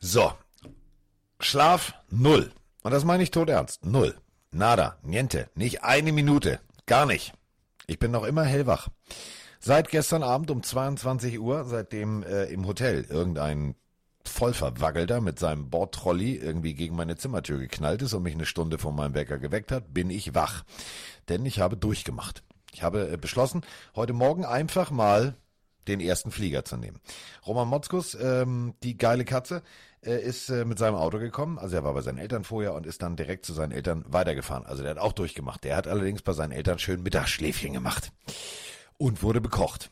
So. Schlaf null. Und das meine ich tot ernst. Null. Nada. Niente. Nicht eine Minute. Gar nicht. Ich bin noch immer hellwach. Seit gestern Abend um 22 Uhr, seitdem äh, im Hotel irgendein Vollverwackelter mit seinem Bordtrolley irgendwie gegen meine Zimmertür geknallt ist und mich eine Stunde vor meinem Wecker geweckt hat, bin ich wach. Denn ich habe durchgemacht. Ich habe äh, beschlossen, heute Morgen einfach mal den ersten Flieger zu nehmen. Roman Motzkus, ähm, die geile Katze, äh, ist äh, mit seinem Auto gekommen. Also er war bei seinen Eltern vorher und ist dann direkt zu seinen Eltern weitergefahren. Also der hat auch durchgemacht. Der hat allerdings bei seinen Eltern schön Mittagsschläfchen gemacht und wurde bekocht.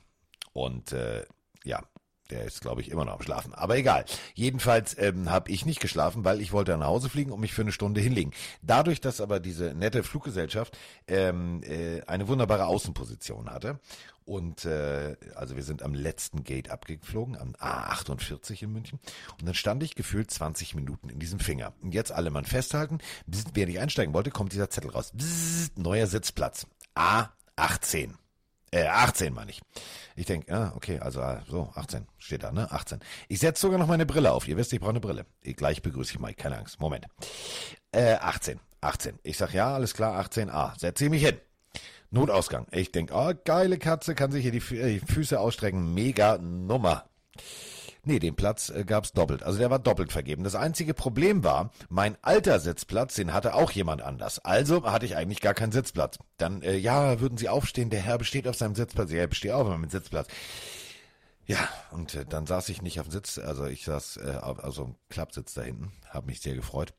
Und äh, ja, der ist, glaube ich, immer noch am Schlafen. Aber egal. Jedenfalls ähm, habe ich nicht geschlafen, weil ich wollte nach Hause fliegen und mich für eine Stunde hinlegen. Dadurch, dass aber diese nette Fluggesellschaft ähm, äh, eine wunderbare Außenposition hatte und äh, also wir sind am letzten Gate abgeflogen, am A48 in München. Und dann stand ich gefühlt 20 Minuten in diesem Finger. Und jetzt alle Mann festhalten. Bzz, wer nicht einsteigen wollte, kommt dieser Zettel raus. Bzz, neuer Sitzplatz. A18. Äh, 18 meine ich. Ich denke, ah, okay, also ah, so, 18 steht da, ne? 18. Ich setze sogar noch meine Brille auf. Ihr wisst, ich brauche eine Brille. Ich, gleich begrüße ich Mike, keine Angst. Moment. Äh, 18. 18. Ich sag, ja, alles klar, 18a. Setze ich mich hin. Notausgang. Ich denk, oh, geile Katze, kann sich hier die, Fü äh, die Füße ausstrecken. Mega Nummer. Nee, den Platz äh, gab's doppelt. Also der war doppelt vergeben. Das einzige Problem war, mein alter Sitzplatz, den hatte auch jemand anders. Also hatte ich eigentlich gar keinen Sitzplatz. Dann, äh, ja, würden Sie aufstehen, der Herr besteht auf seinem Sitzplatz. Ja, er besteht auf meinem Sitzplatz. Ja, und äh, dann saß ich nicht auf dem Sitz, also ich saß äh, auf also im Klappsitz da hinten, habe mich sehr gefreut.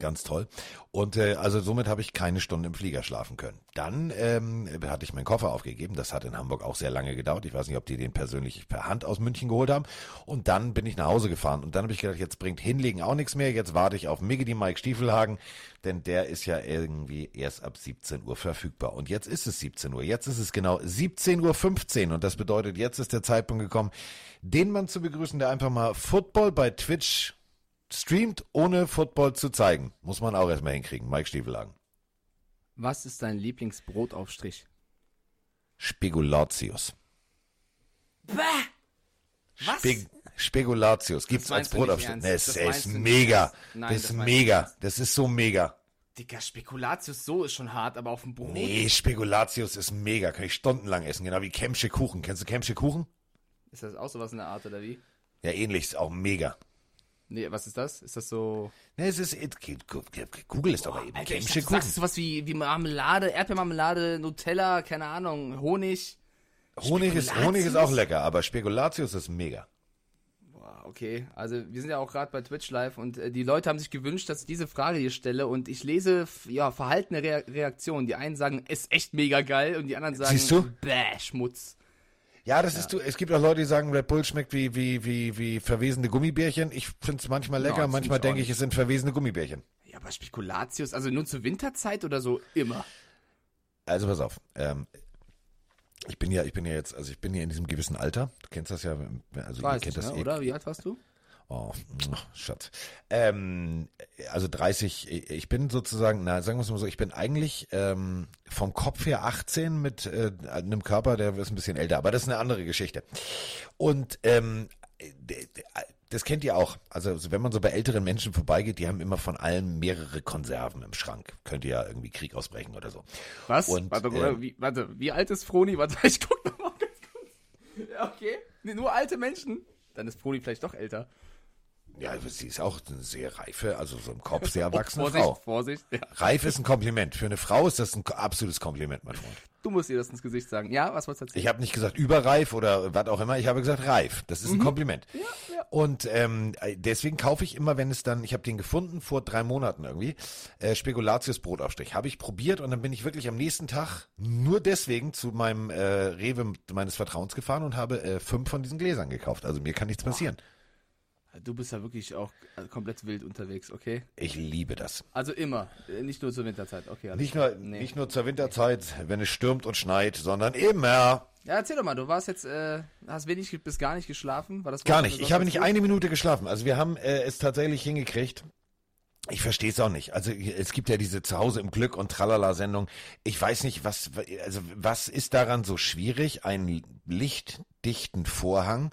Ganz toll. Und äh, also somit habe ich keine Stunde im Flieger schlafen können. Dann ähm, hatte ich meinen Koffer aufgegeben. Das hat in Hamburg auch sehr lange gedauert. Ich weiß nicht, ob die den persönlich per Hand aus München geholt haben. Und dann bin ich nach Hause gefahren. Und dann habe ich gedacht, jetzt bringt Hinlegen auch nichts mehr. Jetzt warte ich auf Miggedy Mike Stiefelhagen, denn der ist ja irgendwie erst ab 17 Uhr verfügbar. Und jetzt ist es 17 Uhr. Jetzt ist es genau 17.15 Uhr. Und das bedeutet, jetzt ist der Zeitpunkt gekommen, den Mann zu begrüßen, der einfach mal Football bei Twitch streamt, ohne Football zu zeigen. Muss man auch erstmal hinkriegen. Mike Stiefelagen. Was ist dein Lieblingsbrotaufstrich? Spekulatius. Bäh! Was? Spe Spekulatius. Gibt's Das als Brotaufstrich. Nee, es Das ist meinst du nicht mega. Nein, das ist das du mega. Das ist so mega. Digga, Spekulatius so ist schon hart, aber auf dem Brot. Nee, Spekulatius ist mega. Kann ich stundenlang essen. Genau wie Kemsche Kuchen. Kennst du Kemsche Kuchen? Ist das auch sowas in der Art oder wie? Ja, ähnlich. Ist auch mega. Nee, was ist das? Ist das so. Nee, es ist, Google ist doch eben Alter, ich dachte, du sagst sowas wie, wie Marmelade, Erdbeermarmelade, Nutella, keine Ahnung, Honig. Honig ist, Honig ist auch lecker, aber Spekulatius ist mega. Boah, okay. Also wir sind ja auch gerade bei Twitch live und äh, die Leute haben sich gewünscht, dass ich diese Frage hier stelle und ich lese ja verhaltene Rea Reaktionen. Die einen sagen, ist echt mega geil und die anderen sagen, Siehst du? bäh, Schmutz. Ja, das ist du. Es gibt auch Leute, die sagen, Red Bull schmeckt wie wie wie wie verwesene Gummibärchen. Ich finde es manchmal lecker, Ja, das manchmal ich denke ich, es sind verwesene Gummibärchen. Ja, aber Spekulatius, also nur zur Winterzeit oder so immer. Also pass auf. Ähm, ich bin ja, ich bin ja jetzt, also ich bin ja in diesem gewissen Alter. Du kennst das ja, also ihr Weiß kennt ich, das ne? eh. oder? Wie alt warst du? Oh, Schatz. Ähm, also 30, ich bin sozusagen, na, sagen wir es mal so, ich bin eigentlich ähm, vom Kopf her 18 mit äh, einem Körper, der ist ein bisschen älter, aber das ist eine andere Geschichte. Und ähm, das kennt ihr auch. Also so, wenn man so bei älteren Menschen vorbeigeht, die haben immer von allem mehrere Konserven im Schrank. Könnte ja irgendwie Krieg ausbrechen oder so. Was? Und, warte, ähm, wie, warte, wie alt ist Froni? Warte, ich guck noch mal ganz kurz. Ja, okay. Nee, nur alte Menschen. Dann ist Froni vielleicht doch älter. Ja, sie ist auch eine sehr reife, also so im Kopf sehr erwachsene Vorsicht, Frau. Vorsicht. Ja. Reif ist ein Kompliment. Für eine Frau ist das ein absolutes Kompliment, mein Freund. Du musst ihr das ins Gesicht sagen. Ja, was wolltest du erzählen? Ich habe nicht gesagt überreif oder was auch immer, ich habe gesagt reif. Das ist ein Kompliment. Mhm. Ja, ja. Und ähm, deswegen kaufe ich immer, wenn es dann, ich habe den gefunden vor drei Monaten irgendwie, äh, Spekulatius Brotaufstrich. Habe ich probiert und dann bin ich wirklich am nächsten Tag nur deswegen zu meinem äh, Rewe meines Vertrauens gefahren und habe äh, fünf von diesen Gläsern gekauft. Also mir kann nichts passieren. Du bist ja wirklich auch äh, komplett wild unterwegs, okay? Ich liebe das. Also immer, äh, nicht nur zur Winterzeit, okay. Nicht klar. nur, Nee. nicht nur zur Winterzeit, wenn es stürmt und schneit, sondern immer. Ja, erzähl doch mal, du warst jetzt, äh, hast wenig bis gar nicht geschlafen? War das Gar nicht. Ich habe nicht eine Minute geschlafen. Also wir haben äh, es tatsächlich hingekriegt. Ich verstehe es auch nicht. Also es gibt ja diese Zuhause im Glück und Tralala-Sendung. Ich weiß nicht, was, also was ist daran so schwierig, einen lichtdichten Vorhang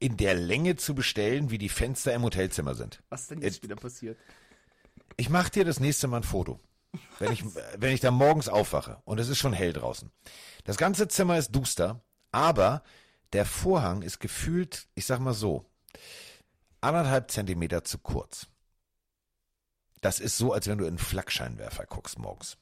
in der Länge zu bestellen, wie die Fenster im Hotelzimmer sind? Was denn jetzt wieder passiert? Ich mache dir das nächste Mal ein Foto. Wenn ich, wenn ich da morgens aufwache und es ist schon hell draußen. Das ganze Zimmer ist duster, aber der Vorhang ist gefühlt, ich sag mal so, anderthalb Zentimeter zu kurz. Das ist so, als wenn du in einen Flakscheinwerfer guckst morgens.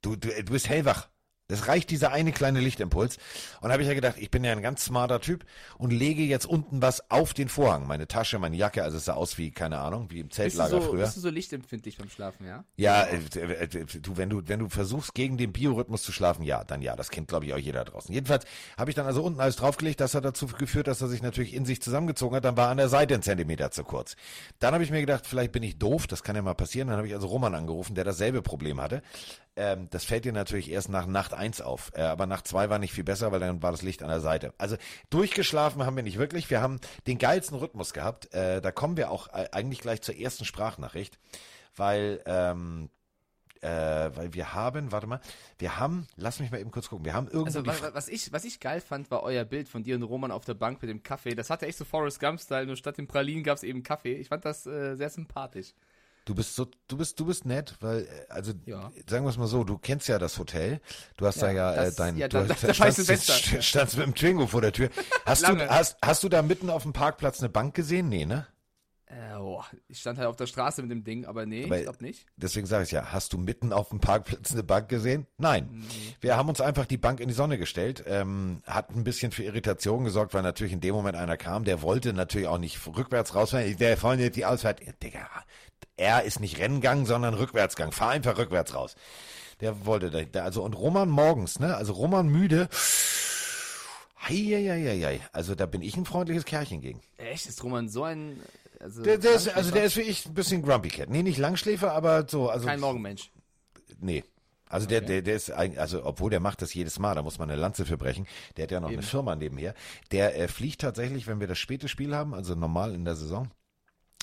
Du, du, du bist hellwach. Das reicht dieser eine kleine Lichtimpuls. Und da habe ich ja gedacht, ich bin ja ein ganz smarter Typ und lege jetzt unten was auf den Vorhang. Meine Tasche, meine Jacke, also es sah aus wie, keine Ahnung, wie im Zeltlager bist so, früher. Bist du so lichtempfindlich beim Schlafen, ja? Ja, äh, äh, äh, du, wenn du, wenn du versuchst, gegen den Biorhythmus zu schlafen, ja, dann ja. Das kennt, glaube ich, auch jeder draußen. Jedenfalls habe ich dann also unten alles draufgelegt. Das hat dazu geführt, dass er sich natürlich in sich zusammengezogen hat. Dann war an der Seite ein Zentimeter zu kurz. Dann habe ich mir gedacht, vielleicht bin ich doof. Das kann ja mal passieren. Dann habe ich also Roman angerufen, der dasselbe Problem hatte. Ähm, das fällt dir natürlich erst nach Nacht eins auf. Äh, aber Nacht zwei war nicht viel besser, weil dann war das Licht an der Seite. Also durchgeschlafen haben wir nicht wirklich. Wir haben den geilsten Rhythmus gehabt. Äh, da kommen wir auch äh, eigentlich gleich zur ersten Sprachnachricht, weil ähm, äh, weil wir haben, warte mal, wir haben, lass mich mal eben kurz gucken, wir haben irgendwo Also was ich, was ich geil fand, war euer Bild von dir und Roman auf der Bank mit dem Kaffee. Das hatte echt so Forrest Gump-Style, nur statt den Pralinen gab es eben Kaffee. Ich fand das äh, sehr sympathisch. Du bist so, du bist, du bist nett, weil, äh, also, Ja. sagen wir es mal so, du kennst ja das Hotel. Du hast da ja Ja, äh, das- dein, ja, du da- hast, da du standst, besser. st- standst mit dem Twingo vor der Tür. Hast du, hast, hast du da mitten auf dem Parkplatz eine Bank gesehen? Nee, ne? Äh, oh, ich stand halt auf der Straße mit dem Ding, aber nee, Aber- ich glaube nicht. Deswegen sage ich ja, hast du mitten auf dem Parkplatz eine Bank gesehen? Nein. Wir haben uns einfach die Bank in die Sonne gestellt, ähm, hat ein bisschen für Irritation gesorgt, weil natürlich in dem Moment einer kam, der wollte natürlich auch nicht rückwärts rausfahren. Der vorne die Ausfahrt, Digga, er ist nicht Renngang, sondern Rückwärtsgang. Fahr einfach rückwärts raus. Der wollte da, also und Roman morgens, ne? Also Roman müde. Heieieiei. Also da bin ich ein freundliches Kerlchen gegen. Echt, ist Roman so ein. Also, Der, der ist, also der ist wie ich ein bisschen Grumpy Cat. Nee, nicht Langschläfer, aber so, also kein Morgenmensch. Nee. Also der, der, der ist eigentlich, also obwohl der macht das jedes Mal, da muss man eine Lanze für brechen. Der hat ja noch eine Firma nebenher. Der äh, fliegt tatsächlich, wenn wir das späte Spiel haben, also normal in der Saison,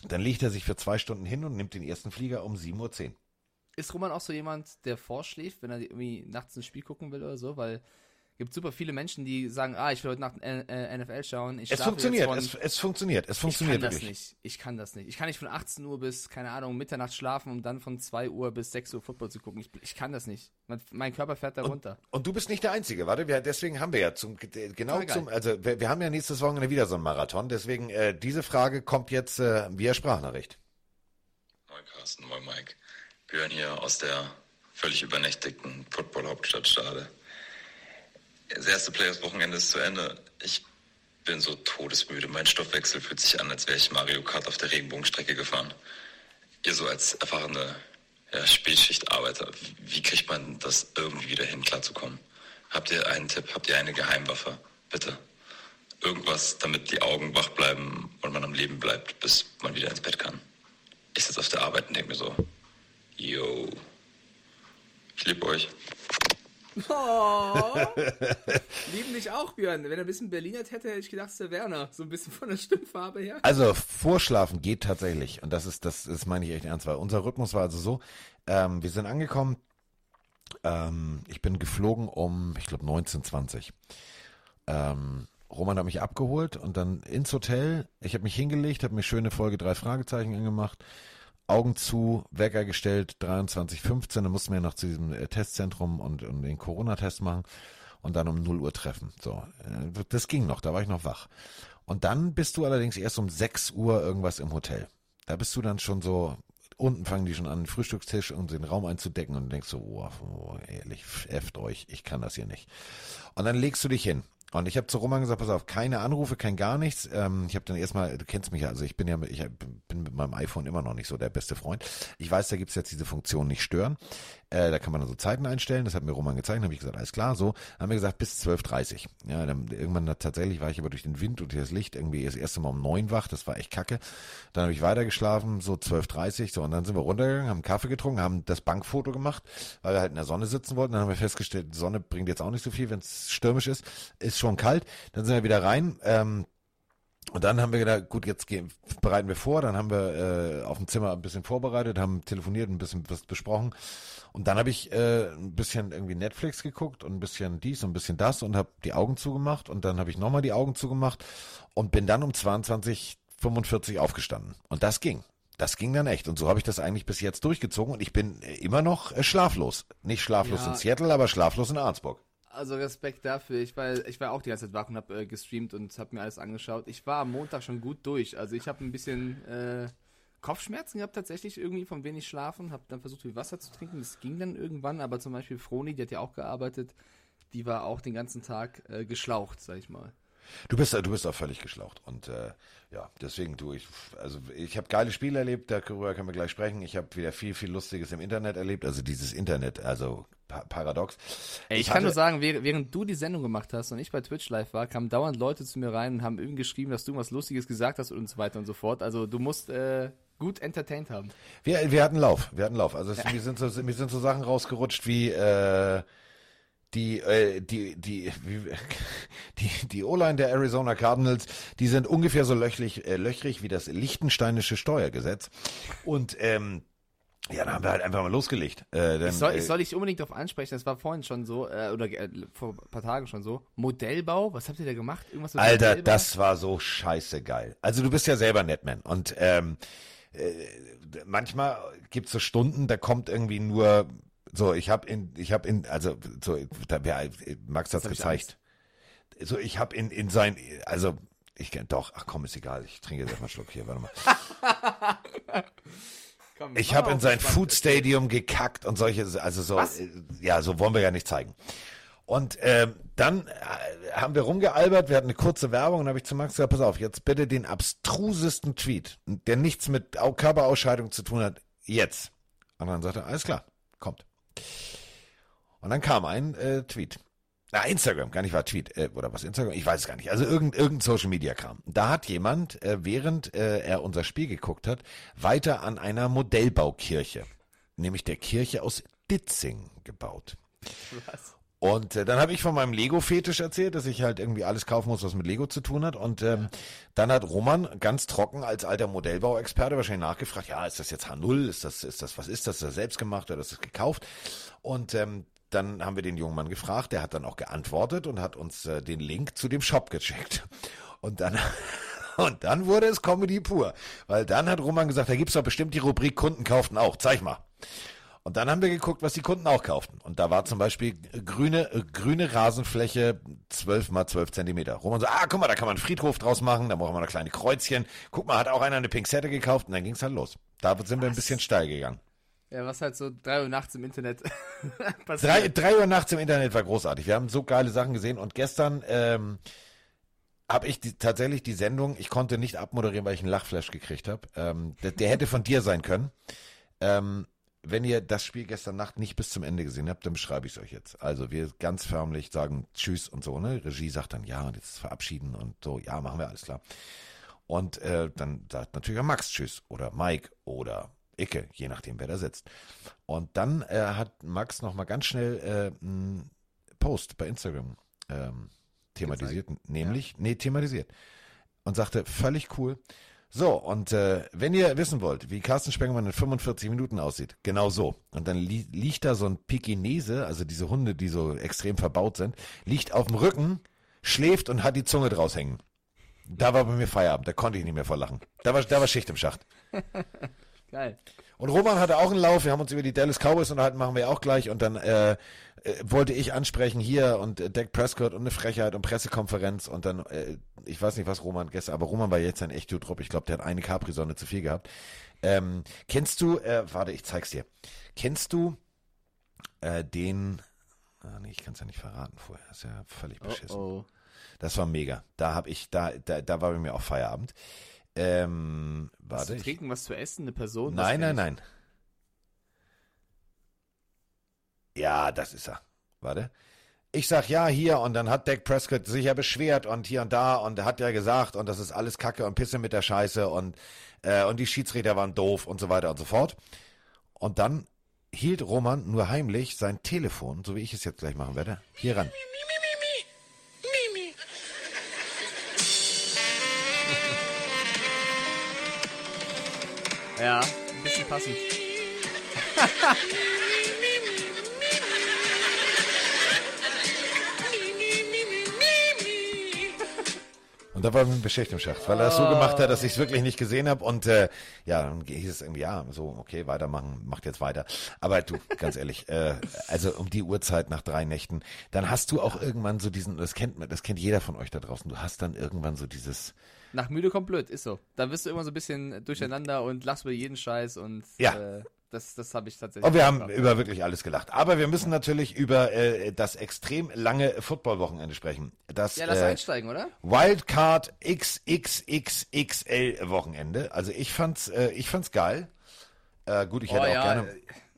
dann legt er sich für zwei Stunden hin und nimmt den ersten Flieger um 7.10 Uhr. Ist Roman auch so jemand, der vorschläft, wenn er irgendwie nachts ein Spiel gucken will oder so? Weil gibt super viele Menschen, die sagen, ah, ich will heute Nacht äh, äh, NFL schauen. Ich Es funktioniert, jetzt von, es, es funktioniert, es ich funktioniert kann das wirklich. nicht. Ich kann das nicht. Ich kann nicht von 18 Uhr bis, keine Ahnung, Mitternacht schlafen, um dann von 2 Uhr bis 6 Uhr Football zu gucken. Ich, ich kann das nicht. Mein, mein Körper fährt da runter. Und du bist nicht der Einzige, warte, wir, deswegen haben wir ja zum, genau Total geil. zum, also wir, wir haben ja nächstes Wochenende wieder so einen Marathon, deswegen äh, diese Frage kommt jetzt äh, via Sprachnachricht. Moin Carsten, moin Mike. Björn hier aus der völlig übernächtigten Football-Hauptstadt Stade. Das erste Playoffs-Wochenende ist zu Ende. Ich bin so todesmüde. Mein Stoffwechsel fühlt sich an, als wäre ich Mario Kart auf der Regenbogenstrecke gefahren. Ihr so als erfahrene ja, Spätschichtarbeiter, wie, wie kriegt man das irgendwie wieder hin, klarzukommen? Habt ihr einen Tipp? Habt ihr eine Geheimwaffe? Bitte. Irgendwas, damit die Augen wach bleiben und man am Leben bleibt, bis man wieder ins Bett kann. Ich sitze auf der Arbeit und denke mir so, yo, ich liebe euch. Oh, lieben dich auch, Björn. Wenn er ein bisschen Berlinert hätte, hätte ich gedacht, es der Werner. So ein bisschen von der Stimmfarbe her. Also Vorschlafen geht tatsächlich und das ist das, das meine ich echt ernst, weil unser Rhythmus war also so: ähm, Wir sind angekommen. Ähm, ich bin geflogen um, ich glaube 1920. Ähm, Roman hat mich abgeholt und dann ins Hotel. Ich habe mich hingelegt, habe mir schöne Folge drei Fragezeichen angemacht. Augen zu, Wecker gestellt, 23.15, dann mussten wir noch zu diesem äh, Testzentrum und, und den Corona-Test machen und dann um 0 Uhr treffen. So, äh, das ging noch, da war ich noch wach. Und dann bist du allerdings erst um 6 Uhr irgendwas im Hotel. Da bist du dann schon so, unten fangen die schon an, den Frühstückstisch und den Raum einzudecken und denkst so, oh, oh ehrlich, efft euch, ich kann das hier nicht. Und dann legst du dich hin. Und ich habe zu Roman gesagt, pass auf, keine Anrufe, kein gar nichts. Ähm, ich habe dann erstmal, du kennst mich ja, also ich bin ja, mit- ich bin mit meinem iPhone immer noch nicht so der beste Freund. Ich weiß, da gibt's jetzt diese Funktion nicht stören. Äh, da kann man dann so Zeiten einstellen. Das hat mir Roman gezeigt. habe ich gesagt, alles klar, so. Dann haben wir gesagt, bis 12.30 Ja, dann irgendwann hat- tatsächlich war ich aber durch den Wind und das Licht irgendwie das erste Mal um neun wach. Das war echt kacke. Dann habe ich weiter geschlafen, so 12.30 so. Und dann sind wir runtergegangen, haben Kaffee getrunken, haben das Bankfoto gemacht, weil wir halt in der Sonne sitzen wollten. Dann haben wir festgestellt, die Sonne bringt jetzt auch nicht so viel, wenn es stürmisch ist. Ist schon kalt. Dann sind wir wieder rein. Ähm, Und dann haben wir gedacht, gut, jetzt gehen, bereiten wir vor. Dann haben wir äh, auf dem Zimmer ein bisschen vorbereitet, haben telefoniert, ein bisschen was besprochen. Und dann habe ich äh, ein bisschen irgendwie Netflix geguckt und ein bisschen dies und ein bisschen das und habe die Augen zugemacht. Und dann habe ich nochmal die Augen zugemacht und bin dann um 22.45 aufgestanden. Und das ging. Das ging dann echt. Und so habe ich das eigentlich bis jetzt durchgezogen. Und ich bin immer noch äh, schlaflos. Nicht schlaflos Ja. in Seattle, aber schlaflos in Arnsburg. Also Respekt dafür. Ich war, ich war auch die ganze Zeit wach und habe äh, gestreamt und habe mir alles angeschaut. Ich war am Montag schon gut durch. Also ich habe ein bisschen äh, Kopfschmerzen gehabt tatsächlich irgendwie vom wenig Schlafen. Habe dann versucht, viel Wasser zu trinken. Das ging dann irgendwann. Aber zum Beispiel Froni, die hat ja auch gearbeitet, die war auch den ganzen Tag äh, geschlaucht, sag ich mal. Du bist, du bist auch völlig geschlaucht. Und äh, ja, deswegen du, ich, also ich habe geile Spiele erlebt, darüber können wir gleich sprechen. Ich habe wieder viel, viel Lustiges im Internet erlebt. Also dieses Internet, also pa paradox. Ey, ich, kann nur sagen, während, du die Sendung gemacht hast und ich bei Twitch live war, kamen dauernd Leute zu mir rein und haben irgendwie geschrieben, dass du irgendwas Lustiges gesagt hast und so weiter und so fort. Also du musst äh, gut entertained haben. Wir, wir hatten Lauf, wir hatten Lauf. Also es, mir, sind so, mir sind so Sachen rausgerutscht wie äh, die, äh, die, die, wie, die, die O-Line der Arizona Cardinals, die sind ungefähr so löchrig, äh, löchrig wie das lichtensteinische Steuergesetz. Und ähm, ja, da haben wir halt einfach mal losgelegt. Äh, denn, Ich soll, äh, ich soll dich unbedingt darauf ansprechen, das war vorhin schon so, äh, oder äh, vor ein paar Tagen schon so. Modellbau, was habt ihr da gemacht? Irgendwas mit Alter, Modellbau? das war so scheiße geil. Also du bist ja selber Netman und ähm, äh, manchmal gibt's so Stunden, da kommt irgendwie nur so, ich habe in, ich habe in, also so, da, wer, Max hat's gezeigt. So, ich habe in in sein, also ich doch, ach komm, ist egal, ich trinke jetzt erstmal einen Schluck hier, warte mal. Komm, Ich habe in sein. Food Stadium gekackt und solche, also so, Was? äh, ja, so wollen wir ja nicht zeigen. Und ähm, dann äh, haben wir rumgealbert, wir hatten eine kurze Werbung und habe ich zu Max gesagt, pass auf, jetzt bitte den abstrusesten Tweet, der nichts mit Au- Körperausscheidung zu tun hat, jetzt. Und dann sagte er, alles klar, kommt. Und dann kam ein äh, Tweet. Na, Instagram, gar nicht war Tweet, äh, oder was Instagram, ich weiß es gar nicht. Also irgendein, irgendein Social Media Kram. Da hat jemand, äh, während äh, er unser Spiel geguckt hat, weiter an einer Modellbaukirche, nämlich der Kirche aus Ditzing gebaut. Was? Und äh, dann habe ich von meinem Lego-Fetisch erzählt, dass ich halt irgendwie alles kaufen muss, was mit Lego zu tun hat. Und ähm, dann hat Roman ganz trocken als alter Modellbauexperte wahrscheinlich nachgefragt, ja, ist das jetzt H0? Ist das, ist das, was ist das? Ist das selbst gemacht oder ist das gekauft? Und ähm, dann haben wir den jungen Mann gefragt, der hat dann auch geantwortet und hat uns äh, den Link zu dem Shop gecheckt. Und dann und dann wurde es Comedy pur, weil dann hat Roman gesagt, da gibt's doch bestimmt die Rubrik Kunden kauften auch, zeig mal. Und dann haben wir geguckt, was die Kunden auch kauften. Und da war zum Beispiel grüne, äh, grüne Rasenfläche 12 mal 12 Zentimeter. Roman so, ah, guck mal, da kann man einen Friedhof draus machen, da brauchen wir noch kleine Kreuzchen. Guck mal, hat auch einer eine Pinzette gekauft und dann ging's halt los. Da sind wir ein bisschen steil gegangen. Ja, was halt so drei Uhr nachts im Internet passiert. drei Uhr nachts im Internet war großartig. Wir haben so geile Sachen gesehen und gestern ähm, habe ich die, tatsächlich die Sendung, ich konnte nicht abmoderieren, weil ich einen Lachflash gekriegt habe. Ähm, der, der hätte von dir sein können. Ähm, wenn ihr das Spiel gestern Nacht nicht bis zum Ende gesehen habt, dann beschreibe ich es euch jetzt. Also wir ganz förmlich sagen Tschüss und so, ne? Regie sagt dann ja und jetzt verabschieden und so, ja, machen wir alles klar. Und äh, dann sagt natürlich auch Max Tschüss oder Mike oder Icke, je nachdem, wer da sitzt. Und dann äh, hat Max nochmal ganz schnell äh, einen Post bei Instagram ähm, thematisiert, nämlich, nee, thematisiert. Und sagte, völlig cool. So, und äh, wenn ihr wissen wollt, wie Carsten Spengemann in 45 Minuten aussieht, genau so. Und dann li liegt da so ein Pekinese, also diese Hunde, die so extrem verbaut sind, liegt auf dem Rücken, schläft und hat die Zunge draus hängen. Da war bei mir Feierabend, da konnte ich nicht mehr vor lachen. Da war, da war Schicht im Schacht. Geil. Und Roman hatte auch einen Lauf. Wir haben uns über die Dallas Cowboys unterhalten, machen wir auch gleich. Und dann äh, äh, wollte ich ansprechen hier und äh, Dak Prescott und eine Frechheit und Pressekonferenz. Und dann, äh, ich weiß nicht, was Roman gestern, aber Roman war jetzt ein echt drauf. Ich glaube, der hat eine Capri-Sonne zu viel gehabt. Ähm, kennst du, äh, warte, ich zeig's dir. Kennst du äh, den, ah, nee, ich kann's ja nicht verraten vorher. ist ja völlig beschissen. Oh, oh. Das war mega. Da habe ich, da, da, da war bei mir auch Feierabend. Ähm, Was warte. zu ich- trinken, was zu essen, eine Person? Nein, was nein, nein. Ja, das ist er. Warte. Ich sag ja hier und dann hat Dak Prescott sich ja beschwert und hier und da und er hat ja gesagt und das ist alles Kacke und Pisse mit der Scheiße und äh, und die Schiedsrichter waren doof und so weiter und so fort. Und dann hielt Roman nur heimlich sein Telefon, so wie ich es jetzt gleich machen werde, hier ran. Ja, ein bisschen passend. Und da war ein Schicht im Schacht, weil er das so gemacht hat, dass ich es wirklich nicht gesehen habe. Und äh, ja, dann hieß es irgendwie, ja, so, okay, weitermachen, macht jetzt weiter. Aber du, ganz ehrlich, äh, also um die Uhrzeit nach drei Nächten, dann hast du auch irgendwann so diesen, das kennt das kennt jeder von euch da draußen, du hast dann irgendwann so dieses, Nach müde kommt blöd, ist so. Da wirst du immer so ein bisschen durcheinander und lachst über jeden Scheiß und Ja. äh, das, das habe ich tatsächlich. Und Oh, wir haben gemacht. über wirklich alles gelacht. Aber wir müssen natürlich über äh, das extrem lange Football-Wochenende sprechen. Das Ja, lass äh, einsteigen, oder? Wildcard XXXXL Wochenende. Also ich fand's, äh, ich fand's geil. Äh, gut, ich hätte oh auch ja, gerne.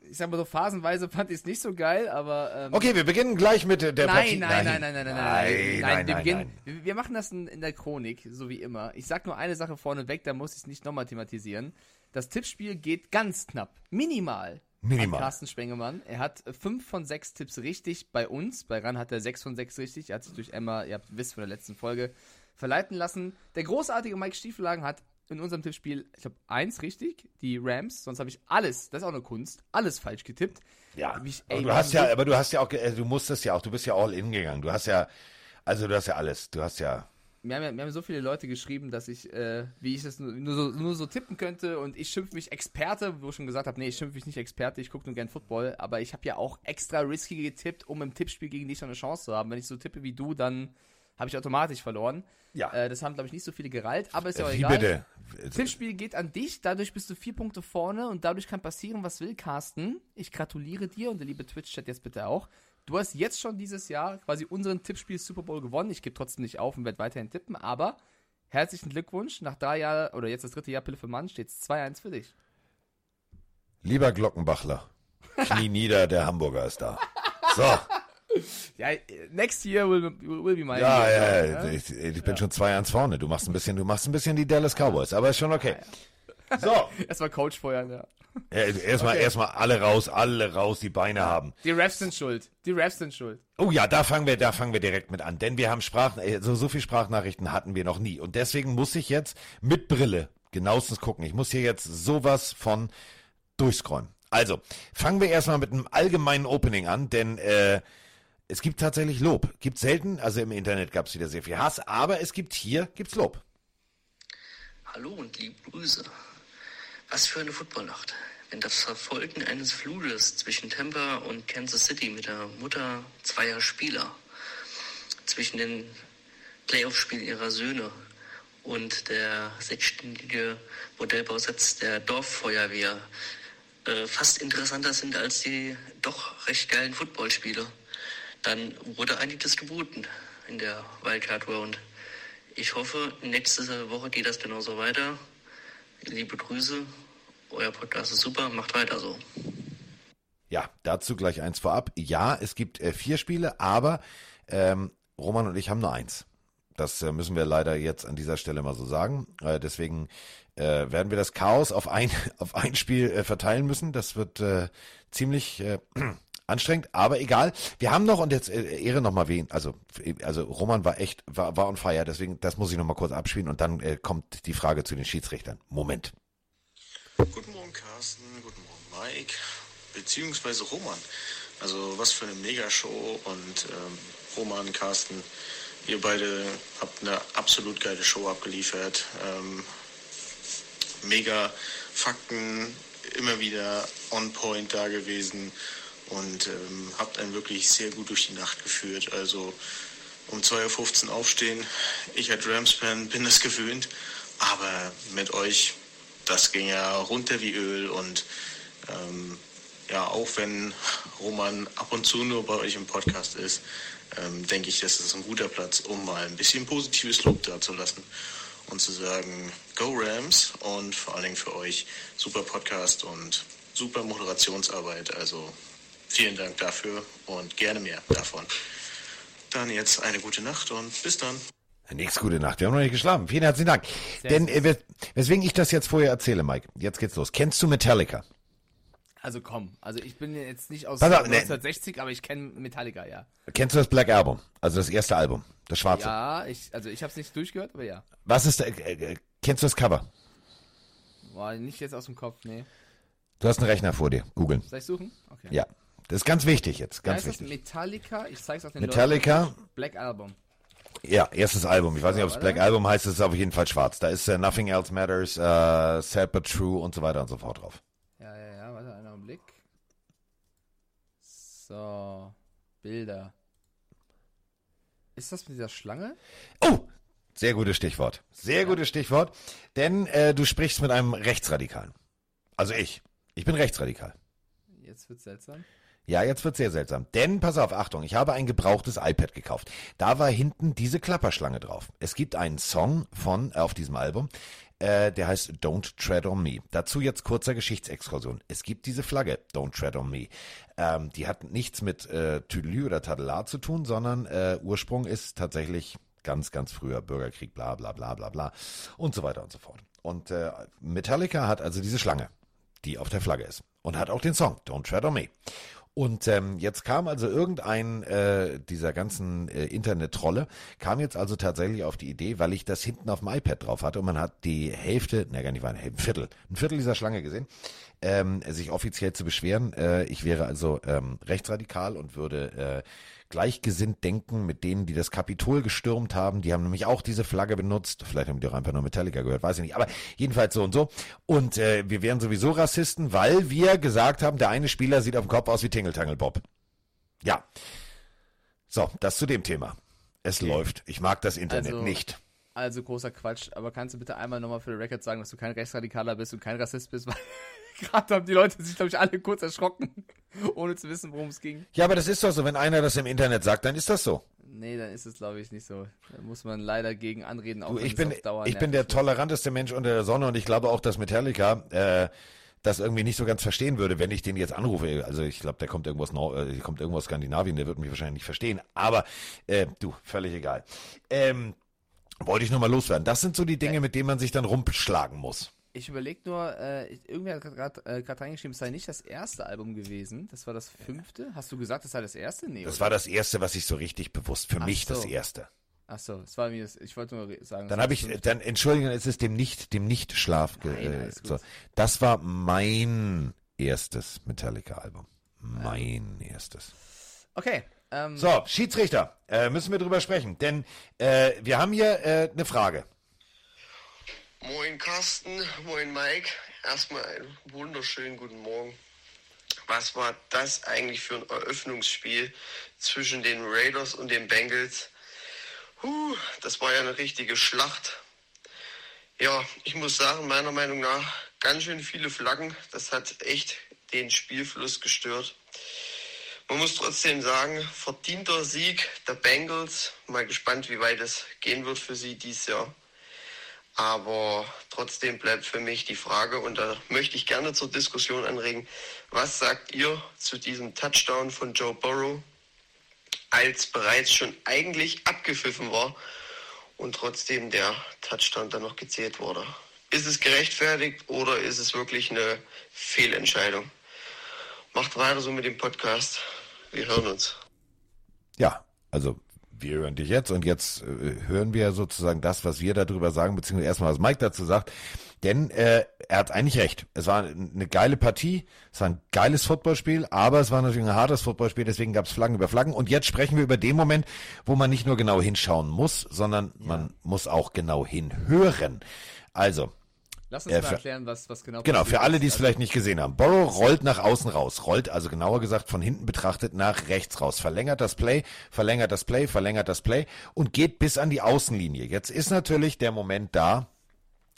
Ich sag mal so, phasenweise fand ich es nicht so geil, aber. Ähm, Okay, wir beginnen gleich mit der Nein, Partie. nein, nein, nein, nein, nein, nein, nein, nein, wir, nein, beginnen, wir- wir machen das in, in der Chronik, so wie immer. Ich sag nur eine Sache vorneweg, da muss ich es nicht nochmal thematisieren. Das Tippspiel geht ganz knapp, minimal. Minimal. An Carsten Spengemann. Er hat fünf von sechs Tipps richtig bei uns. Bei Ran hat er sechs von sechs richtig. Er hat sich durch Emma, ihr habt wisst von der letzten Folge, verleiten lassen. Der großartige Mike Stiefelagen hat in unserem Tippspiel, ich glaube, eins richtig, die Rams. Sonst habe ich alles, das ist auch eine Kunst, alles falsch getippt. Ja, ich- aber ey, du hast ja, aber du hast ja auch, äh, du musstest ja auch, du bist ja all in gegangen. Du hast ja, also du hast ja alles. Du hast ja, Mir haben, ja- mir haben so viele Leute geschrieben, dass ich, äh, wie ich das nur, nur, so, nur so tippen könnte und ich schimpfe mich Experte, wo ich schon gesagt habe, nee, ich schimpfe mich nicht Experte, ich gucke nur gern Football, aber ich habe ja auch extra risky getippt, um im Tippspiel gegen dich noch eine Chance zu haben. Wenn ich so tippe wie du, dann habe ich automatisch verloren. Ja. Äh, das haben, glaube ich, nicht so viele gereilt, aber ist ja auch wie egal. bitte? Tippspiel geht an dich, dadurch bist du vier Punkte vorne und dadurch kann passieren, was will, Carsten. Ich gratuliere dir und der liebe Twitch-Chat jetzt bitte auch. Du hast jetzt schon dieses Jahr quasi unseren Tippspiel Super Bowl gewonnen. Ich gebe trotzdem nicht auf und werde weiterhin tippen, aber herzlichen Glückwunsch. Nach drei Jahren, oder jetzt das dritte Jahr Pille für Mann, steht es 2-1 für dich. Lieber Glockenbachler, Knie nieder, der Hamburger ist da. So, Ja, äh, next year will, will be my ja, year, ja, ne? ich, ich bin schon zwei ans vorne. Du machst ein bisschen, du machst ein bisschen die Dallas Cowboys, aber ist schon okay. So, Erstmal Coach feuern, ja. ja, erstmal, Okay. erstmal alle raus, alle raus, die Beine haben. Die Refs sind schuld. Die Refs sind schuld. Oh ja, da fangen wir, da fangen wir direkt mit an, denn wir haben Sprach, äh, so, so viel Sprachnachrichten hatten wir noch nie und deswegen muss ich jetzt mit Brille genauestens gucken. Ich muss hier jetzt sowas von durchscrollen. Also, fangen wir erstmal mit einem allgemeinen Opening an, denn äh, es gibt tatsächlich Lob. Gibt selten, also im Internet gab es wieder sehr viel Hass, aber es gibt hier, gibt's Lob. Hallo und liebe Grüße. Was für eine Footballnacht. Wenn das Verfolgen eines Fluges zwischen Tampa und Kansas City mit der Mutter zweier Spieler, zwischen den Playoff-Spielen ihrer Söhne und der sechsstündige Modellbausatz der Dorffeuerwehr äh, fast interessanter sind als die doch recht geilen Footballspiele, dann wurde einiges geboten in der Wildcard Round. Ich hoffe, nächste Woche geht das genauso weiter. Liebe Grüße, euer Podcast ist super, macht weiter so. Ja, dazu gleich eins vorab. Ja, es gibt äh, vier Spiele, aber ähm, Roman und ich haben nur eins. Das äh, müssen wir leider jetzt an dieser Stelle mal so sagen. Äh, deswegen äh, werden wir das Chaos auf ein, auf ein Spiel äh, verteilen müssen. Das wird äh, ziemlich äh, anstrengend, aber egal. Wir haben noch, und jetzt äh, Ehre nochmal wen, also, also Roman war echt, war, war on fire, deswegen, das muss ich nochmal kurz abspielen und dann äh, kommt die Frage zu den Schiedsrichtern. Moment. Guten Morgen, Carsten. Guten Morgen, Mike. Beziehungsweise Roman. Also, was für eine Megashow. Und ähm, Roman, Carsten, ihr beide habt eine absolut geile Show abgeliefert. Ähm, mega Fakten, immer wieder on point da gewesen. Und ähm, habt einen wirklich sehr gut durch die Nacht geführt. Also, um 2.15 Uhr aufstehen. Ich als Rams-Fan bin das gewöhnt. Aber mit euch das ging ja runter wie Öl und ähm, ja, auch wenn Roman ab und zu nur bei euch im Podcast ist, ähm, denke ich, das ist ein guter Platz, um mal ein bisschen positives Lob dazulassen und zu sagen, go Rams und vor allen Dingen für euch super Podcast und super Moderationsarbeit. Also vielen Dank dafür und gerne mehr davon. Dann jetzt eine gute Nacht und bis dann. Nix gute Nacht. Wir haben noch nicht geschlafen. Vielen herzlichen Dank. Denn äh, wes- weswegen ich das jetzt vorher erzähle, Mike. Jetzt geht's los. Kennst du Metallica? Also komm, also ich bin jetzt nicht aus auf, ne. 1960, aber ich kenne Metallica, ja. Kennst du das Black Album? Also das erste Album, das schwarze. Ja, ich, also ich habe es nicht durchgehört, aber ja. Was ist da, äh, äh, kennst du das Cover? Boah, nicht jetzt aus dem Kopf, nee. Du hast einen Rechner vor dir. Googeln. Soll ich suchen? Okay. Ja. Das ist ganz wichtig jetzt. Ganz heißt das wichtig. Metallica? Ich zeig's auf den Metallica. Leuten. Black Album. Ja, erstes Album. Ich weiß nicht, ob es. Black Album heißt, es ist auf jeden Fall schwarz. Da ist äh, Nothing Else Matters, äh, Sad But True und so weiter und so fort drauf. Ja, ja, ja, warte, einen Augenblick. So, Bilder. Ist das mit dieser Schlange? Oh, sehr gutes Stichwort. Sehr gutes Stichwort. Denn äh, du sprichst mit einem Rechtsradikalen. Also ich. Ich bin rechtsradikal. Jetzt wird's seltsam. Ja, jetzt wird sehr seltsam. Denn, pass auf, Achtung, ich habe ein gebrauchtes iPad gekauft. Da war hinten diese Klapperschlange drauf. Es gibt einen Song von, äh, auf diesem Album, äh, der heißt Don't Tread on Me. Dazu jetzt kurzer Geschichtsexkursion. Es gibt diese Flagge, Don't Tread on Me. Ähm, die hat nichts mit äh, Tüdelü oder Tadelar zu tun, sondern äh, Ursprung ist tatsächlich ganz, ganz früher Bürgerkrieg, bla bla bla bla bla und so weiter und so fort. Und äh, Metallica hat also diese Schlange, die auf der Flagge ist. Und hat auch den Song, Don't Tread on Me. Und ähm, jetzt kam also irgendein äh, dieser ganzen äh, Internet-Trolle, kam jetzt also tatsächlich auf die Idee, weil ich das hinten auf dem iPad drauf hatte und man hat die Hälfte, ne gar nicht mal ein Viertel, ein Viertel dieser Schlange gesehen, ähm, sich offiziell zu beschweren. Äh, ich wäre also ähm, rechtsradikal und würde äh, gleichgesinnt denken mit denen, die das Kapitol gestürmt haben. Die haben nämlich auch diese Flagge benutzt. Vielleicht haben die auch einfach nur Metallica gehört, weiß ich nicht. Aber jedenfalls so und so. Und äh, wir wären sowieso Rassisten, weil wir gesagt haben, der eine Spieler sieht auf dem Kopf aus wie Tingeltangel Bob. Ja. So, das zu dem Thema. Es läuft. Ich mag das Internet Also- nicht. Also großer Quatsch, aber kannst du bitte einmal nochmal für den Record sagen, dass du kein Rechtsradikaler bist und kein Rassist bist? Gerade haben die Leute sich, glaube ich, alle kurz erschrocken, ohne zu wissen, worum es ging. Ja, aber das ist doch so. Wenn einer das im Internet sagt, dann ist das so. Nee, dann ist es, glaube ich, nicht so. Da muss man leider gegen anreden, auch Du, wenn ich es bin, ich bin der toleranteste Mensch unter der Sonne und ich glaube auch, dass Metallica äh, das irgendwie nicht so ganz verstehen würde, wenn ich den jetzt anrufe. Also ich glaube, der kommt irgendwas, Nor äh, kommt irgendwo aus Skandinavien, der wird mich wahrscheinlich nicht verstehen. Aber äh, du, völlig egal. Ähm, wollte ich nur mal loswerden. Das sind so die Dinge, mit denen man sich dann rumschlagen muss. Ich überlege nur, äh, irgendwer hat gerade äh, reingeschrieben, es sei nicht das erste Album gewesen. Das war das fünfte. Hast du gesagt, das sei das erste? Nee, Das oder? war das erste, was ich so richtig bewusst, für Ach mich das so. erste. Ach so, es war mir das, ich wollte nur sagen. Dann das habe ich, das fünfte. dann entschuldigen, es ist dem nicht, dem Nicht-Schlaf. Nein, äh, so. Das war mein erstes Metallica-Album. Mein erstes. Okay, ähm, So, Schiedsrichter, äh, müssen wir drüber sprechen, denn äh, wir haben hier äh, eine Frage. Moin Carsten, moin Mike. Erstmal einen wunderschönen guten Morgen. Was war das eigentlich für ein Eröffnungsspiel zwischen den Raiders und den Bengals? Huh, das war ja eine richtige Schlacht. Ja, ich muss sagen, meiner Meinung nach ganz schön viele Flaggen. Das hat echt den Spielfluss gestört. Man muss trotzdem sagen, verdienter Sieg der Bengals. Mal gespannt, wie weit es gehen wird für sie dieses Jahr. Aber trotzdem bleibt für mich die Frage, und da möchte ich gerne zur Diskussion anregen, was sagt ihr zu diesem Touchdown von Joe Burrow, als bereits schon eigentlich abgepfiffen war und trotzdem der Touchdown dann noch gezählt wurde? Ist es gerechtfertigt oder ist es wirklich eine Fehlentscheidung? Macht weiter so mit dem Podcast. Wir hören uns. Ja, also wir hören dich jetzt und jetzt äh, hören wir sozusagen das, was wir darüber sagen, beziehungsweise erstmal, was Mike dazu sagt. Denn äh, er hat eigentlich recht. Es war eine geile Partie, es war ein geiles Footballspiel, aber es war natürlich ein hartes Footballspiel, deswegen gab es Flaggen über Flaggen. Und jetzt sprechen wir über den Moment, wo man nicht nur genau hinschauen muss, sondern man muss auch genau hinhören. Also, lass uns äh, mal erklären, was, was genau Genau, für alle, die es Also, vielleicht nicht gesehen haben. Borrow rollt nach außen raus, rollt also genauer gesagt von hinten betrachtet nach rechts raus, verlängert das Play, verlängert das Play, verlängert das Play und geht bis an die Außenlinie. Jetzt ist natürlich der Moment da,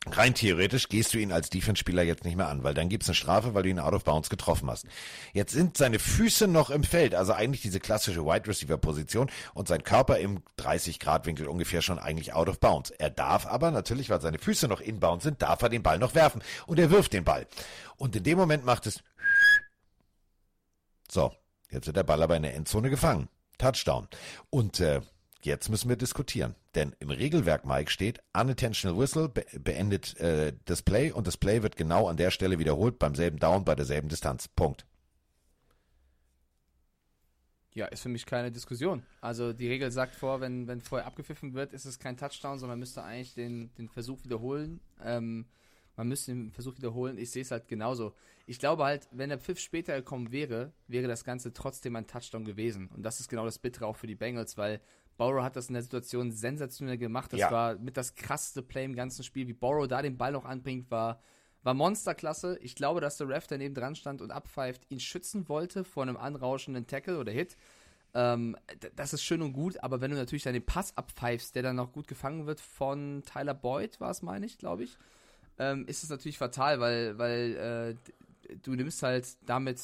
rein theoretisch gehst du ihn als Defense-Spieler jetzt nicht mehr an, weil dann gibt's eine Strafe, weil du ihn out of bounds getroffen hast. Jetzt sind seine Füße noch im Feld, also eigentlich diese klassische Wide Receiver-Position und sein Körper im 30-Grad-Winkel ungefähr schon eigentlich out of bounds. Er darf aber natürlich, weil seine Füße noch inbound sind, darf er den Ball noch werfen und er wirft den Ball. Und in dem Moment macht es so, jetzt wird der Ball aber in der Endzone gefangen. Touchdown. Und äh, jetzt müssen wir diskutieren. Denn im Regelwerk, Mike, steht unintentional whistle be beendet äh, das Play und das Play wird genau an der Stelle wiederholt, beim selben Down, bei derselben Distanz. Punkt. Ja, ist für mich keine Diskussion. Also die Regel sagt vor, wenn, wenn vorher abgepfiffen wird, ist es kein Touchdown, sondern man müsste eigentlich den, den Versuch wiederholen. Ähm, man müsste den Versuch wiederholen. Ich sehe es halt genauso. Ich glaube halt, wenn der Pfiff später gekommen wäre, wäre das Ganze trotzdem ein Touchdown gewesen. Und das ist genau das Bittere auch für die Bengals, weil Borrow hat das in der Situation sensationell gemacht. Das Ja. war mit das krasseste Play im ganzen Spiel. Wie Borrow da den Ball noch anbringt, war, war Monsterklasse. Ich glaube, dass der Ref daneben dran stand und abpfeift, ihn schützen wollte vor einem anrauschenden Tackle oder Hit. Ähm, das ist schön und gut, aber wenn du natürlich dann den Pass abpfeifst, der dann noch gut gefangen wird von Tyler Boyd, war es, meine ich, glaube ich, ähm, ist es natürlich fatal, weil, weil äh, du nimmst halt damit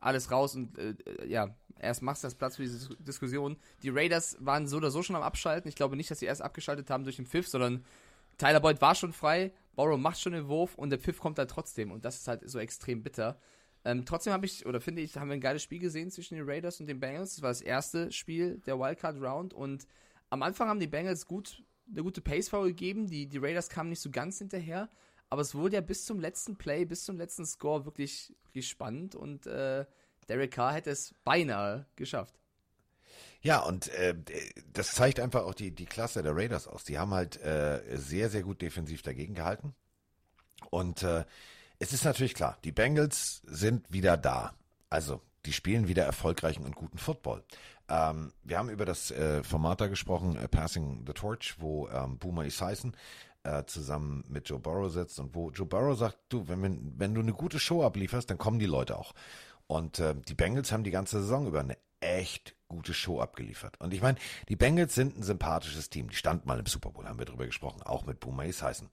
alles raus und äh, äh, ja, erst machst du das Platz für diese Dis- Diskussion. Die Raiders waren so oder so schon am Abschalten. Ich glaube nicht, dass sie erst abgeschaltet haben durch den Pfiff, sondern Tyler Boyd war schon frei, Borrow macht schon den Wurf und der Pfiff kommt dann trotzdem und das ist halt so extrem bitter. Ähm, trotzdem habe ich, oder finde ich, haben wir ein geiles Spiel gesehen zwischen den Raiders und den Bengals. Das war das erste Spiel der Wildcard Round und am Anfang haben die Bengals gut, eine gute Pace vorgegeben. Die, die Raiders kamen nicht so ganz hinterher, aber es wurde ja bis zum letzten Play, bis zum letzten Score wirklich, wirklich spannend und äh, Derek Carr hätte es beinahe geschafft. Ja, und äh, das zeigt einfach auch die, die Klasse der Raiders aus. Die haben halt äh, sehr, sehr gut defensiv dagegen gehalten. Und äh, es ist natürlich klar, die Bengals sind wieder da. Also, die spielen wieder erfolgreichen und guten Football. Ähm, wir haben über das äh, Format da gesprochen, äh, Passing the Torch, wo ähm, Boomer Esiason äh, zusammen mit Joe Burrow sitzt und wo Joe Burrow sagt, du, wenn, wir, wenn du eine gute Show ablieferst, dann kommen die Leute auch. Und äh, die Bengals haben die ganze Saison über eine echt gute Show abgeliefert. Und ich meine, die Bengals sind ein sympathisches Team. Die stand mal im Super Bowl, haben wir drüber gesprochen, auch mit Boomer Esiason.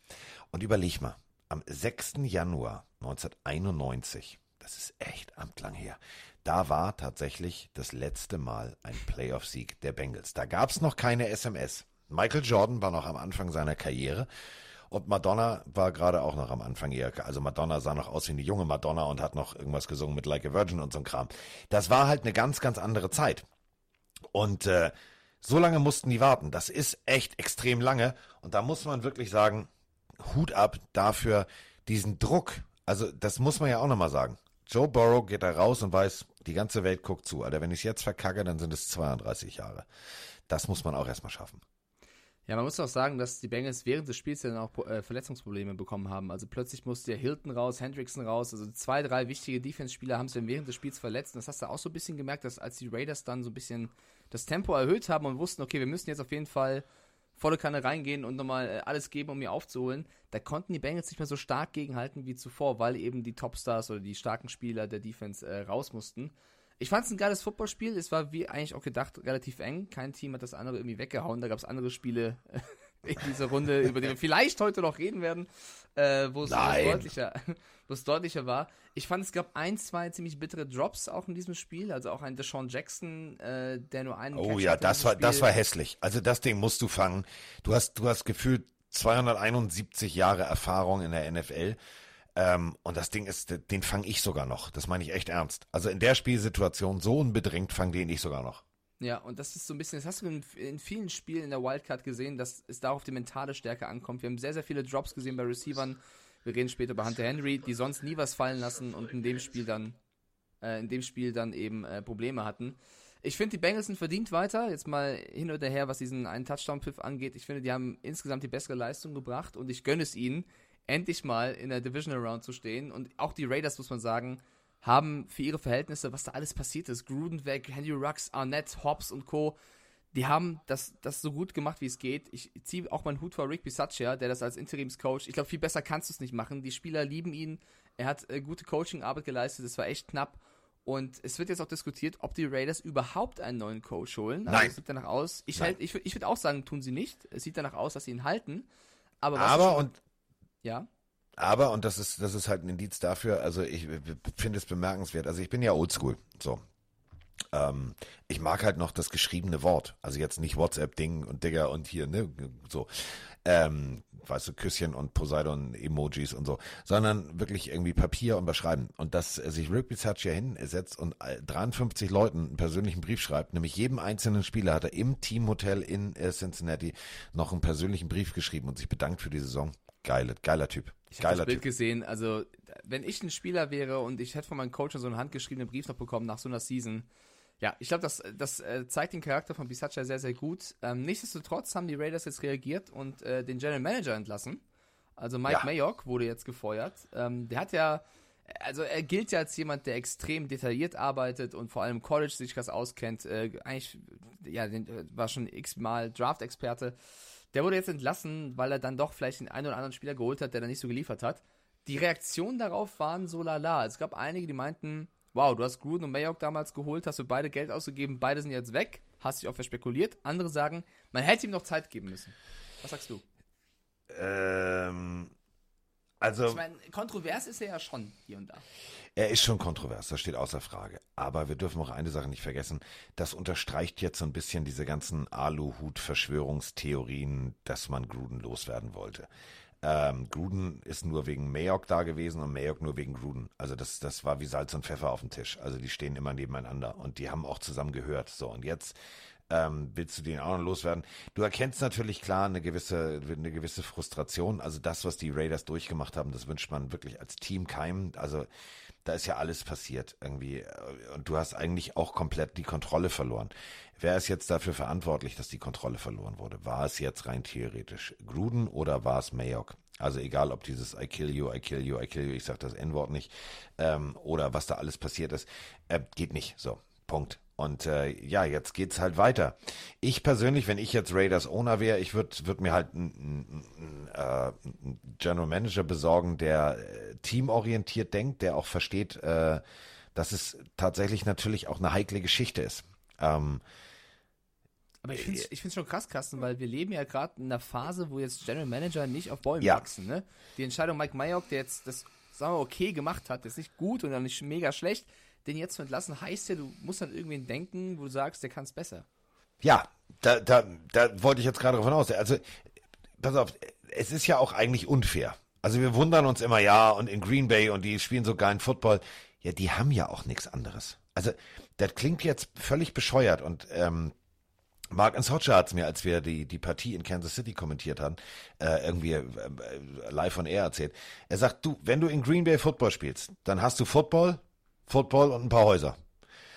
Und überleg mal, am 6. Januar 1991, das ist echt amtlang her, da war tatsächlich das letzte Mal ein Playoff-Sieg der Bengals. Da gab es noch keine SMS. Michael Jordan war noch am Anfang seiner Karriere und Madonna war gerade auch noch am Anfang ihrer, also Madonna sah noch aus wie eine junge Madonna und hat noch irgendwas gesungen mit Like a Virgin und so ein Kram. Das war halt eine ganz, ganz andere Zeit. Und äh, so lange mussten die warten. Das ist echt extrem lange. Und da muss man wirklich sagen, Hut ab dafür, diesen Druck. Also das muss man ja auch nochmal sagen. Joe Burrow geht da raus und weiß, die ganze Welt guckt zu. Alter, wenn ich es jetzt verkacke, dann sind es 32 Jahre. Das muss man auch erstmal schaffen. Ja, man muss auch sagen, dass die Bengals während des Spiels dann auch äh, Verletzungsprobleme bekommen haben. Also plötzlich musste ja Hilton raus, Hendrickson raus. Also zwei, drei wichtige Defense-Spieler haben dann während des Spiels verletzt. Und das hast du auch so ein bisschen gemerkt, dass als die Raiders dann so ein bisschen das Tempo erhöht haben und wussten, okay, wir müssen jetzt auf jeden Fall volle Kanne reingehen und nochmal äh, alles geben, um ihn aufzuholen, da konnten die Bengals nicht mehr so stark gegenhalten wie zuvor, weil eben die Topstars oder die starken Spieler der Defense äh, raus mussten. Ich fand es ein geiles Footballspiel. Es war wie eigentlich auch gedacht relativ eng. Kein Team hat das andere irgendwie weggehauen. Da gab es andere Spiele in dieser Runde, über die wir vielleicht heute noch reden werden, äh, wo es deutlicher, deutlicher war. Ich fand, es gab ein, zwei ziemlich bittere Drops auch in diesem Spiel. Also auch ein Deshaun Jackson, äh, der nur einen Oh Catch ja, das war, das war hässlich. Also das Ding musst du fangen. Du hast, du hast gefühlt 271 Jahre Erfahrung in der NFL. Ähm, und das Ding ist, den fange ich sogar noch. Das meine ich echt ernst. Also in der Spielsituation so unbedrängt fange den ich sogar noch. Ja, und das ist so ein bisschen, das hast du in, vielen Spielen in der Wildcard gesehen, dass es darauf die mentale Stärke ankommt. Wir haben sehr, sehr viele Drops gesehen bei Receivern. Wir reden später über Hunter Henry, die sonst nie was fallen lassen und in dem Spiel dann, äh, in dem Spiel dann eben äh, Probleme hatten. Ich finde, die Bengals sind verdient weiter. Jetzt mal hin oder her, was diesen einen Touchdown-Pfiff angeht. Ich finde, die haben insgesamt die bessere Leistung gebracht und ich gönne es ihnen, endlich mal in der Divisional Round zu stehen. Und auch die Raiders, muss man sagen, haben für ihre Verhältnisse, was da alles passiert ist, Gruden weg, Henry Rux, Arnett, Hobbs und Co., die haben das, das so gut gemacht, wie es geht. Ich ziehe auch meinen Hut vor Rick Bisaccia, der das als Interimscoach, ich glaube, viel besser kannst du es nicht machen. Die Spieler lieben ihn. Er hat äh, gute Coaching-Arbeit geleistet. Es war echt knapp. Und es wird jetzt auch diskutiert, ob die Raiders überhaupt einen neuen Coach holen. Also Nein. Es sieht danach aus. Ich, Nein. halt, ich, ich würde auch sagen, tun sie nicht. Es sieht danach aus, dass sie ihn halten. Aber, was Aber und ja. Aber, und das ist, das ist halt ein Indiz dafür, also ich finde es bemerkenswert. Also ich bin ja oldschool. So. Ähm, ich mag halt noch das geschriebene Wort. Also jetzt nicht WhatsApp-Ding und Digger und hier, ne, so. Ähm, weißt du, Küsschen und Poseidon-Emojis und so, sondern wirklich irgendwie Papier und was schreiben. Und dass äh, sich Rick Bisaccia hinsetzt und äh, 53 Leuten einen persönlichen Brief schreibt, nämlich jedem einzelnen Spieler hat er im Teamhotel in äh, Cincinnati noch einen persönlichen Brief geschrieben und sich bedankt für die Saison. Geile, geiler Typ. Ich habe Geiler das Bild Typ. gesehen. Also, wenn ich ein Spieler wäre und ich hätte von meinem Coach so einen handgeschriebenen Brief noch bekommen nach so einer Season, ja, ich glaube, das, das äh, zeigt den Charakter von Bisaccia sehr, sehr gut. Ähm, nichtsdestotrotz haben die Raiders jetzt reagiert und äh, den General Manager entlassen. Also Mike Ja. Mayock wurde jetzt gefeuert. Ähm, der hat ja, also er gilt ja als jemand, der extrem detailliert arbeitet und vor allem College sich das auskennt. Äh, eigentlich, ja, den, äh, war schon x-mal Draft-Experte. Der wurde jetzt entlassen, weil er dann doch vielleicht den einen oder anderen Spieler geholt hat, der dann nicht so geliefert hat. Die Reaktionen darauf waren so lala. Es gab einige, die meinten, wow, du hast Gruden und Mayock damals geholt, hast du beide Geld ausgegeben, beide sind jetzt weg, hast dich auch verspekuliert. Andere sagen, man hätte ihm noch Zeit geben müssen. Was sagst du? Ähm, also, Ich meine, kontrovers ist er ja schon hier und da. er ist schon kontrovers, das steht außer Frage. Aber wir dürfen auch eine Sache nicht vergessen, das unterstreicht jetzt so ein bisschen diese ganzen Aluhut-Verschwörungstheorien, dass man Gruden loswerden wollte. Ähm, Gruden ist nur wegen Mayock da gewesen und Mayock nur wegen Gruden. Also das, das war wie Salz und Pfeffer auf dem Tisch. Also die stehen immer nebeneinander und die haben auch zusammen gehört. So, und jetzt ähm, willst du den auch noch loswerden? Du erkennst natürlich klar eine gewisse, eine gewisse Frustration. Also das, was die Raiders durchgemacht haben, das wünscht man wirklich als Team keinem. Also da ist ja alles passiert irgendwie. Und du hast eigentlich auch komplett die Kontrolle verloren. Wer ist jetzt dafür verantwortlich, dass die Kontrolle verloren wurde? War es jetzt rein theoretisch Gruden oder war es Mayock? Also egal, ob dieses I kill you, I kill you, I kill you, ich sag das N-Wort nicht, ähm, oder was da alles passiert ist, äh, geht nicht. So, Punkt. Und äh, ja, jetzt geht's halt weiter. Ich persönlich, wenn ich jetzt Raiders Owner wäre, ich würde würd mir halt einen äh, General Manager besorgen, der äh, teamorientiert denkt, der auch versteht, äh, dass es tatsächlich natürlich auch eine heikle Geschichte ist. Ähm, Aber ich finde es ich find's schon krass, Carsten, weil wir leben ja gerade in einer Phase, wo jetzt General Manager nicht auf Bäumen Ja. wachsen. Ne? Die Entscheidung Mike Mayock, der jetzt das, sagen wir, okay gemacht hat, ist nicht gut und dann nicht mega schlecht, den jetzt zu entlassen, heißt ja, du musst an irgendwen denken, wo du sagst, der kann es besser. Ja, da, da, da wollte ich jetzt gerade davon aus. Also, pass auf, es ist ja auch eigentlich unfair. Also wir wundern uns immer, ja, und in Green Bay und die spielen so geilen Football. Ja, die haben ja auch nichts anderes. Also, das klingt jetzt völlig bescheuert und ähm, Mark Hodger hat es mir, als wir die, die Partie in Kansas City kommentiert haben, äh, irgendwie äh, äh, live on air erzählt. Er sagt, du, wenn du in Green Bay Football spielst, dann hast du Football, Football und ein paar Häuser.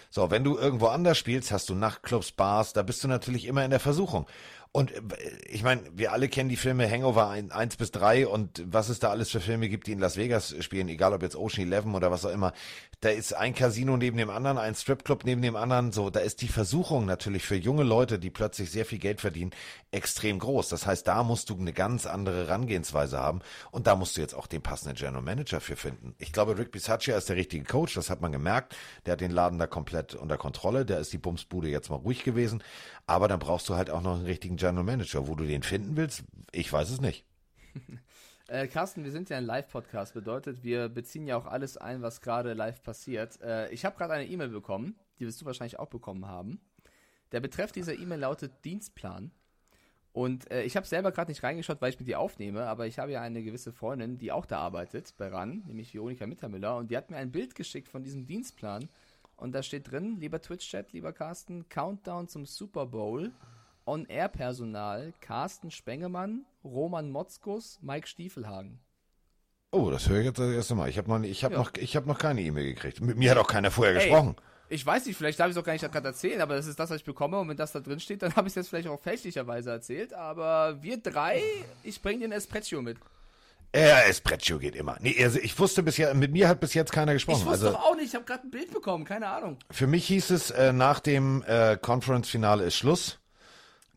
So, wenn du irgendwo anders spielst, hast du Nachtclubs, Bars, da bist du natürlich immer in der Versuchung. Und äh, ich meine, wir alle kennen die Filme Hangover 1 bis 3 und was es da alles für Filme gibt, die in Las Vegas spielen, egal ob jetzt Ocean Eleven oder was auch immer. Da ist ein Casino neben dem anderen, ein Stripclub neben dem anderen. So, da ist die Versuchung natürlich für junge Leute, die plötzlich sehr viel Geld verdienen, extrem groß. Das heißt, da musst du eine ganz andere Herangehensweise haben und da musst du jetzt auch den passenden General Manager für finden. Ich glaube, Rick Bisaccia ist der richtige Coach, das hat man gemerkt. Der hat den Laden da komplett unter Kontrolle. Der ist die Bumsbude jetzt mal ruhig gewesen. Aber dann brauchst du halt auch noch einen richtigen General Manager. Wo du den finden willst, ich weiß es nicht. Äh, Carsten, wir sind ja ein Live-Podcast, bedeutet, wir beziehen ja auch alles ein, was gerade live passiert. Äh, ich habe gerade eine E-Mail bekommen, die wirst du wahrscheinlich auch bekommen haben. Der Betreff dieser E-Mail lautet Dienstplan. Und äh, ich habe selber gerade nicht reingeschaut, weil ich mit dir aufnehme, aber ich habe ja eine gewisse Freundin, die auch da arbeitet bei RAN, nämlich Veronika Mittermüller, und die hat mir ein Bild geschickt von diesem Dienstplan. Und da steht drin, lieber Twitch-Chat, lieber Carsten, Countdown zum Super Bowl, On-Air-Personal, Carsten Spengemann, Roman Motzkus, Mike Stiefelhagen. Oh, das höre ich jetzt das erste Mal. Ich habe noch, ich habe Ja. noch, ich habe noch keine E-Mail gekriegt. Mit mir hat auch keiner vorher Ey, gesprochen. Ich weiß nicht, vielleicht darf ich es auch gar nicht gerade erzählen, aber das ist das, was ich bekomme. Und wenn das da drin steht, dann habe ich es jetzt vielleicht auch fälschlicherweise erzählt. Aber wir drei, ich bringe den Espresso mit. Ja, Espresso geht immer. Nee, also ich wusste bisher, mit mir hat bis jetzt keiner Ich gesprochen. wusste Also doch auch nicht, ich habe gerade ein Bild bekommen, keine Ahnung. für mich hieß es, äh, nach dem äh, Conference-Finale ist Schluss.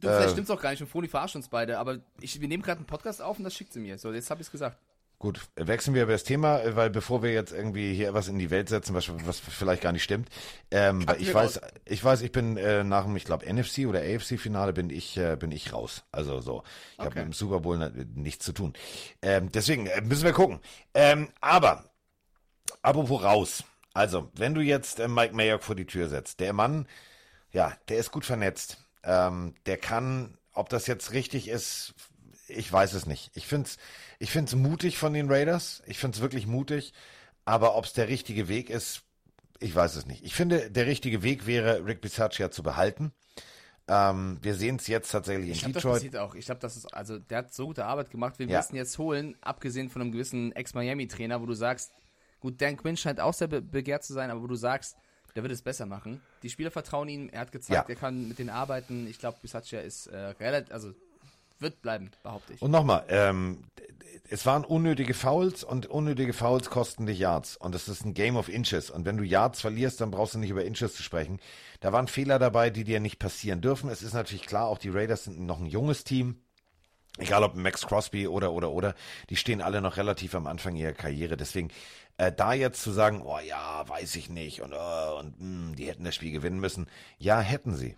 Du, vielleicht stimmt's auch gar nicht und Froni verarscht uns beide, aber ich, wir nehmen gerade einen Podcast auf und das schickt sie mir. So, jetzt habe ich es gesagt. Gut, wechseln wir über das Thema, äh, weil bevor wir jetzt irgendwie hier was in die Welt setzen, was, was vielleicht gar nicht stimmt. Ähm, ich weiß, raus. ich weiß, ich bin äh, nach dem, ich glaube, NFC oder AFC-Finale bin ich, äh, bin ich raus. Also so. Ich habe Okay. mit dem Super Bowl nichts zu tun. Ähm, deswegen äh, müssen wir gucken. Ähm, aber, apropos raus. Also, wenn du jetzt äh, Mike Mayock vor die Tür setzt, der Mann, ja, der ist gut vernetzt. Ähm, der kann, ob das jetzt richtig ist, ich weiß es nicht. Ich finde es ich find's mutig von den Raiders. Ich finde es wirklich mutig. Aber ob es der richtige Weg ist, ich weiß es nicht. Ich finde, der richtige Weg wäre, Rick Bisaccia zu behalten. Ähm, wir sehen es jetzt tatsächlich Ich in glaube, das Detroit. passiert auch. Ich glaube, das ist, also, der hat so gute Arbeit gemacht. Wir Ja. müssen jetzt holen, abgesehen von einem gewissen Ex-Miami-Trainer, wo du sagst, gut, Dan Quinn scheint auch sehr be begehrt zu sein, aber wo du sagst, der wird es besser machen. Die Spieler vertrauen ihm, er hat gezeigt, Ja. er kann mit denen arbeiten. Ich glaube, Bisaccia ist äh, relativ, also wird bleiben, behaupte ich. Und nochmal, ähm, es waren unnötige Fouls und unnötige Fouls kosten dich Yards. Und es ist ein Game of Inches. Und wenn du Yards verlierst, dann brauchst du nicht über Inches zu sprechen. Da waren Fehler dabei, die dir nicht passieren dürfen. Es ist natürlich klar, auch die Raiders sind noch ein junges Team. Egal ob Max Crosby oder, oder, oder, die stehen alle noch relativ am Anfang ihrer Karriere. Deswegen, äh, da jetzt zu sagen, oh ja, weiß ich nicht und, oh, und mh, die hätten das Spiel gewinnen müssen. Ja, hätten sie.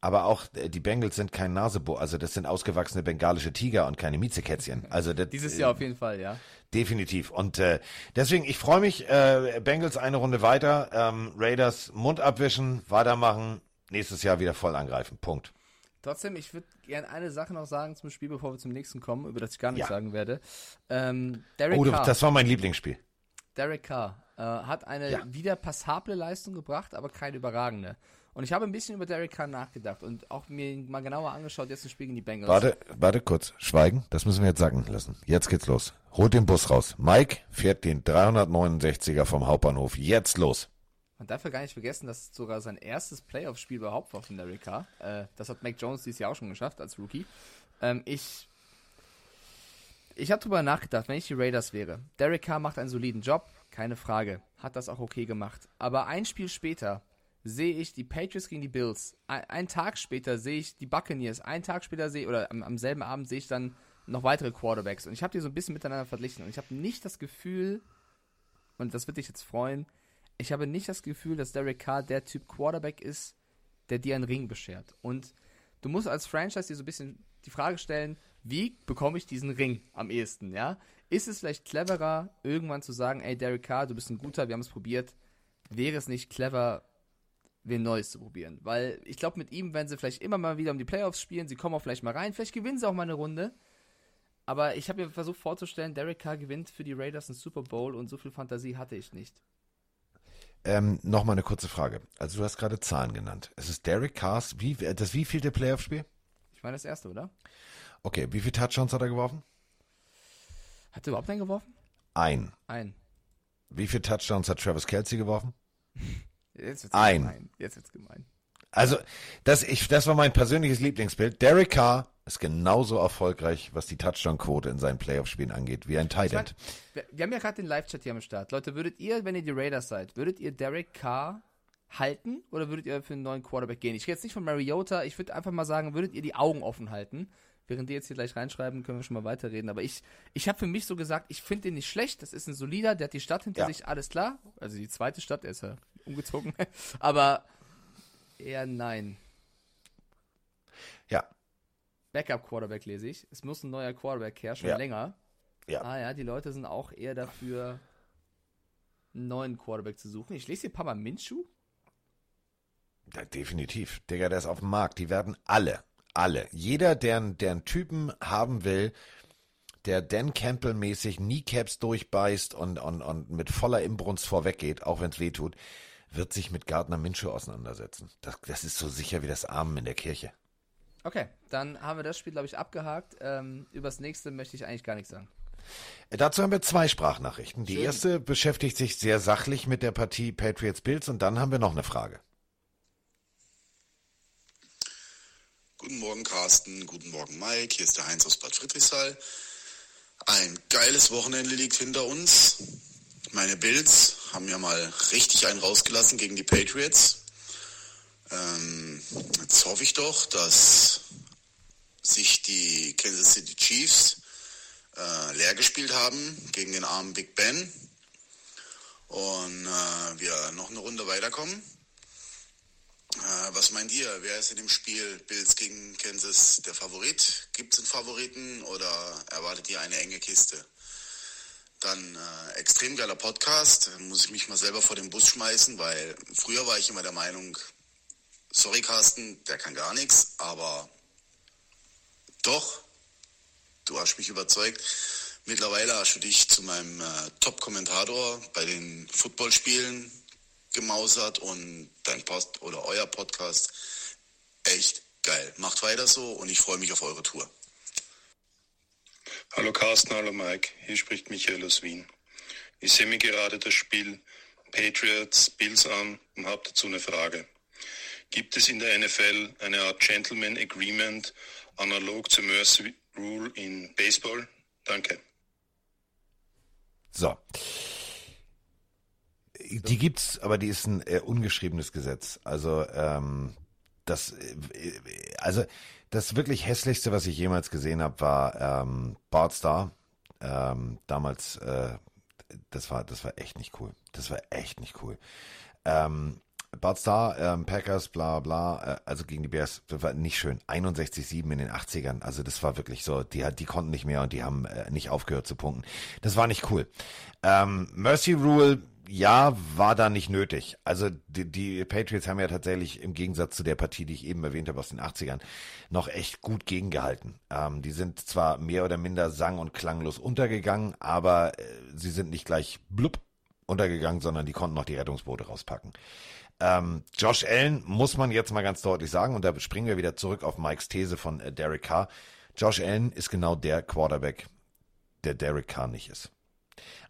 Aber auch äh, die Bengals sind kein Nasebo, also das sind ausgewachsene bengalische Tiger und keine Miezekätzchen. Also das, Dieses Jahr auf jeden Fall, ja. Definitiv. Und äh, deswegen, ich freue mich, äh, Bengals eine Runde weiter, ähm, Raiders Mund abwischen, weitermachen, nächstes Jahr wieder voll angreifen. Punkt. Trotzdem, ich würde gerne eine Sache noch sagen zum Spiel, bevor wir zum nächsten kommen, über das ich gar nichts Ja. sagen werde. Ähm, Derek Oh, Carr, das war mein Lieblingsspiel. Derek Carr äh, hat eine Ja. wieder passable Leistung gebracht, aber keine überragende. Und ich habe ein bisschen über Derek Carr nachgedacht und auch mir mal genauer angeschaut, jetzt ein Spiel gegen die Bengals. Warte, warte kurz. Schweigen. Das müssen wir jetzt sacken lassen. Jetzt geht's los. Holt den Bus raus. Mike fährt den 369er vom Hauptbahnhof. Jetzt los. Man darf ja gar nicht vergessen, dass es sogar sein erstes Playoff-Spiel überhaupt war von Derek Carr. Äh, das hat Mac Jones dieses Jahr auch schon geschafft als Rookie. Ähm, ich ich habe drüber nachgedacht, wenn ich die Raiders wäre. Derek Carr macht einen soliden Job, keine Frage. Hat das auch okay gemacht. Aber ein Spiel später sehe ich die Patriots gegen die Bills. Ein, einen Tag später sehe ich die Buccaneers. Einen Tag später sehe oder am, am selben Abend sehe ich dann noch weitere Quarterbacks. Und ich habe die so ein bisschen miteinander verglichen. Und ich habe nicht das Gefühl, und das wird dich jetzt freuen, ich habe nicht das Gefühl, dass Derek Carr der Typ Quarterback ist, der dir einen Ring beschert. Und du musst als Franchise dir so ein bisschen die Frage stellen, wie bekomme ich diesen Ring am ehesten, ja? Ist es vielleicht cleverer, irgendwann zu sagen, ey, Derek Carr, du bist ein guter, wir haben es probiert. Wäre es nicht clever, wen Neues zu probieren? Weil ich glaube, mit ihm werden sie vielleicht immer mal wieder um die Playoffs spielen, sie kommen auch vielleicht mal rein, vielleicht gewinnen sie auch mal eine Runde. Aber ich habe mir versucht vorzustellen, Derek Carr gewinnt für die Raiders einen Super Bowl und so viel Fantasie hatte ich nicht. Ähm, Nochmal eine kurze Frage. Also du hast gerade Zahlen genannt. Es ist Derek Carrs, wie, das wievielte Playoff-Spiel? Ich meine das erste, oder? Okay, wie viele Touchdowns hat er geworfen? Hat er überhaupt einen geworfen? Ein. Ein. Wie viele Touchdowns hat Travis Kelsey geworfen? Jetzt wird's Ein. gemein. Jetzt wird's gemein. Also, das, ich, das war mein persönliches Lieblingsbild. Derek Carr ist genauso erfolgreich, was die Touchdown-Quote in seinen Playoff-Spielen angeht, wie ein Tight Ich mein, End. wir, wir haben ja gerade den Live-Chat hier am Start. Leute, würdet ihr, wenn ihr die Raiders seid, würdet ihr Derek Carr halten oder würdet ihr für einen neuen Quarterback gehen? Ich rede jetzt nicht von Mariota, ich würde einfach mal sagen, würdet ihr die Augen offen halten? Während die jetzt hier gleich reinschreiben, können wir schon mal weiterreden. Aber ich, ich habe für mich so gesagt, ich finde den nicht schlecht. Das ist ein solider, der hat die Stadt hinter Ja. sich, alles klar. Also die zweite Stadt, er ist ja umgezogen. Aber eher nein. Ja, Backup-Quarterback lese ich. Es muss ein neuer Quarterback her, schon Ja. länger. ja. Ah ja, die Leute sind auch eher dafür, einen neuen Quarterback zu suchen. Ich lese hier ein paar Mal Minshew. Ja, definitiv. Digga, der ist auf dem Markt. Die werden alle, alle. Jeder, der, einen- Typen haben will, der Dan Campbell-mäßig Kneecaps durchbeißt und, und, und mit voller Imbrunst vorweggeht, auch wenn es weh tut, wird sich mit Gardner Minshew auseinandersetzen. Das, das ist so sicher wie das Amen in der Kirche. Okay, dann haben wir das Spiel, glaube ich, abgehakt. Ähm, übers nächste möchte ich eigentlich gar nichts sagen. Äh, Dazu haben wir zwei Sprachnachrichten. Die Schön. erste beschäftigt sich sehr sachlich mit der Partie Patriots Bills und dann haben wir noch eine Frage. Guten Morgen, Carsten. Guten Morgen, Mike. Hier ist der Heinz aus Bad Friedrichsthal. Ein geiles Wochenende liegt hinter uns. Meine Bills haben ja mal richtig einen rausgelassen gegen die Patriots. Ähm, jetzt hoffe ich doch, dass sich die Kansas City Chiefs äh, leer gespielt haben gegen den armen Big Ben und äh, wir noch eine Runde weiterkommen. Äh, was meint ihr? Wer ist in dem Spiel Bills gegen Kansas der Favorit? Gibt es einen Favoriten oder erwartet ihr eine enge Kiste? Dann äh, extrem geiler Podcast. Muss ich mich mal selber vor den Bus schmeißen, weil früher war ich immer der Meinung, sorry Carsten, der kann gar nichts, aber doch, du hast mich überzeugt. Mittlerweile hast du dich zu meinem äh, Top-Kommentator bei den Footballspielen gemausert und dein Post oder euer Podcast echt geil. Macht weiter so und ich freue mich auf eure Tour. Hallo Carsten, hallo Mike, hier spricht Michael aus Wien. Ich sehe mir gerade das Spiel Patriots Bills an und habe dazu eine Frage. Gibt es in der NFL eine Art Gentleman Agreement analog zur Mercy Rule in Baseball? Danke. So. Die gibt's, aber die ist ein äh, ungeschriebenes Gesetz. Also ähm, das, äh, also das wirklich hässlichste, was ich jemals gesehen habe, war ähm, Bart Star. Ähm, damals, äh, das war, das war echt nicht cool. Das war echt nicht cool. Ähm, Bart Starr, ähm, Packers, bla bla, äh, also gegen die Bears, das war nicht schön. 61-7 in den 80ern, also das war wirklich so, die, die konnten nicht mehr und die haben äh, nicht aufgehört zu punkten. Das war nicht cool. Ähm, Mercy Rule, ja, war da nicht nötig. Also die, die Patriots haben ja tatsächlich im Gegensatz zu der Partie, die ich eben erwähnt habe aus den 80ern, noch echt gut gegengehalten. Ähm, die sind zwar mehr oder minder sang- und klanglos untergegangen, aber äh, sie sind nicht gleich blub untergegangen, sondern die konnten noch die Rettungsboote rauspacken. Ähm, Josh Allen muss man jetzt mal ganz deutlich sagen, und da springen wir wieder zurück auf Mikes These von äh, Derek Carr. Josh Allen ist genau der Quarterback, der Derek Carr nicht ist.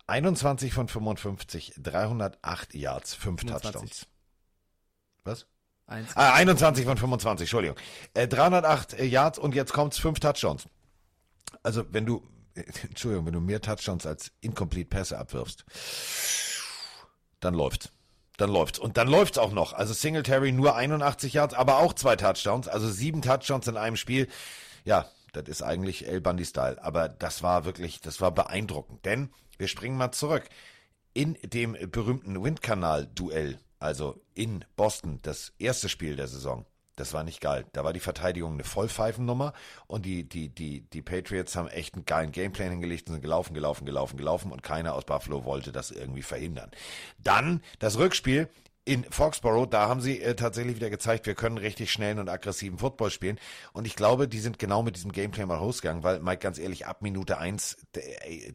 21 von 55, 308 Yards, 5 Touchdowns. Was? Ah, 21 von 25, Entschuldigung. Äh, 308 äh, Yards und jetzt kommt's 5 Touchdowns. Also, wenn du, Entschuldigung, wenn du mehr Touchdowns als Incomplete Pässe abwirfst, dann läuft's dann läuft's. Und dann läuft's auch noch. Also Singletary nur 81 Yards, aber auch zwei Touchdowns, also sieben Touchdowns in einem Spiel. Ja, das ist eigentlich El Bundy-Style. Aber das war wirklich, das war beeindruckend. Denn wir springen mal zurück. In dem berühmten Windkanal-Duell, also in Boston, das erste Spiel der Saison, das war nicht geil. Da war die Verteidigung eine Vollpfeifennummer und die, die, die, die Patriots haben echt einen geilen Gameplan hingelegt und sind gelaufen, gelaufen, gelaufen, gelaufen und keiner aus Buffalo wollte das irgendwie verhindern. Dann das Rückspiel in Foxborough, da haben sie äh, tatsächlich wieder gezeigt, wir können richtig schnellen und aggressiven Football spielen. Und ich glaube, die sind genau mit diesem Gameplan mal rausgegangen, weil, Mike, ganz ehrlich, ab Minute eins,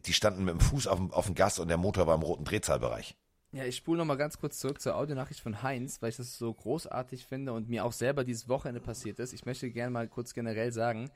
die standen mit dem Fuß auf dem, auf dem Gas und der Motor war im roten Drehzahlbereich. Ja, ich spule nochmal ganz kurz zurück zur Audionachricht von Heinz, weil ich das so großartig finde und mir auch selber dieses Wochenende passiert ist. Ich möchte gerne mal kurz generell sagen,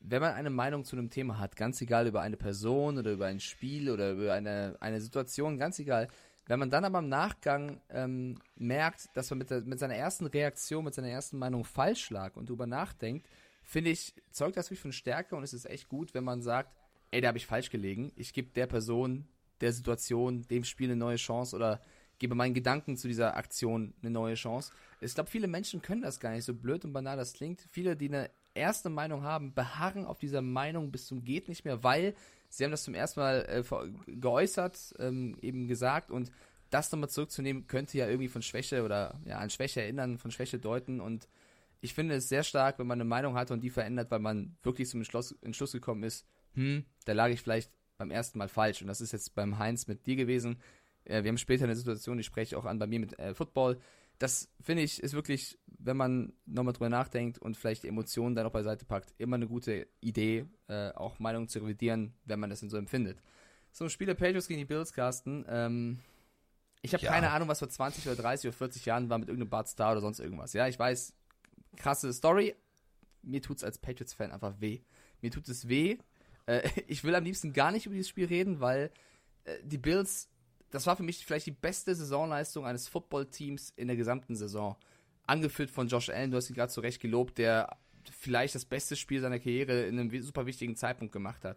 wenn man eine Meinung zu einem Thema hat, ganz egal über eine Person oder über ein Spiel oder über eine, eine Situation, ganz egal, wenn man dann aber im Nachgang ähm, merkt, dass man mit, der, mit seiner ersten Reaktion, mit seiner ersten Meinung falsch lag und darüber nachdenkt, finde ich, zeugt das wirklich von Stärke und es ist echt gut, wenn man sagt, ey, da habe ich falsch gelegen. Ich gebe der Person der Situation, dem Spiel eine neue Chance oder gebe meinen Gedanken zu dieser Aktion eine neue Chance. Ich glaube, viele Menschen können das gar nicht, so blöd und banal das klingt. Viele, die eine erste Meinung haben, beharren auf dieser Meinung bis zum geht nicht mehr, weil sie haben das zum ersten Mal äh, geäußert, ähm, eben gesagt und das nochmal zurückzunehmen, könnte ja irgendwie von Schwäche oder ja, an Schwäche erinnern, von Schwäche deuten und ich finde es sehr stark, wenn man eine Meinung hat und die verändert, weil man wirklich zum Entschluss, Entschluss gekommen ist, hm, da lag ich vielleicht beim ersten Mal falsch. Und das ist jetzt beim Heinz mit dir gewesen. Äh, wir haben später eine Situation, die spreche ich auch an bei mir mit äh, Football. Das finde ich ist wirklich, wenn man nochmal drüber nachdenkt und vielleicht die Emotionen dann auch beiseite packt, immer eine gute Idee, äh, auch Meinungen zu revidieren, wenn man das denn so empfindet. So, Spiel der Patriots gegen die Bills, Carsten. Ähm, ich habe ja. keine Ahnung, was vor 20 oder 30 oder 40 Jahren war mit irgendeinem Bart Star oder sonst irgendwas. Ja, ich weiß, krasse Story. Mir tut es als Patriots-Fan einfach weh. Mir tut es weh, äh, ich will am liebsten gar nicht über dieses Spiel reden, weil äh, die Bills, das war für mich vielleicht die beste Saisonleistung eines Footballteams in der gesamten Saison. Angeführt von Josh Allen, du hast ihn gerade zu Recht gelobt, der vielleicht das beste Spiel seiner Karriere in einem super wichtigen Zeitpunkt gemacht hat.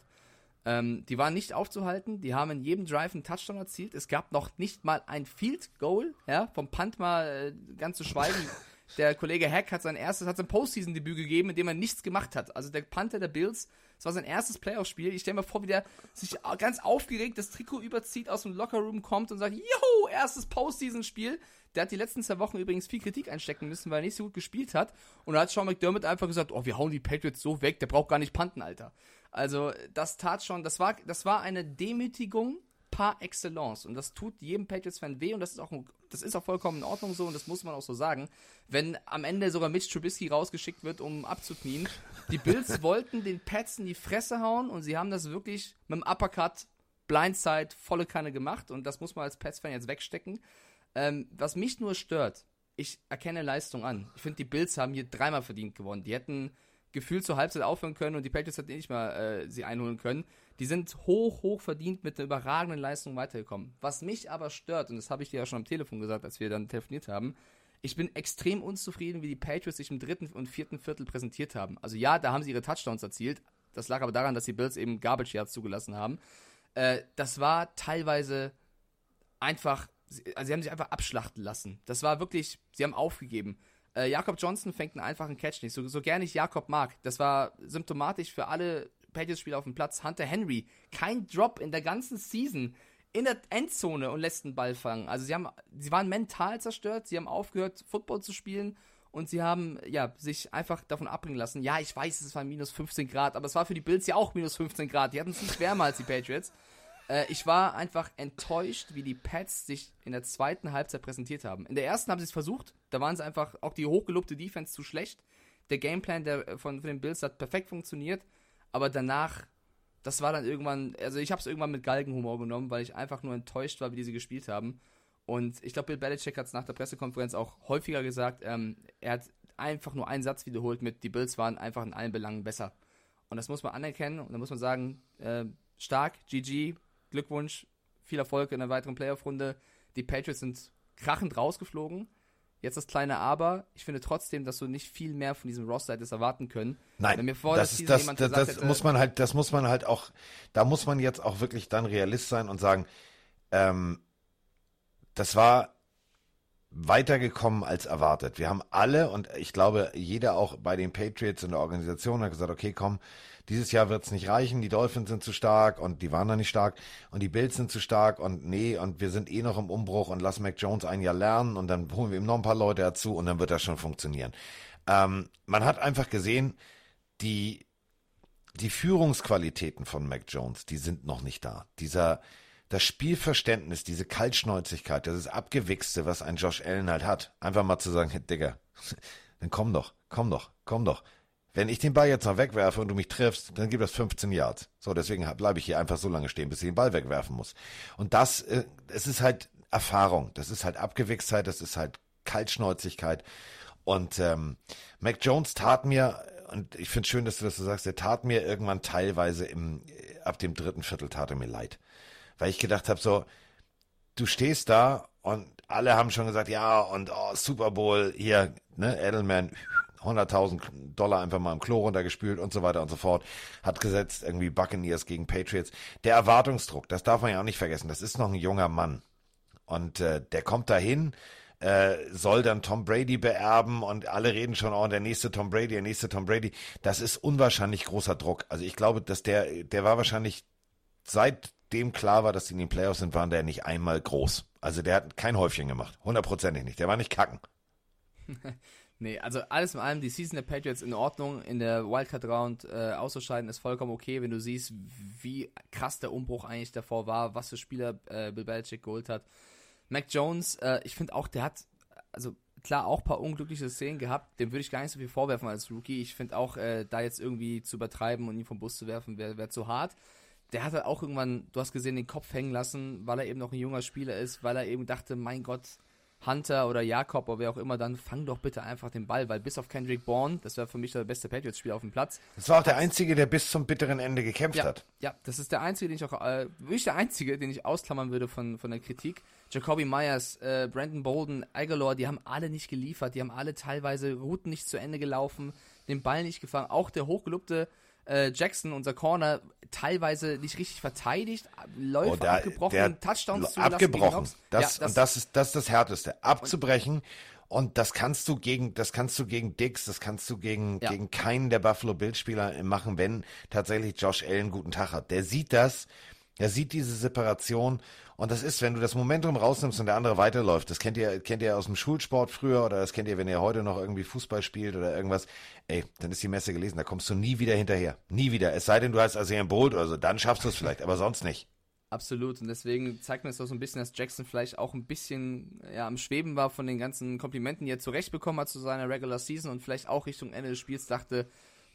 Ähm, die waren nicht aufzuhalten, die haben in jedem Drive einen Touchdown erzielt. Es gab noch nicht mal ein Field Goal, ja, vom Punt mal äh, ganz zu schweigen. Der Kollege Hack hat sein erstes, hat sein Postseason-Debüt gegeben, in dem er nichts gemacht hat. Also der Panther der Bills es war sein erstes Playoff-Spiel. Ich stelle mir vor, wie der sich ganz aufgeregt das Trikot überzieht, aus dem Lockerroom kommt und sagt, Juhu, erstes Postseason-Spiel. Der hat die letzten zwei Wochen übrigens viel Kritik einstecken müssen, weil er nicht so gut gespielt hat. Und da hat Sean McDermott einfach gesagt, oh, wir hauen die Patriots so weg, der braucht gar nicht panten, Alter. Also, das tat schon, das war, das war eine Demütigung par excellence. Und das tut jedem Patriots-Fan weh und das ist, auch, das ist auch vollkommen in Ordnung so und das muss man auch so sagen. Wenn am Ende sogar Mitch Trubisky rausgeschickt wird, um abzuknien. Die Bills wollten den Pats in die Fresse hauen und sie haben das wirklich mit dem Uppercut Blindside volle Kanne gemacht und das muss man als Pats-Fan jetzt wegstecken. Ähm, was mich nur stört, ich erkenne Leistung an. Ich finde, die Bills haben hier dreimal verdient gewonnen. Die hätten gefühlt zur Halbzeit aufhören können und die Patriots hätten eh nicht mal äh, sie einholen können. Die sind hoch, hoch verdient mit einer überragenden Leistung weitergekommen. Was mich aber stört, und das habe ich dir ja schon am Telefon gesagt, als wir dann telefoniert haben, Ich bin extrem unzufrieden, wie die Patriots sich im dritten und vierten Viertel präsentiert haben. Also ja, da haben sie ihre Touchdowns erzielt. Das lag aber daran, dass die Bills eben Garbage Yards zugelassen haben. Äh, das war teilweise einfach, also sie haben sich einfach abschlachten lassen. Das war wirklich, sie haben aufgegeben. Äh, Jakob Johnson fängt einen einfachen Catch nicht, so, so gerne ich Jakob mag. Das war symptomatisch für alle Patriots-Spieler auf dem Platz. Hunter Henry, kein Drop in der ganzen Season in der Endzone und lässt den Ball fangen. Also sie haben, sie waren mental zerstört, sie haben aufgehört, Football zu spielen und sie haben ja sich einfach davon abbringen lassen. Ja, ich weiß, es war minus 15 Grad, aber es war für die Bills ja auch minus 15 Grad. Die hatten es nicht wärmer als die Patriots. Äh, ich war einfach enttäuscht, wie die Pats sich in der zweiten Halbzeit präsentiert haben. In der ersten haben sie es versucht, da waren sie einfach auch die hochgelobte Defense zu schlecht. Der Gameplan der, von, von den Bills hat perfekt funktioniert, aber danach das war dann irgendwann, also ich habe es irgendwann mit Galgenhumor genommen, weil ich einfach nur enttäuscht war, wie die sie gespielt haben. Und ich glaube, Bill Belichick hat es nach der Pressekonferenz auch häufiger gesagt. Ähm, er hat einfach nur einen Satz wiederholt mit, die Bills waren einfach in allen Belangen besser. Und das muss man anerkennen und da muss man sagen, äh, stark, GG, Glückwunsch, viel Erfolg in der weiteren Playoff-Runde. Die Patriots sind krachend rausgeflogen. Jetzt das kleine Aber. Ich finde trotzdem, dass du nicht viel mehr von diesem Roster hättest erwarten können. Nein, mir vor das, das, das, das hätte, muss man halt, das muss man halt auch, da muss man jetzt auch wirklich dann Realist sein und sagen, ähm, das war weitergekommen als erwartet. Wir haben alle und ich glaube, jeder auch bei den Patriots in der Organisation hat gesagt, okay, komm, dieses Jahr wird es nicht reichen, die Dolphins sind zu stark und die waren noch nicht stark und die Bills sind zu stark und nee, und wir sind eh noch im Umbruch und lass Mac Jones ein Jahr lernen und dann holen wir ihm noch ein paar Leute dazu und dann wird das schon funktionieren. Ähm, man hat einfach gesehen, die, die Führungsqualitäten von Mac Jones, die sind noch nicht da. Dieser, das Spielverständnis, diese Kaltschnäuzigkeit, das ist Abgewichste, was ein Josh Allen halt hat. Einfach mal zu sagen, hey, Digga, dann komm doch, komm doch, komm doch. Wenn ich den Ball jetzt noch wegwerfe und du mich triffst, dann gibt es 15 Yards. So, deswegen bleibe ich hier einfach so lange stehen, bis ich den Ball wegwerfen muss. Und das, äh, es ist halt Erfahrung, das ist halt Abgewichstheit, das ist halt Kaltschnäuzigkeit. Und ähm, Mac Jones tat mir, und ich finde schön, dass du das so sagst, er tat mir irgendwann teilweise im, ab dem dritten Viertel tat er mir leid. Weil ich gedacht habe, so, du stehst da und alle haben schon gesagt, ja, und oh, Super Bowl, hier, ne, Edelman, 100.000 Dollar einfach mal im Klo runtergespült und so weiter und so fort. Hat gesetzt irgendwie Buccaneers gegen Patriots. Der Erwartungsdruck, das darf man ja auch nicht vergessen. Das ist noch ein junger Mann. Und äh, der kommt dahin, äh, soll dann Tom Brady beerben und alle reden schon, oh, der nächste Tom Brady, der nächste Tom Brady. Das ist unwahrscheinlich großer Druck. Also ich glaube, dass der, der war wahrscheinlich seitdem klar war, dass die in den Playoffs sind, waren der nicht einmal groß. Also der hat kein Häufchen gemacht. Hundertprozentig nicht. Der war nicht kacken. Nee, also alles in allem, die Season der Patriots in Ordnung. In der Wildcard-Round äh, auszuscheiden ist vollkommen okay, wenn du siehst, wie krass der Umbruch eigentlich davor war, was für Spieler äh, Bill Belichick geholt hat. Mac Jones, äh, ich finde auch, der hat, also klar, auch ein paar unglückliche Szenen gehabt. Dem würde ich gar nicht so viel vorwerfen als Rookie. Ich finde auch, äh, da jetzt irgendwie zu übertreiben und ihn vom Bus zu werfen, wäre wär zu hart. Der hatte auch irgendwann, du hast gesehen, den Kopf hängen lassen, weil er eben noch ein junger Spieler ist, weil er eben dachte, mein Gott, Hunter oder Jakob oder wer auch immer, dann fang doch bitte einfach den Ball, weil bis auf Kendrick Bourne, das wäre für mich der beste Patriots-Spieler auf dem Platz. Das war auch der Einzige, der bis zum bitteren Ende gekämpft ja, hat. Ja, das ist der Einzige, den ich auch, äh, wirklich der Einzige, den ich ausklammern würde von, von der Kritik. Jacoby Myers, äh, Brandon Bolden, Aguilar, die haben alle nicht geliefert, die haben alle teilweise Routen nicht zu Ende gelaufen, den Ball nicht gefangen. Auch der hochgelobte äh, Jackson, unser Corner, teilweise nicht richtig verteidigt, Läufe oh, der, abgebrochen, der Touchdowns zu Abgebrochen. Das, ja, das, und das ist, das ist das Härteste. Abzubrechen. Und das kannst du gegen, das kannst du gegen Dix, das kannst du gegen, ja. gegen keinen der Buffalo Bills Spieler machen, wenn tatsächlich Josh Allen einen guten Tag hat. Der sieht das, er sieht diese Separation und das ist, wenn du das Momentum rausnimmst und der andere weiterläuft, das kennt ihr, kennt ihr aus dem Schulsport früher oder das kennt ihr, wenn ihr heute noch irgendwie Fußball spielt oder irgendwas, ey, dann ist die Messe gelesen, da kommst du nie wieder hinterher. Nie wieder. Es sei denn, du hast also Bolt oder so, dann schaffst du es vielleicht, aber sonst nicht. Absolut. Und deswegen zeigt mir es auch so ein bisschen, dass Jackson vielleicht auch ein bisschen ja, am Schweben war von den ganzen Komplimenten, die er zurechtbekommen hat zu seiner Regular Season und vielleicht auch Richtung Ende des Spiels dachte,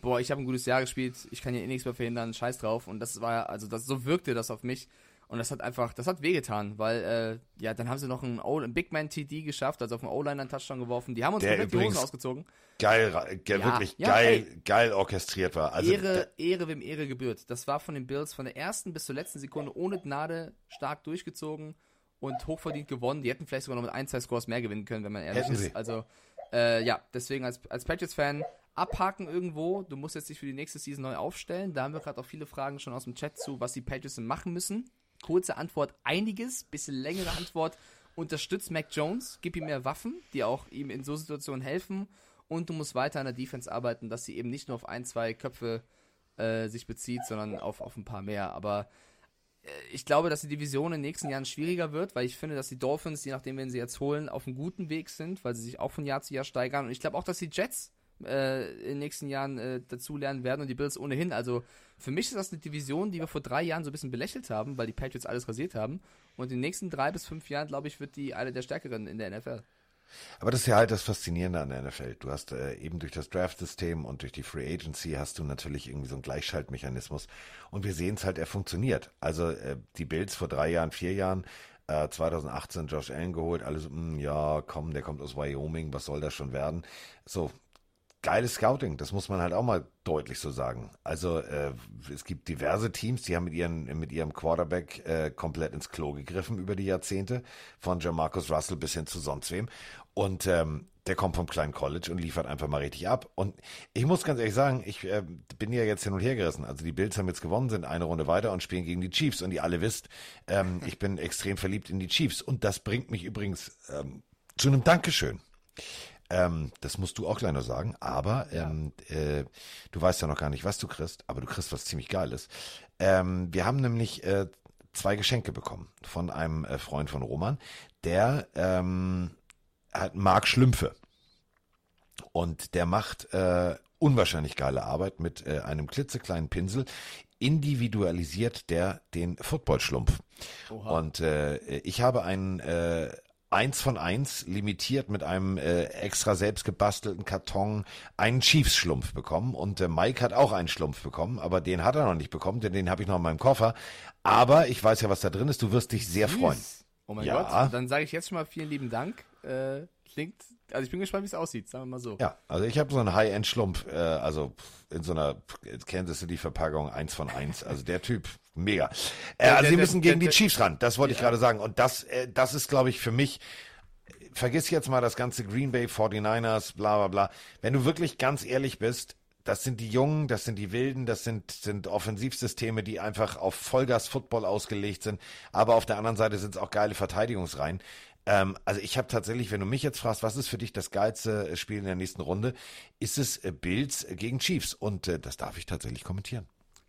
boah, ich habe ein gutes Jahr gespielt, ich kann hier eh nichts mehr verhindern, scheiß drauf. Und das war, also das, so wirkte das auf mich. Und das hat einfach, das hat wehgetan, weil, äh, ja, dann haben sie noch einen, o einen Big Man TD geschafft, also auf dem O-Line einen Touchdown geworfen. Die haben uns komplett die Hosen ausgezogen. Geil, ge ja, wirklich ja, geil, ey, geil orchestriert war. Also, Ehre, Ehre, wem Ehre gebührt. Das war von den Bills von der ersten bis zur letzten Sekunde ohne Gnade stark durchgezogen. und hochverdient gewonnen. Die hätten vielleicht sogar noch mit ein, zwei Scores mehr gewinnen können, wenn man ehrlich Hätten ist. sie. Also, äh, ja, deswegen als, als Patriots-Fan abhaken irgendwo. Du musst jetzt dich für die nächste Season neu aufstellen. Da haben wir gerade auch viele Fragen schon aus dem Chat zu, was die Patriots denn machen müssen. Kurze Antwort, einiges. Bisschen längere Antwort, unterstützt Mac Jones, gib ihm mehr Waffen, die auch ihm in so Situationen helfen. Und du musst weiter an der Defense arbeiten, dass sie eben nicht nur auf ein, zwei Köpfe äh, sich bezieht, sondern auf, auf ein paar mehr. Aber äh, ich glaube, dass die Division in den nächsten Jahren schwieriger wird, weil ich finde, dass die Dolphins, je nachdem, wen sie jetzt holen, auf einem guten Weg sind, weil sie sich auch von Jahr zu Jahr steigern. Und ich glaube auch, dass die Jets äh, in den nächsten Jahren äh, dazulernen werden und die Bills ohnehin. Also für mich ist das eine Division, die wir vor drei Jahren so ein bisschen belächelt haben, weil die Patriots alles rasiert haben. Und in den nächsten drei bis fünf Jahren, glaube ich, wird die eine der stärkeren in der NFL. Aber das ist ja halt das Faszinierende an der NFL. Du hast äh, eben durch das Draft-System und durch die Free Agency hast du natürlich irgendwie so einen Gleichschaltmechanismus. Und wir sehen es halt, er funktioniert. Also äh, die Bills vor drei Jahren, vier Jahren, äh, 2018 Josh Allen geholt, alles, mh, ja, komm, der kommt aus Wyoming, was soll das schon werden? So, geiles Scouting, das muss man halt auch mal deutlich so sagen. Also äh, es gibt diverse Teams, die haben mit, ihren, mit ihrem Quarterback äh, komplett ins Klo gegriffen über die Jahrzehnte, von Jamarcus Russell bis hin zu sonst wem. Und ähm, der kommt vom kleinen College und liefert einfach mal richtig ab. Und ich muss ganz ehrlich sagen, ich äh, bin ja jetzt hin und her gerissen. Also die Bills haben jetzt gewonnen, sind eine Runde weiter und spielen gegen die Chiefs. Und ihr alle wisst, ähm, ich bin extrem verliebt in die Chiefs. Und das bringt mich übrigens ähm, zu einem Dankeschön. Ähm, das musst du auch gleich noch sagen, aber ähm, äh, du weißt ja noch gar nicht, was du kriegst, aber du kriegst was ziemlich Geiles. Ähm, wir haben nämlich äh, zwei Geschenke bekommen von einem äh, Freund von Roman, der ähm, hat, mag Schlümpfe und der macht äh, unwahrscheinlich geile Arbeit mit äh, einem klitzekleinen Pinsel. Individualisiert der den Footballschlumpf. Und äh, ich habe einen äh, eins von eins limitiert mit einem äh, extra selbst gebastelten Karton einen Chiefs-Schlumpf bekommen und äh, Mike hat auch einen Schlumpf bekommen, aber den hat er noch nicht bekommen, denn den habe ich noch in meinem Koffer. Aber ich weiß ja, was da drin ist. Du wirst dich sehr freuen. Oh mein Ja. Gott, dann sage ich jetzt schon mal vielen lieben Dank. Äh, klingt, also ich bin gespannt, wie es aussieht, sagen wir mal so. Ja, also ich habe so einen High-End-Schlumpf, äh, also in so einer Kansas City-Verpackung eins von eins. Also der Typ, mega. Äh, also der- sie der- müssen gegen der- die Chiefs ran, das wollte ich gerade sagen. Und das, äh, das ist, glaube ich, für mich, vergiss jetzt mal das ganze Green Bay 49ers, bla bla bla. Wenn du wirklich ganz ehrlich bist, das sind die Jungen, das sind die Wilden, das sind, sind Offensivsysteme, die einfach auf Vollgas-Football ausgelegt sind. Aber auf der anderen Seite sind es auch geile Verteidigungsreihen. Ähm, also ich habe tatsächlich, wenn du mich jetzt fragst, was ist für dich das geilste äh, Spiel in der nächsten Runde, ist es äh, Bills gegen Chiefs. Und äh, das darf ich tatsächlich kommentieren.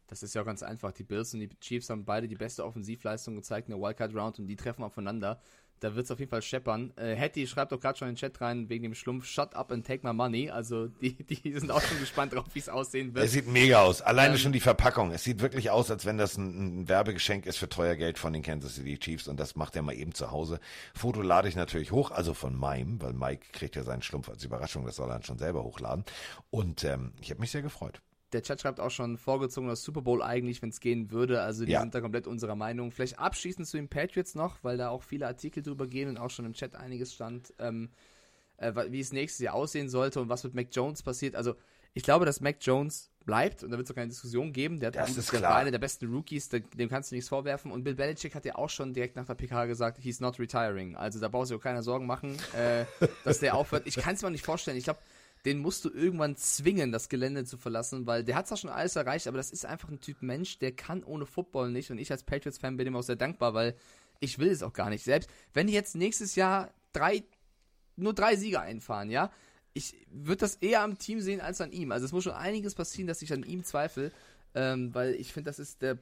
Das ist ja ganz einfach. Die Bills und die Chiefs haben beide die beste Offensivleistung gezeigt in der Wildcard Round und die treffen aufeinander. Da wird es auf jeden Fall scheppern. Äh, Hattie schreibt doch gerade schon in den Chat rein wegen dem Schlumpf Shut up and take my money. Also die, die sind auch schon gespannt drauf, wie es aussehen wird. Es sieht mega aus. Alleine Ähm, schon die Verpackung. Es sieht wirklich aus, als wenn das ein, ein Werbegeschenk ist für teuer Geld von den Kansas City Chiefs und das macht er mal eben zu Hause. Foto lade ich natürlich hoch, also von meinem, weil Mike kriegt ja seinen Schlumpf als Überraschung, das soll er dann schon selber hochladen. Und ähm, ich habe mich sehr gefreut. Der Chat schreibt auch schon vorgezogener Super Bowl eigentlich, wenn es gehen würde. Also die Ja. sind da komplett unserer Meinung. Vielleicht abschließend zu den Patriots noch, weil da auch viele Artikel drüber gehen und auch schon im Chat einiges stand, ähm, äh, wie es nächstes Jahr aussehen sollte und was mit Mac Jones passiert. Also ich glaube, dass Mac Jones bleibt und da wird es auch keine Diskussion geben. Der, hat Das ist der klar. war einer der besten Rookies, der, dem kannst du nichts vorwerfen. Und Bill Belichick hat ja auch schon direkt nach der PK gesagt, he's not retiring. Also da brauchst du auch keine Sorgen machen, äh, dass der aufhört. Ich kann es mir nicht vorstellen. Ich glaube, den musst du irgendwann zwingen, das Gelände zu verlassen, weil der hat zwar schon alles erreicht, aber das ist einfach ein Typ Mensch, der kann ohne Football nicht. Und ich als Patriots-Fan bin ihm auch sehr dankbar, weil ich will es auch gar nicht. Selbst wenn die jetzt nächstes Jahr drei, nur drei Sieger einfahren, ja, ich würde das eher am Team sehen als an ihm. Also es muss schon einiges passieren, dass ich an ihm zweifle, ähm, weil ich finde, das ist der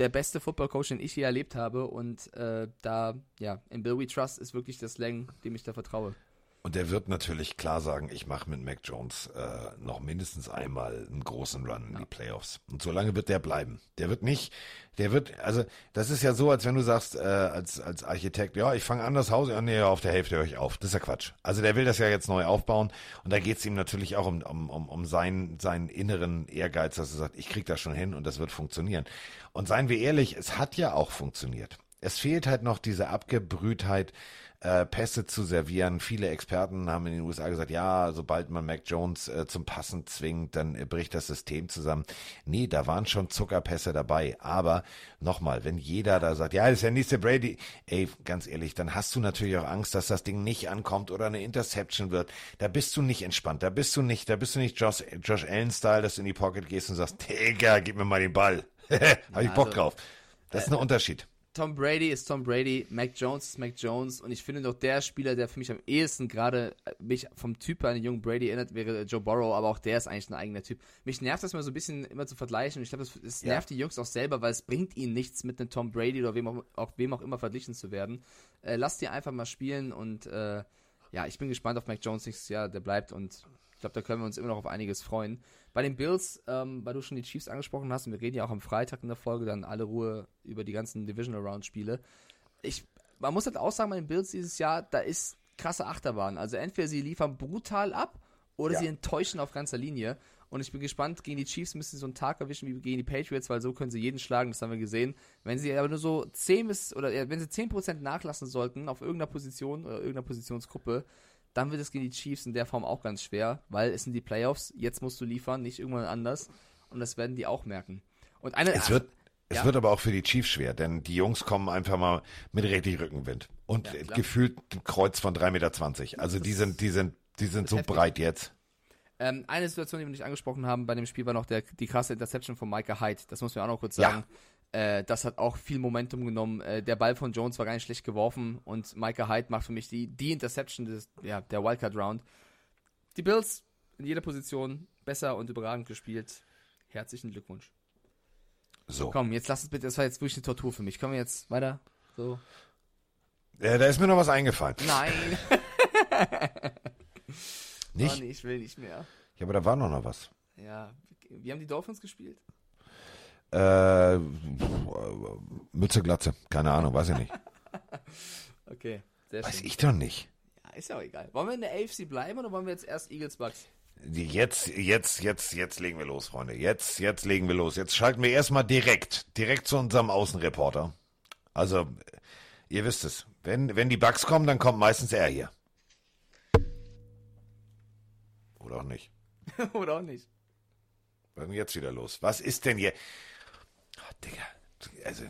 der beste Football-Coach, den ich je erlebt habe. Und äh, da, ja, in Bill We Trust ist wirklich das Slang, dem ich da vertraue. Und der wird natürlich klar sagen, ich mache mit Mac Jones äh, noch mindestens einmal einen großen Run in die Playoffs. Und so lange wird der bleiben. Der wird nicht, der wird, also das ist ja so, als wenn du sagst, äh, als, als Architekt, ja, ich fange an das Haus, ja, nee, auf der Hälfte höre ich auf. Das ist ja Quatsch. Also der will das ja jetzt neu aufbauen. Und da geht es ihm natürlich auch um, um, um, um seinen, seinen inneren Ehrgeiz, dass er sagt, ich krieg das schon hin und das wird funktionieren. Und seien wir ehrlich, es hat ja auch funktioniert. Es fehlt halt noch diese Abgebrühtheit, äh, Pässe zu servieren. Viele Experten haben in den USA gesagt, ja, sobald man Mac Jones äh, zum Passen zwingt, dann äh, bricht das System zusammen. Nee, da waren schon Zuckerpässe dabei. Aber nochmal, wenn jeder da sagt, ja, das ist der nächste Brady, ey, ganz ehrlich, dann hast du natürlich auch Angst, dass das Ding nicht ankommt oder eine Interception wird. Da bist du nicht entspannt, da bist du nicht, da bist du nicht Josh, Josh Allen-Style, dass du in die Pocket gehst und sagst, Digga, gib mir mal den Ball. Hab ich Bock also, drauf. Das ist ein Unterschied. Tom Brady ist Tom Brady, Mac Jones ist Mac Jones und ich finde doch der Spieler, der für mich am ehesten gerade mich vom Typ an den jungen Brady erinnert, wäre Joe Burrow, aber auch der ist eigentlich ein eigener Typ. Mich nervt das mal so ein bisschen immer zu vergleichen und ich glaube, es nervt ja. die Jungs auch selber, weil es bringt ihnen nichts mit einem Tom Brady oder wem auch, auch wem auch immer verglichen zu werden. Äh, lass die einfach mal spielen und äh, ja, ich bin gespannt auf Mac Jones nächstes Jahr, der bleibt und ich glaube, da können wir uns immer noch auf einiges freuen. Bei den Bills, ähm, weil du schon die Chiefs angesprochen hast, und wir reden ja auch am Freitag in der Folge dann alle Ruhe über die ganzen Divisional Round Spiele. Ich, man muss halt auch sagen, bei den Bills dieses Jahr, da ist krasse Achterbahn. Also entweder sie liefern brutal ab oder ja. sie enttäuschen auf ganzer Linie. Und ich bin gespannt, gegen die Chiefs müssen sie so einen Tag erwischen wie gegen die Patriots, weil so können sie jeden schlagen, das haben wir gesehen. Wenn sie aber nur so 10 bis, oder wenn sie 10% nachlassen sollten auf irgendeiner Position oder irgendeiner Positionsgruppe, dann wird es gegen die Chiefs in der Form auch ganz schwer, weil es sind die Playoffs, jetzt musst du liefern, nicht irgendwann anders. Und das werden die auch merken. Und eine, es wird, es ja. wird aber auch für die Chiefs schwer, denn die Jungs kommen einfach mal mit richtig Rückenwind. Und ja, gefühlt ein Kreuz von 3,20 Meter. Also die sind, die sind, die sind so heftig. breit jetzt. Ähm, eine Situation, die wir nicht angesprochen haben bei dem Spiel, war noch der, die krasse Interception von Micah Hyde. Das muss man auch noch kurz sagen. Ja. Äh, das hat auch viel Momentum genommen. Äh, der Ball von Jones war gar nicht schlecht geworfen und Micah Hyde macht für mich die, die Interception des, ja, der Wildcard Round. Die Bills in jeder Position besser und überragend gespielt. Herzlichen Glückwunsch. So. Komm, jetzt lass es bitte, das war jetzt wirklich eine Tortur für mich. Kommen wir jetzt weiter? So. Ja, da ist mir noch was eingefallen. Nein. nicht? Oh, nee, ich will nicht mehr. Ja, aber da war noch, noch was. Ja, wie haben die Dolphins gespielt? Äh, Mütze, Glatze. Keine Ahnung, weiß ich nicht. okay, sehr schön. Weiß ich doch nicht. Ja, ist ja auch egal. Wollen wir in der AFC bleiben oder wollen wir jetzt erst Eagles Bucks? Jetzt, jetzt, jetzt, jetzt legen wir los, Freunde. Jetzt, jetzt legen wir los. Jetzt schalten wir erstmal direkt, direkt zu unserem Außenreporter. Also, ihr wisst es. Wenn, wenn die Bugs kommen, dann kommt meistens er hier. Oder auch nicht. Oder auch nicht. Was ist denn jetzt wieder los? Was ist denn hier? Digga, also,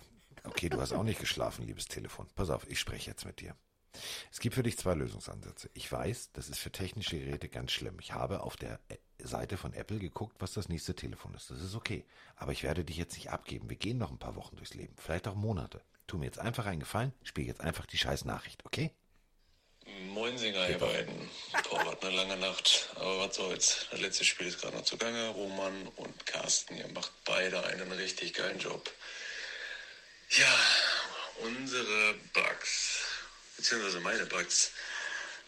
okay, du hast auch nicht geschlafen, liebes Telefon. Pass auf, ich spreche jetzt mit dir. Es gibt für dich zwei Lösungsansätze. Ich weiß, das ist für technische Geräte ganz schlimm. Ich habe auf der Seite von Apple geguckt, was das nächste Telefon ist. Das ist okay. Aber ich werde dich jetzt nicht abgeben. Wir gehen noch ein paar Wochen durchs Leben. Vielleicht auch Monate. Tu mir jetzt einfach einen Gefallen, spiel jetzt einfach die scheiß Nachricht, okay? Moinsinger, ihr beiden. Torwart, eine lange Nacht. Aber was soll's. Das letzte Spiel ist gerade noch zugange. Roman und Carsten, ihr macht beide einen richtig geilen Job. Ja, unsere Bugs, beziehungsweise meine Bugs,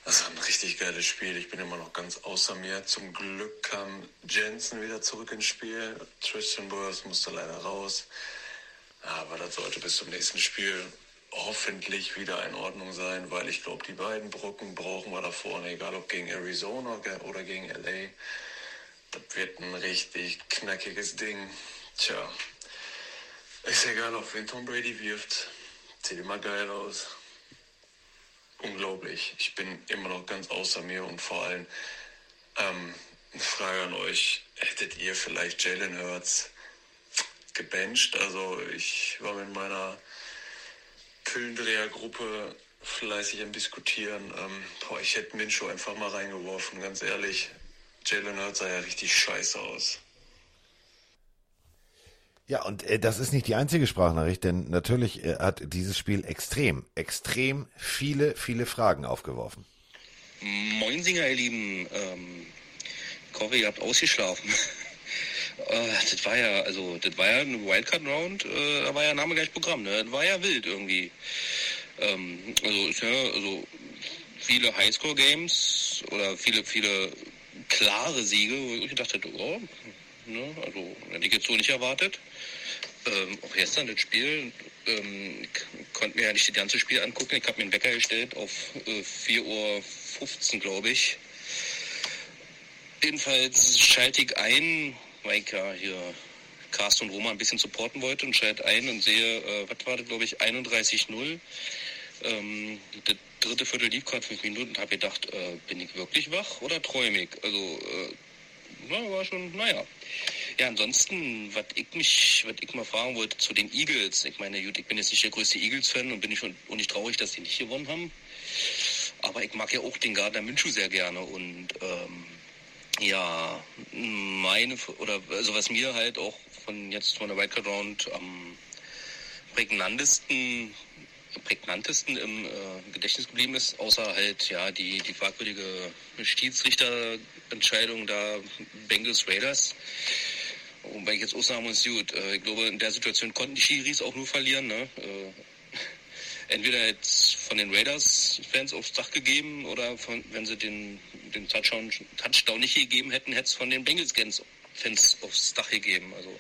das war ein richtig geiles Spiel. Ich bin immer noch ganz außer mir. Zum Glück kam Jensen wieder zurück ins Spiel. Tristan Burrs musste leider raus. Aber das sollte bis zum nächsten Spiel hoffentlich wieder in Ordnung sein, weil ich glaube, die beiden Brocken brauchen wir da vorne, egal ob gegen Arizona oder gegen LA. Das wird ein richtig knackiges Ding. Tja, ist egal, auf wen Tom Brady wirft. Sieht immer geil aus. Unglaublich. Ich bin immer noch ganz außer mir und vor allem ähm, eine Frage an euch. Hättet ihr vielleicht Jalen Hurts gebencht? Also ich war mit meiner Pillendrehergruppe fleißig am Diskutieren. Ähm, boah, ich hätte Minshew einfach mal reingeworfen, ganz ehrlich. Jalen Hurts sah ja richtig scheiße aus. Ja, und äh, das ist nicht die einzige Sprachnachricht, denn natürlich äh, hat dieses Spiel extrem, extrem viele, viele Fragen aufgeworfen. Moinsinger, ihr Lieben. Ähm, ich hoffe, ihr habt ausgeschlafen. Äh, das war ja, also, das war ja eine Wildcard-Round, äh, da war ja Name gleich Programm, ne? Das war ja wild irgendwie. Ähm, also, ist ja, also, viele Highscore-Games oder viele, viele klare Siege, wo ich gedacht hätte, oh, ne? Also, hätte ich jetzt so nicht erwartet. Ähm, auch gestern das Spiel, ähm, konnte mir ja nicht das ganze Spiel angucken. Ich habe mir einen Wecker gestellt auf äh, 4.15 Uhr, glaube ich. Jedenfalls schalte ich ein, weil ich ja hier Carsten und Roma ein bisschen supporten wollte und schalte ein und sehe, äh, was war das, glaube ich, 31-0. Ähm, das dritte Viertel lief gerade fünf Minuten und habe gedacht, äh, bin ich wirklich wach oder träumig? Also, äh, na, war schon, naja. Ja, ansonsten, was ich mich, was ich mal fragen wollte zu den Eagles. Ich meine, gut, ich bin jetzt nicht der größte Eagles-Fan und bin ich schon und nicht traurig, dass die nicht gewonnen haben. Aber ich mag ja auch den Gardner Minshew sehr gerne und ähm, ja, meine oder also was mir halt auch von jetzt von der Wildcard Round am prägnantesten prägnantesten im äh, Gedächtnis geblieben ist, außer halt ja die, die fragwürdige Schiedsrichterentscheidung da Bengals Raiders. Wobei ich jetzt auch sagen muss, gut, äh, ich glaube, in der Situation konnten die Schiris auch nur verlieren. Ne? Äh, entweder jetzt von den Raiders-Fans aufs Dach gegeben oder von, wenn sie den, den Touchdown, Touchdown nicht gegeben hätten, hätte es von den Bengals-Fans aufs Dach gegeben. Also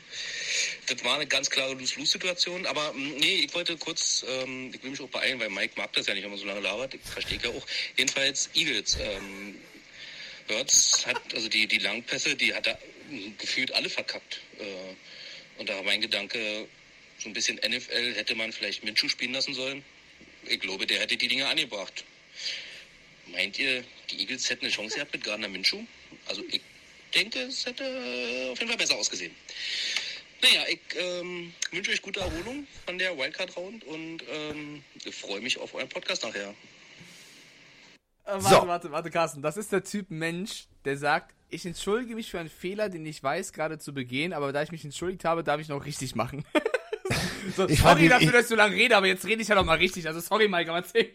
das war eine ganz klare Lose-Lose-Situation. Aber mm, nee, ich wollte kurz, ähm, ich will mich auch beeilen, weil Mike mag das ja nicht, wenn man so lange labert. Ich verstehe ja auch. Jedenfalls Eagles. Ähm, Hurts hat, also die, die Langpässe, die hat er gefühlt alle verkackt. Äh, und da war mein Gedanke, so ein bisschen NFL hätte man vielleicht Minshu spielen lassen sollen. Ich glaube, der hätte die Dinge angebracht. Meint ihr, die Eagles hätten eine Chance gehabt mit Gardner Minshu? Also ich denke, es hätte auf jeden Fall besser ausgesehen. Naja, ich ähm, wünsche euch gute Erholung von der Wildcard-Round und ähm, freue mich auf euren Podcast nachher. Äh, warte, so. warte, warte, Carsten. Das ist der Typ Mensch, der sagt, ich entschuldige mich für einen Fehler, den ich weiß, gerade zu begehen, aber da ich mich entschuldigt habe, darf ich noch richtig machen. so, ich sorry dafür, ich, dass ich so lange rede, aber jetzt rede ich ja noch mal richtig. Also sorry, Mike, aber erzähl.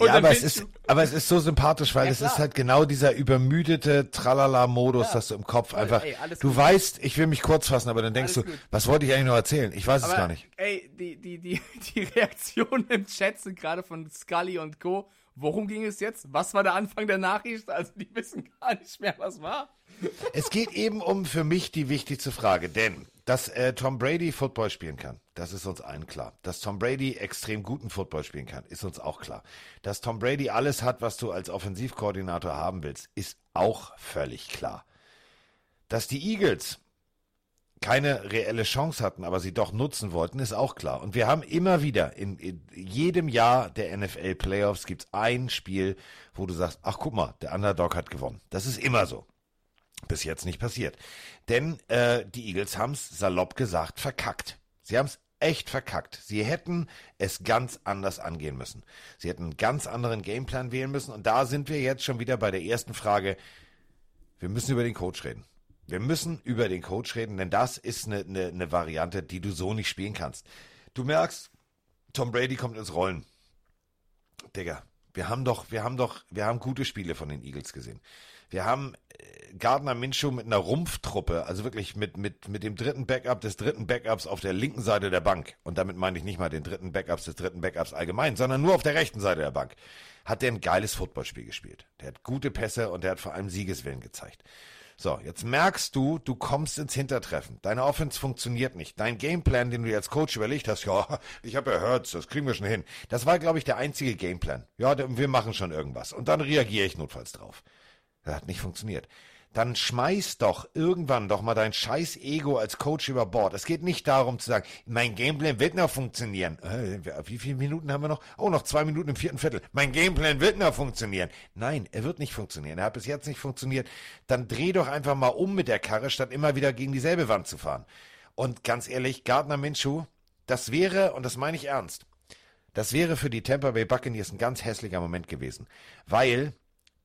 ja, aber es, ist, aber es ist so sympathisch, weil ja, es ist halt genau dieser übermüdete Tralala-Modus, ja. dass du im Kopf Voll, einfach, ey, du gut. weißt, ich will mich kurz fassen, aber dann denkst alles du, gut. was wollte ich eigentlich noch erzählen? Ich weiß aber, es gar nicht. Ey, die, die, die, die Reaktionen im Chat sind gerade von Scully und Co. Worum ging es jetzt? Was war der Anfang der Nachricht? Also die wissen gar nicht mehr, was war. Es geht eben um für mich die wichtigste Frage, denn dass äh, Tom Brady Football spielen kann, das ist uns allen klar. Dass Tom Brady extrem guten Football spielen kann, ist uns auch klar. Dass Tom Brady alles hat, was du als Offensivkoordinator haben willst, ist auch völlig klar. Dass die Eagles keine reelle Chance hatten, aber sie doch nutzen wollten, ist auch klar. Und wir haben immer wieder, in, in jedem Jahr der NFL Playoffs gibt ein Spiel, wo du sagst, ach guck mal, der Underdog hat gewonnen. Das ist immer so. Bis jetzt nicht passiert. Denn äh, die Eagles haben es salopp gesagt verkackt. Sie haben es echt verkackt. Sie hätten es ganz anders angehen müssen. Sie hätten einen ganz anderen Gameplan wählen müssen. Und da sind wir jetzt schon wieder bei der ersten Frage. Wir müssen über den Coach reden. Wir müssen über den Coach reden, denn das ist eine, eine, eine Variante, die du so nicht spielen kannst. Du merkst, Tom Brady kommt ins Rollen. Digga, wir haben doch, wir haben doch, wir haben gute Spiele von den Eagles gesehen. Wir haben äh, Gardner Minshew mit einer Rumpftruppe, also wirklich mit, mit, mit dem dritten Backup des dritten Backups auf der linken Seite der Bank. Und damit meine ich nicht mal den dritten Backups des dritten Backups allgemein, sondern nur auf der rechten Seite der Bank. Hat der ein geiles Footballspiel gespielt. Der hat gute Pässe und der hat vor allem Siegeswillen gezeigt. So, jetzt merkst du, du kommst ins Hintertreffen. Deine Offense funktioniert nicht. Dein Gameplan, den du als Coach überlegt hast, ja, ich habe ja Hurts, das kriegen wir schon hin. Das war, glaube ich, der einzige Gameplan. Ja, wir machen schon irgendwas. Und dann reagiere ich notfalls drauf. Das hat nicht funktioniert dann schmeiß doch irgendwann doch mal dein scheiß Ego als Coach über Bord. Es geht nicht darum zu sagen, mein Gameplan wird noch funktionieren. Äh, wie viele Minuten haben wir noch? Oh, noch zwei Minuten im vierten Viertel. Mein Gameplan wird noch funktionieren. Nein, er wird nicht funktionieren. Er hat bis jetzt nicht funktioniert. Dann dreh doch einfach mal um mit der Karre, statt immer wieder gegen dieselbe Wand zu fahren. Und ganz ehrlich, Gardner Minshew, das wäre, und das meine ich ernst, das wäre für die Tampa Bay Buccaneers ein ganz hässlicher Moment gewesen. Weil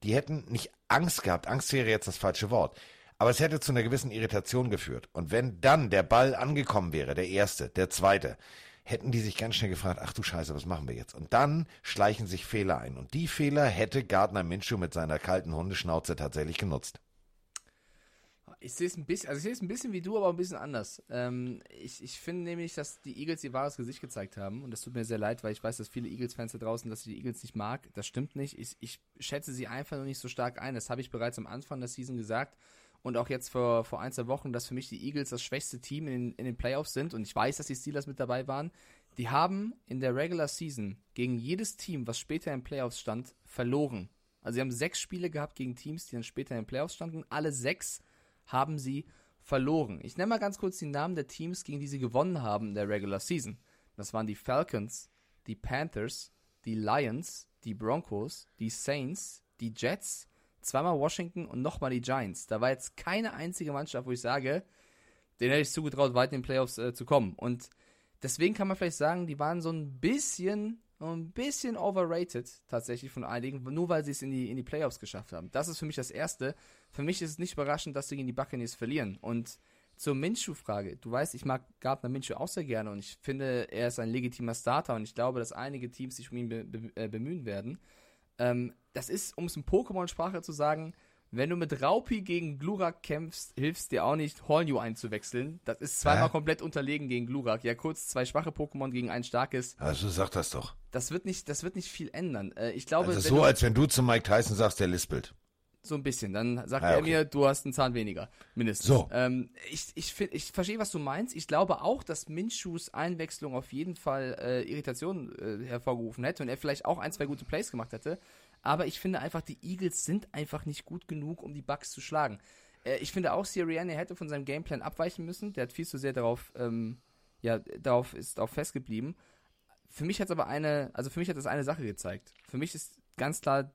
die hätten nicht Angst gehabt, Angst wäre jetzt das falsche Wort, aber es hätte zu einer gewissen Irritation geführt. Und wenn dann der Ball angekommen wäre, der erste, der zweite, hätten die sich ganz schnell gefragt, ach du Scheiße, was machen wir jetzt? Und dann schleichen sich Fehler ein. Und die Fehler hätte Gardner Minshew mit seiner kalten Hundeschnauze tatsächlich genutzt. Ich sehe es ein bisschen, also ich sehe es ein bisschen wie du, aber ein bisschen anders. Ähm, ich, ich finde nämlich, dass die Eagles ihr wahres Gesicht gezeigt haben und das tut mir sehr leid, weil ich weiß, dass viele Eagles-Fans da draußen, dass sie die Eagles nicht mag. Das stimmt nicht. Ich, ich schätze sie einfach noch nicht so stark ein. Das habe ich bereits am Anfang der Season gesagt und auch jetzt vor, vor ein, zwei Wochen, dass für mich die Eagles das schwächste Team in, in den Playoffs sind und ich weiß, dass die Steelers mit dabei waren. Die haben in der Regular Season gegen jedes Team, was später in Playoffs stand, verloren. Also sie haben sechs Spiele gehabt gegen Teams, die dann später in Playoffs standen. Alle sechs haben sie verloren. Ich nenne mal ganz kurz die Namen der Teams, gegen die sie gewonnen haben in der Regular Season. Das waren die Falcons, die Panthers, die Lions, die Broncos, die Saints, die Jets, zweimal Washington und nochmal die Giants. Da war jetzt keine einzige Mannschaft, wo ich sage, den hätte ich zugetraut, weit in den Playoffs äh, zu kommen. Und deswegen kann man vielleicht sagen, die waren so ein bisschen, ein bisschen overrated tatsächlich von einigen, nur weil sie es in die, in die Playoffs geschafft haben. Das ist für mich das Erste. Für mich ist es nicht überraschend, dass sie gegen die Buccaneers verlieren. Und zur Minshew-Frage. Du weißt, ich mag Gardner Minshew auch sehr gerne und ich finde, er ist ein legitimer Starter und ich glaube, dass einige Teams sich um ihn be be äh, bemühen werden. Ähm, das ist, um es in Pokémon-Sprache zu sagen, wenn du mit Raupi gegen Glurak kämpfst, hilfst dir auch nicht, Hornju einzuwechseln. Das ist zweimal Hä? komplett unterlegen gegen Glurak. Ja, kurz zwei schwache Pokémon gegen ein starkes. Also sag das doch. Das wird nicht, das wird nicht viel ändern. Äh, ich glaube, Also so, du, als wenn du zu Mike Tyson sagst, der lispelt. so ein bisschen. Dann sagt Ah, er okay. mir, du hast einen Zahn weniger. Mindestens. So. Ähm, ich, ich, find, ich verstehe, was du meinst. Ich glaube auch, dass Minshus Einwechslung auf jeden Fall äh, Irritation äh, hervorgerufen hätte und er vielleicht auch ein, zwei gute Plays gemacht hätte. Aber ich finde einfach, die Eagles sind einfach nicht gut genug, um die Bucks zu schlagen. Äh, ich finde auch, Sirianni hätte von seinem Gameplan abweichen müssen. Der hat viel zu sehr darauf, ähm, ja, darauf ist darauf festgeblieben. Für mich hat es aber eine, also für mich hat es eine Sache gezeigt. Für mich ist ganz klar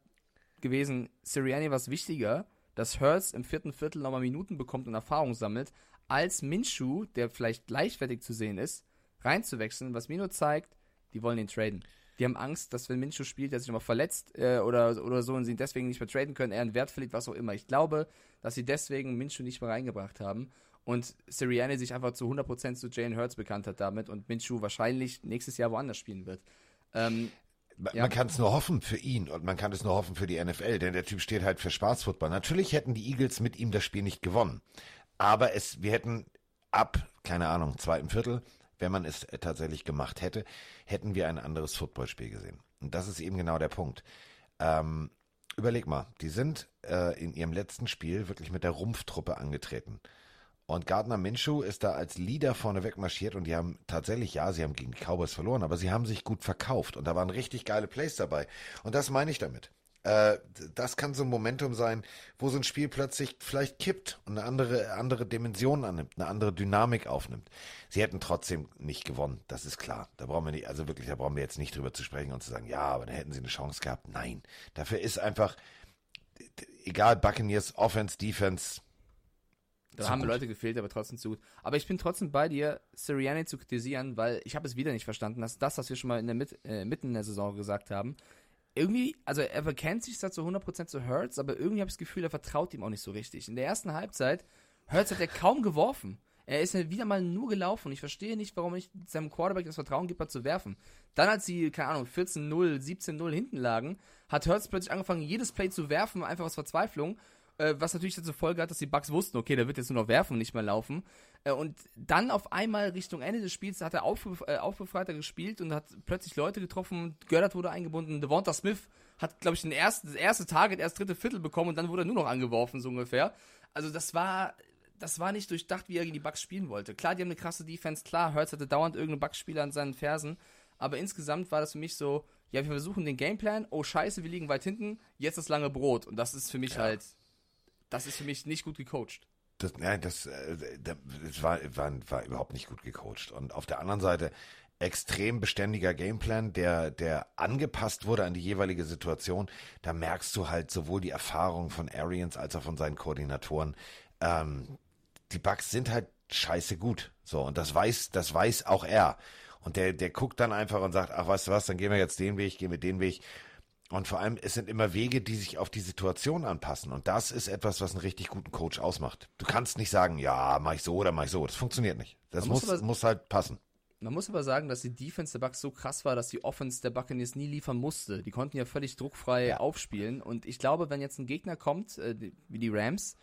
gewesen, Sirianni war es wichtiger, dass Hurts im vierten Viertel nochmal Minuten bekommt und Erfahrung sammelt, als Minshew, der vielleicht gleichwertig zu sehen ist, reinzuwechseln, was mir nur zeigt, die wollen ihn traden. Die haben Angst, dass wenn Minshew spielt, der sich nochmal verletzt äh, oder, oder so und sie ihn deswegen nicht mehr traden können, er einen Wert verliert, was auch immer. Ich glaube, dass sie deswegen Minshew nicht mehr reingebracht haben und Sirianni sich einfach zu 100% zu Jane Hurts bekannt hat damit und Minshew wahrscheinlich nächstes Jahr woanders spielen wird. Ähm, Ma- Ja. Man kann es nur hoffen für ihn und man kann es nur hoffen für die NFL, denn der Typ steht halt für Spaßfootball. Natürlich hätten die Eagles mit ihm das Spiel nicht gewonnen, aber es, wir hätten ab, keine Ahnung, zweiten Viertel, wenn man es äh, tatsächlich gemacht hätte, hätten wir ein anderes Footballspiel gesehen. Und das ist eben genau der Punkt. Ähm, überleg mal, die sind äh, in ihrem letzten Spiel wirklich mit der Rumpftruppe angetreten. Und Gardner Minshew ist da als Leader vorneweg marschiert und die haben tatsächlich, ja, sie haben gegen die Cowboys verloren, aber sie haben sich gut verkauft und da waren richtig geile Plays dabei. Und das meine ich damit. Äh, das kann so ein Momentum sein, wo so ein Spiel plötzlich vielleicht kippt und eine andere, andere Dimension annimmt, eine andere Dynamik aufnimmt. Sie hätten trotzdem nicht gewonnen, das ist klar. Da brauchen wir nicht, also wirklich, da brauchen wir jetzt nicht drüber zu sprechen und zu sagen, ja, aber da hätten sie eine Chance gehabt. Nein, dafür ist einfach, egal, Buccaneers, Offense, Defense, Da haben gut. Leute gefehlt, aber trotzdem zu gut. Aber ich bin trotzdem bei dir, Sirianni zu kritisieren, weil ich habe es wieder nicht verstanden, dass das, was wir schon mal in der Mit äh, mitten in der Saison gesagt haben, irgendwie, also er bekennt sich da zu 100% zu Hurts, aber irgendwie habe ich das Gefühl, er vertraut ihm auch nicht so richtig. In der ersten Halbzeit, Hurts hat er kaum geworfen. Er ist wieder mal nur gelaufen. Ich verstehe nicht, warum nicht seinem Quarterback das Vertrauen gibt, zu werfen. Dann, als sie, keine Ahnung, 14-0, 17-0 hinten lagen, hat Hurts plötzlich angefangen, jedes Play zu werfen, einfach aus Verzweiflung. Äh, was natürlich zur Folge hat, dass die Bucks wussten, okay, der wird jetzt nur noch werfen und nicht mehr laufen. Äh, und dann auf einmal Richtung Ende des Spiels hat er aufbef äh, aufbefreiter gespielt und hat plötzlich Leute getroffen. Gördert wurde eingebunden. Devonta Smith hat, glaube ich, den ersten, das erste Target, erst dritte Viertel bekommen und dann wurde er nur noch angeworfen, so ungefähr. Also das war, das war nicht durchdacht, wie er gegen die Bucks spielen wollte. Klar, die haben eine krasse Defense, klar, Hurts hatte dauernd irgendeinen Bucks-Spieler an seinen Fersen, aber insgesamt war das für mich so, ja, wir versuchen den Gameplan, oh scheiße, wir liegen weit hinten, jetzt das lange Brot. Und das ist für mich halt, das ist für mich nicht gut gecoacht. Das, nein, das, äh, das war, war, war überhaupt nicht gut gecoacht. Und auf der anderen Seite extrem beständiger Gameplan, der, der angepasst wurde an die jeweilige Situation. Da merkst du halt sowohl die Erfahrung von Arians als auch von seinen Koordinatoren. Ähm, die Bugs sind halt scheiße gut. So, und das weiß, das weiß auch er. Und der, der guckt dann einfach und sagt, ach, weißt du was, dann gehen wir jetzt den Weg, gehen wir den Weg. Und vor allem, es sind immer Wege, die sich auf die Situation anpassen. Und das ist etwas, was einen richtig guten Coach ausmacht. Du kannst nicht sagen, ja, mach ich so oder mach ich so. Das funktioniert nicht. Das muss muss, aber- muss halt passen. Man muss aber sagen, dass die Defense der Bucks so krass war, dass die Offense der Buccaneers nie liefern musste. Die konnten ja völlig druckfrei aufspielen. Und ich glaube, wenn jetzt ein Gegner kommt, äh, wie die Rams,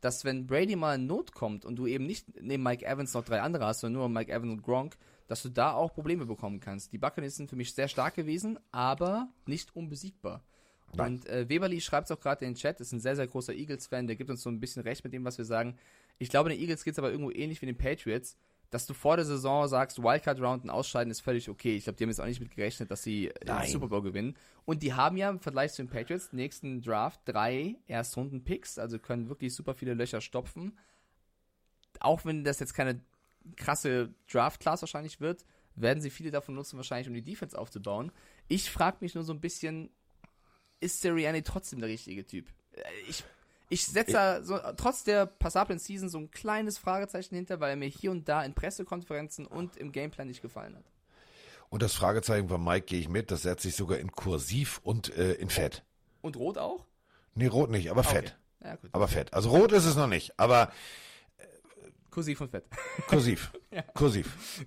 dass wenn Brady mal in Not kommt und du eben nicht neben Mike Evans noch drei andere hast, sondern nur Mike Evans und Gronk, dass du da auch Probleme bekommen kannst. Die Buccaneers sind für mich sehr stark gewesen, aber nicht unbesiegbar. Nein. Und äh, Weberly schreibt es auch gerade in den Chat, ist ein sehr, sehr großer Eagles-Fan, der gibt uns so ein bisschen recht mit dem, was wir sagen. Ich glaube, den Eagles geht es aber irgendwo ähnlich wie den Patriots, dass du vor der Saison sagst, Wildcard-Round und Ausscheiden ist völlig okay. Ich glaube, die haben jetzt auch nicht mit gerechnet, dass sie äh, den Nein. Super Bowl gewinnen. Und die haben ja im Vergleich zu den Patriots nächsten Draft drei Erstrunden-Picks, also können wirklich super viele Löcher stopfen. Auch wenn das jetzt keine krasse Draft-Class wahrscheinlich wird, werden sie viele davon nutzen, wahrscheinlich um die Defense aufzubauen. Ich frage mich nur so ein bisschen, ist Sirianni trotzdem der richtige Typ. Äh, ich, ich setze da so, trotz der passablen Season so ein kleines Fragezeichen hinter, weil er mir hier und da in Pressekonferenzen und im Gameplan nicht gefallen hat. Und das Fragezeichen von Mike gehe ich mit, das setze ich sogar in Kursiv und äh, in Fett. Und Rot auch? Nee, Rot nicht, aber Okay. Fett. Ja. Aber Fett. Also Rot ist es noch nicht, aber Kursiv und Fett. Kursiv. Ja. Kursiv.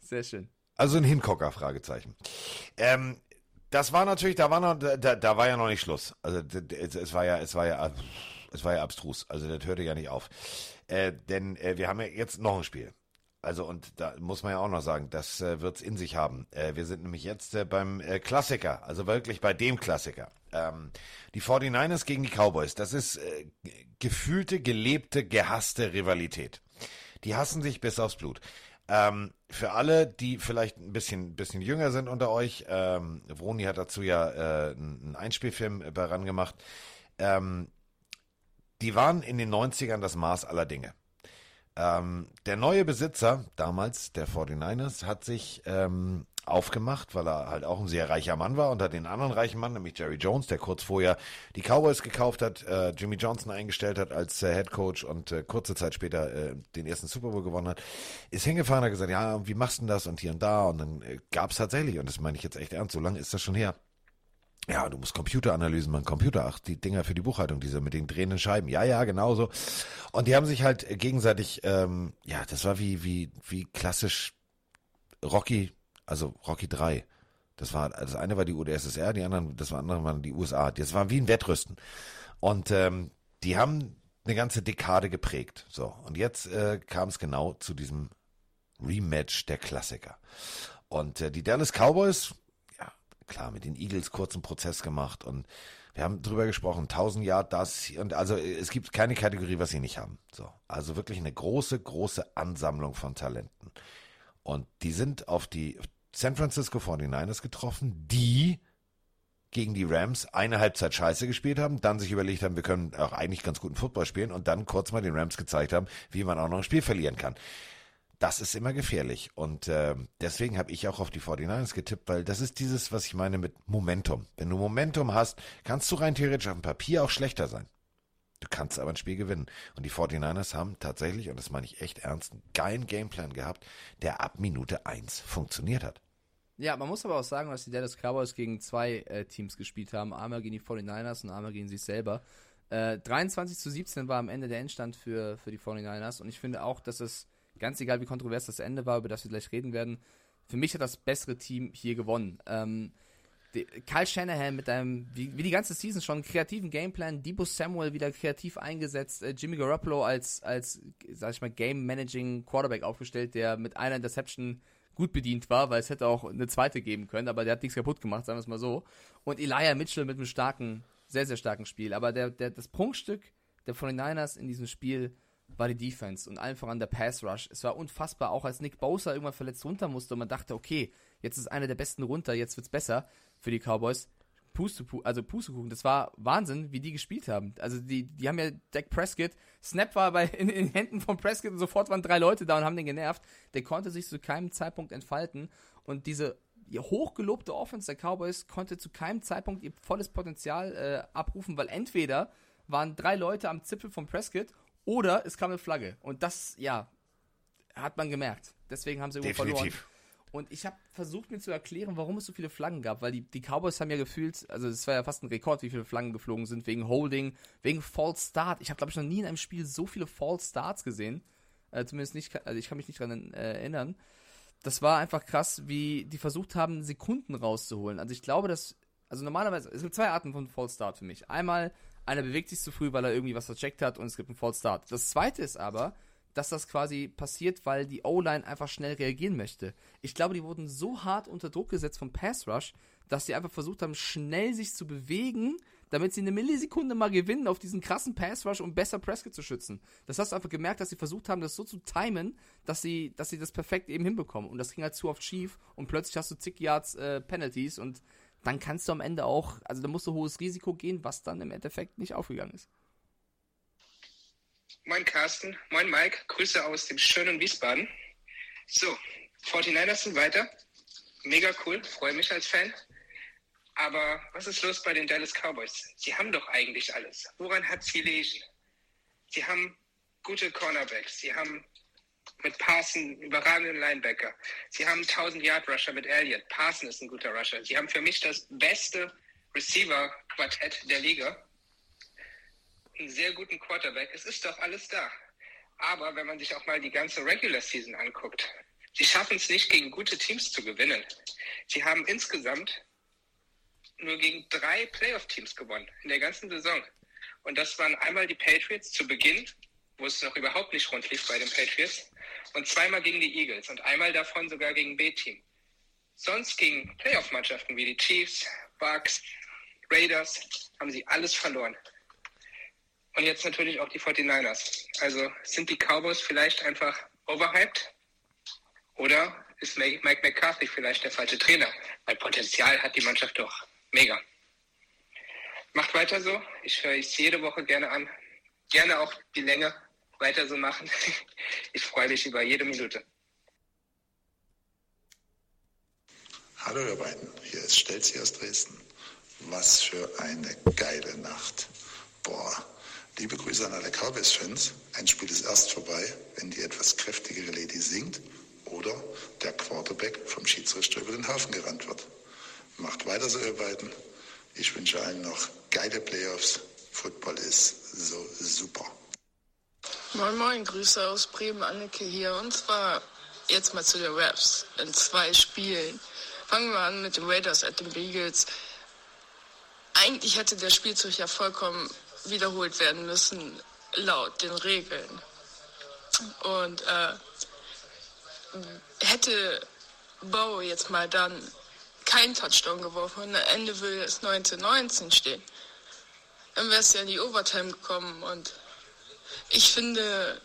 Sehr schön. Also ein Hingucker, Fragezeichen. Ähm, das war natürlich, da war noch, da, da war ja noch nicht Schluss. Also es, es war ja, es war ja, es war ja abstrus. Also das hörte ja nicht auf. Äh, denn äh, wir haben ja jetzt noch ein Spiel. Also und da muss man ja auch noch sagen, das äh, wird's in sich haben. Äh, wir sind nämlich jetzt äh, beim äh, Klassiker, also wirklich bei dem Klassiker. Ähm, die 49ers gegen die Cowboys, das ist äh, gefühlte, gelebte, gehasste Rivalität. Die hassen sich bis aufs Blut. Ähm, für alle, die vielleicht ein bisschen, bisschen jünger sind unter euch, ähm, Vroni hat dazu ja äh, einen Einspielfilm äh, bei ran gemacht. Ähm, die waren in den 90ern das Maß aller Dinge. Ähm, der neue Besitzer, damals der 49ers, hat sich ähm, aufgemacht, weil er halt auch ein sehr reicher Mann war und hat den anderen reichen Mann, nämlich Jerry Jones, der kurz vorher die Cowboys gekauft hat, äh, Jimmy Johnson eingestellt hat als äh, Head Coach und äh, kurze Zeit später äh, den ersten Super Bowl gewonnen hat, ist hingefahren, hat gesagt, ja, wie machst du denn das und hier und da und dann äh, gab es tatsächlich, und das meine ich jetzt echt ernst, so lange ist das schon her, ja, du musst Computeranalysen machen, Computer, ach, die Dinger für die Buchhaltung, diese mit den drehenden Scheiben. Ja, ja, genau so. Und die haben sich halt gegenseitig, ähm, ja, das war wie, wie, wie klassisch Rocky, also Rocky 3. Das war, das eine war die UdSSR, die anderen, das andere waren die USA. Das war wie ein Wettrüsten. Und ähm, die haben eine ganze Dekade geprägt. So, und jetzt äh, kam es genau zu diesem Rematch der Klassiker. Und äh, die Dallas Cowboys, ja, klar, mit den Eagles kurzen Prozess gemacht und wir haben drüber gesprochen, 1000 Yard das und also äh, es gibt keine Kategorie, was sie nicht haben. So, also wirklich eine große, große Ansammlung von Talenten. Und die sind auf die San Francisco 49ers getroffen, die gegen die Rams eine Halbzeit scheiße gespielt haben, dann sich überlegt haben, wir können auch eigentlich ganz guten Football spielen und dann kurz mal den Rams gezeigt haben, wie man auch noch ein Spiel verlieren kann. Das ist immer gefährlich und äh, deswegen habe ich auch auf die 49ers getippt, weil das ist dieses, was ich meine mit Momentum. Wenn du Momentum hast, kannst du rein theoretisch auf dem Papier auch schlechter sein. Du kannst aber ein Spiel gewinnen. Und die 49ers haben tatsächlich, und das meine ich echt ernst, einen geilen Gameplan gehabt, der ab Minute 1 funktioniert hat. Ja, man muss aber auch sagen, dass die Dallas Cowboys gegen zwei äh, Teams gespielt haben. Einmal gegen die 49ers und einmal gegen sich selber. Äh, 23 zu 17 war am Ende der Endstand für, für die 49ers. Und ich finde auch, dass es, ganz egal wie kontrovers das Ende war, über das wir gleich reden werden, für mich hat das bessere Team hier gewonnen. Ähm, Kyle Shanahan mit einem, wie, wie die ganze Season schon, kreativen Gameplan, Debo Samuel wieder kreativ eingesetzt, äh, Jimmy Garoppolo als, als, sag ich mal, Game-Managing Quarterback aufgestellt, der mit einer Interception gut bedient war, weil es hätte auch eine zweite geben können, aber der hat nichts kaputt gemacht, sagen wir es mal so. Und Elijah Mitchell mit einem starken, sehr, sehr starken Spiel. Aber der, der, das Prunkstück der 49ers in diesem Spiel war die Defense und allen voran der Pass Rush. Es war unfassbar, auch als Nick Bosa irgendwann verletzt runter musste und man dachte, okay, jetzt ist einer der besten runter, jetzt wird's besser für die Cowboys. Pustepu also Pustekuchen, das war Wahnsinn, wie die gespielt haben. Also die, die haben ja Dak Prescott, Snap war bei, in, den Händen von Prescott und sofort waren drei Leute da und haben den genervt. Der konnte sich zu keinem Zeitpunkt entfalten und diese hochgelobte Offense der Cowboys konnte zu keinem Zeitpunkt ihr volles Potenzial äh, abrufen, weil entweder waren drei Leute am Zipfel von Prescott oder es kam eine Flagge. Und das, ja, hat man gemerkt. Deswegen haben sie irgendwo verloren. Und ich habe versucht mir zu erklären, warum es so viele Flaggen gab, weil die, die Cowboys haben ja gefühlt, also es war ja fast ein Rekord, wie viele Flaggen geflogen sind, wegen Holding, wegen False Start. Ich habe, glaube ich, noch nie in einem Spiel so viele False Starts gesehen. Äh, zumindest nicht, also ich kann mich nicht dran äh, erinnern. Das war einfach krass, wie die versucht haben, Sekunden rauszuholen. Also ich glaube, dass, also normalerweise, es gibt zwei Arten von False Start für mich. Einmal, einer bewegt sich zu früh, weil er irgendwie was vercheckt hat und es gibt einen False Start. Das zweite ist aber, dass das quasi passiert, weil die O-Line einfach schnell reagieren möchte. Ich glaube, die wurden so hart unter Druck gesetzt vom Pass Rush, dass sie einfach versucht haben, schnell sich zu bewegen, damit sie eine Millisekunde mal gewinnen auf diesen krassen Pass Rush, um besser Prescott zu schützen. Das hast du einfach gemerkt, dass sie versucht haben, das so zu timen, dass sie, dass sie das perfekt eben hinbekommen. Und das ging halt zu oft schief und plötzlich hast du zig Yards äh, Penalties und dann kannst du am Ende auch, also da musst du hohes Risiko gehen, was dann im Endeffekt nicht aufgegangen ist. Moin Carsten, moin Mike, Grüße aus dem schönen Wiesbaden. So, 49ers sind weiter. Mega cool, freue mich als Fan. Aber was ist los bei den Dallas Cowboys? Sie haben doch eigentlich alles. Woran hat sie gelegen? Sie haben gute Cornerbacks. Sie haben mit Parson überragenden Linebacker. Sie haben 1000 Yard Rusher mit Elliott. Parson ist ein guter Rusher. Sie haben für mich das beste Receiver Quartett der Liga. Einen sehr guten Quarterback. Es ist doch alles da. Aber wenn man sich auch mal die ganze Regular Season anguckt, sie schaffen es nicht, gegen gute Teams zu gewinnen. Sie haben insgesamt nur gegen drei Playoff-Teams gewonnen in der ganzen Saison. Und das waren einmal die Patriots zu Beginn, wo es noch überhaupt nicht rund lief bei den Patriots, und zweimal gegen die Eagles und einmal davon sogar gegen B-Team. Sonst gegen Playoff-Mannschaften wie die Chiefs, Bucks, Raiders haben sie alles verloren. Und jetzt natürlich auch die 49ers. Also sind die Cowboys vielleicht einfach overhyped? Oder ist Mike McCarthy vielleicht der falsche Trainer? Weil Potenzial hat die Mannschaft doch. Mega. Macht weiter so. Ich höre es jede Woche gerne an. Gerne auch die Länge weiter so machen. Ich freue mich über jede Minute. Hallo ihr beiden, hier ist Stelzi aus Dresden. Was für eine geile Nacht. Boah, liebe Grüße an alle Cowboys-Fans. Ein Spiel ist erst vorbei, wenn die etwas kräftigere Lady singt oder der Quarterback vom Schiedsrichter über den Hafen gerannt wird. Macht weiter so, ihr beiden. Ich wünsche allen noch geile Playoffs. Football ist so super. Moin Moin, Grüße aus Bremen, Anneke hier. Und zwar jetzt mal zu den Raps in zwei Spielen. Fangen wir an mit den Raiders at den Beagles. Eigentlich hätte der Spielzug ja vollkommen wiederholt werden müssen, laut den Regeln. Und äh, hätte Bow jetzt mal dann keinen Touchdown geworfen und am Ende will es 19-19 stehen, dann wäre es ja in die Overtime gekommen und ich finde,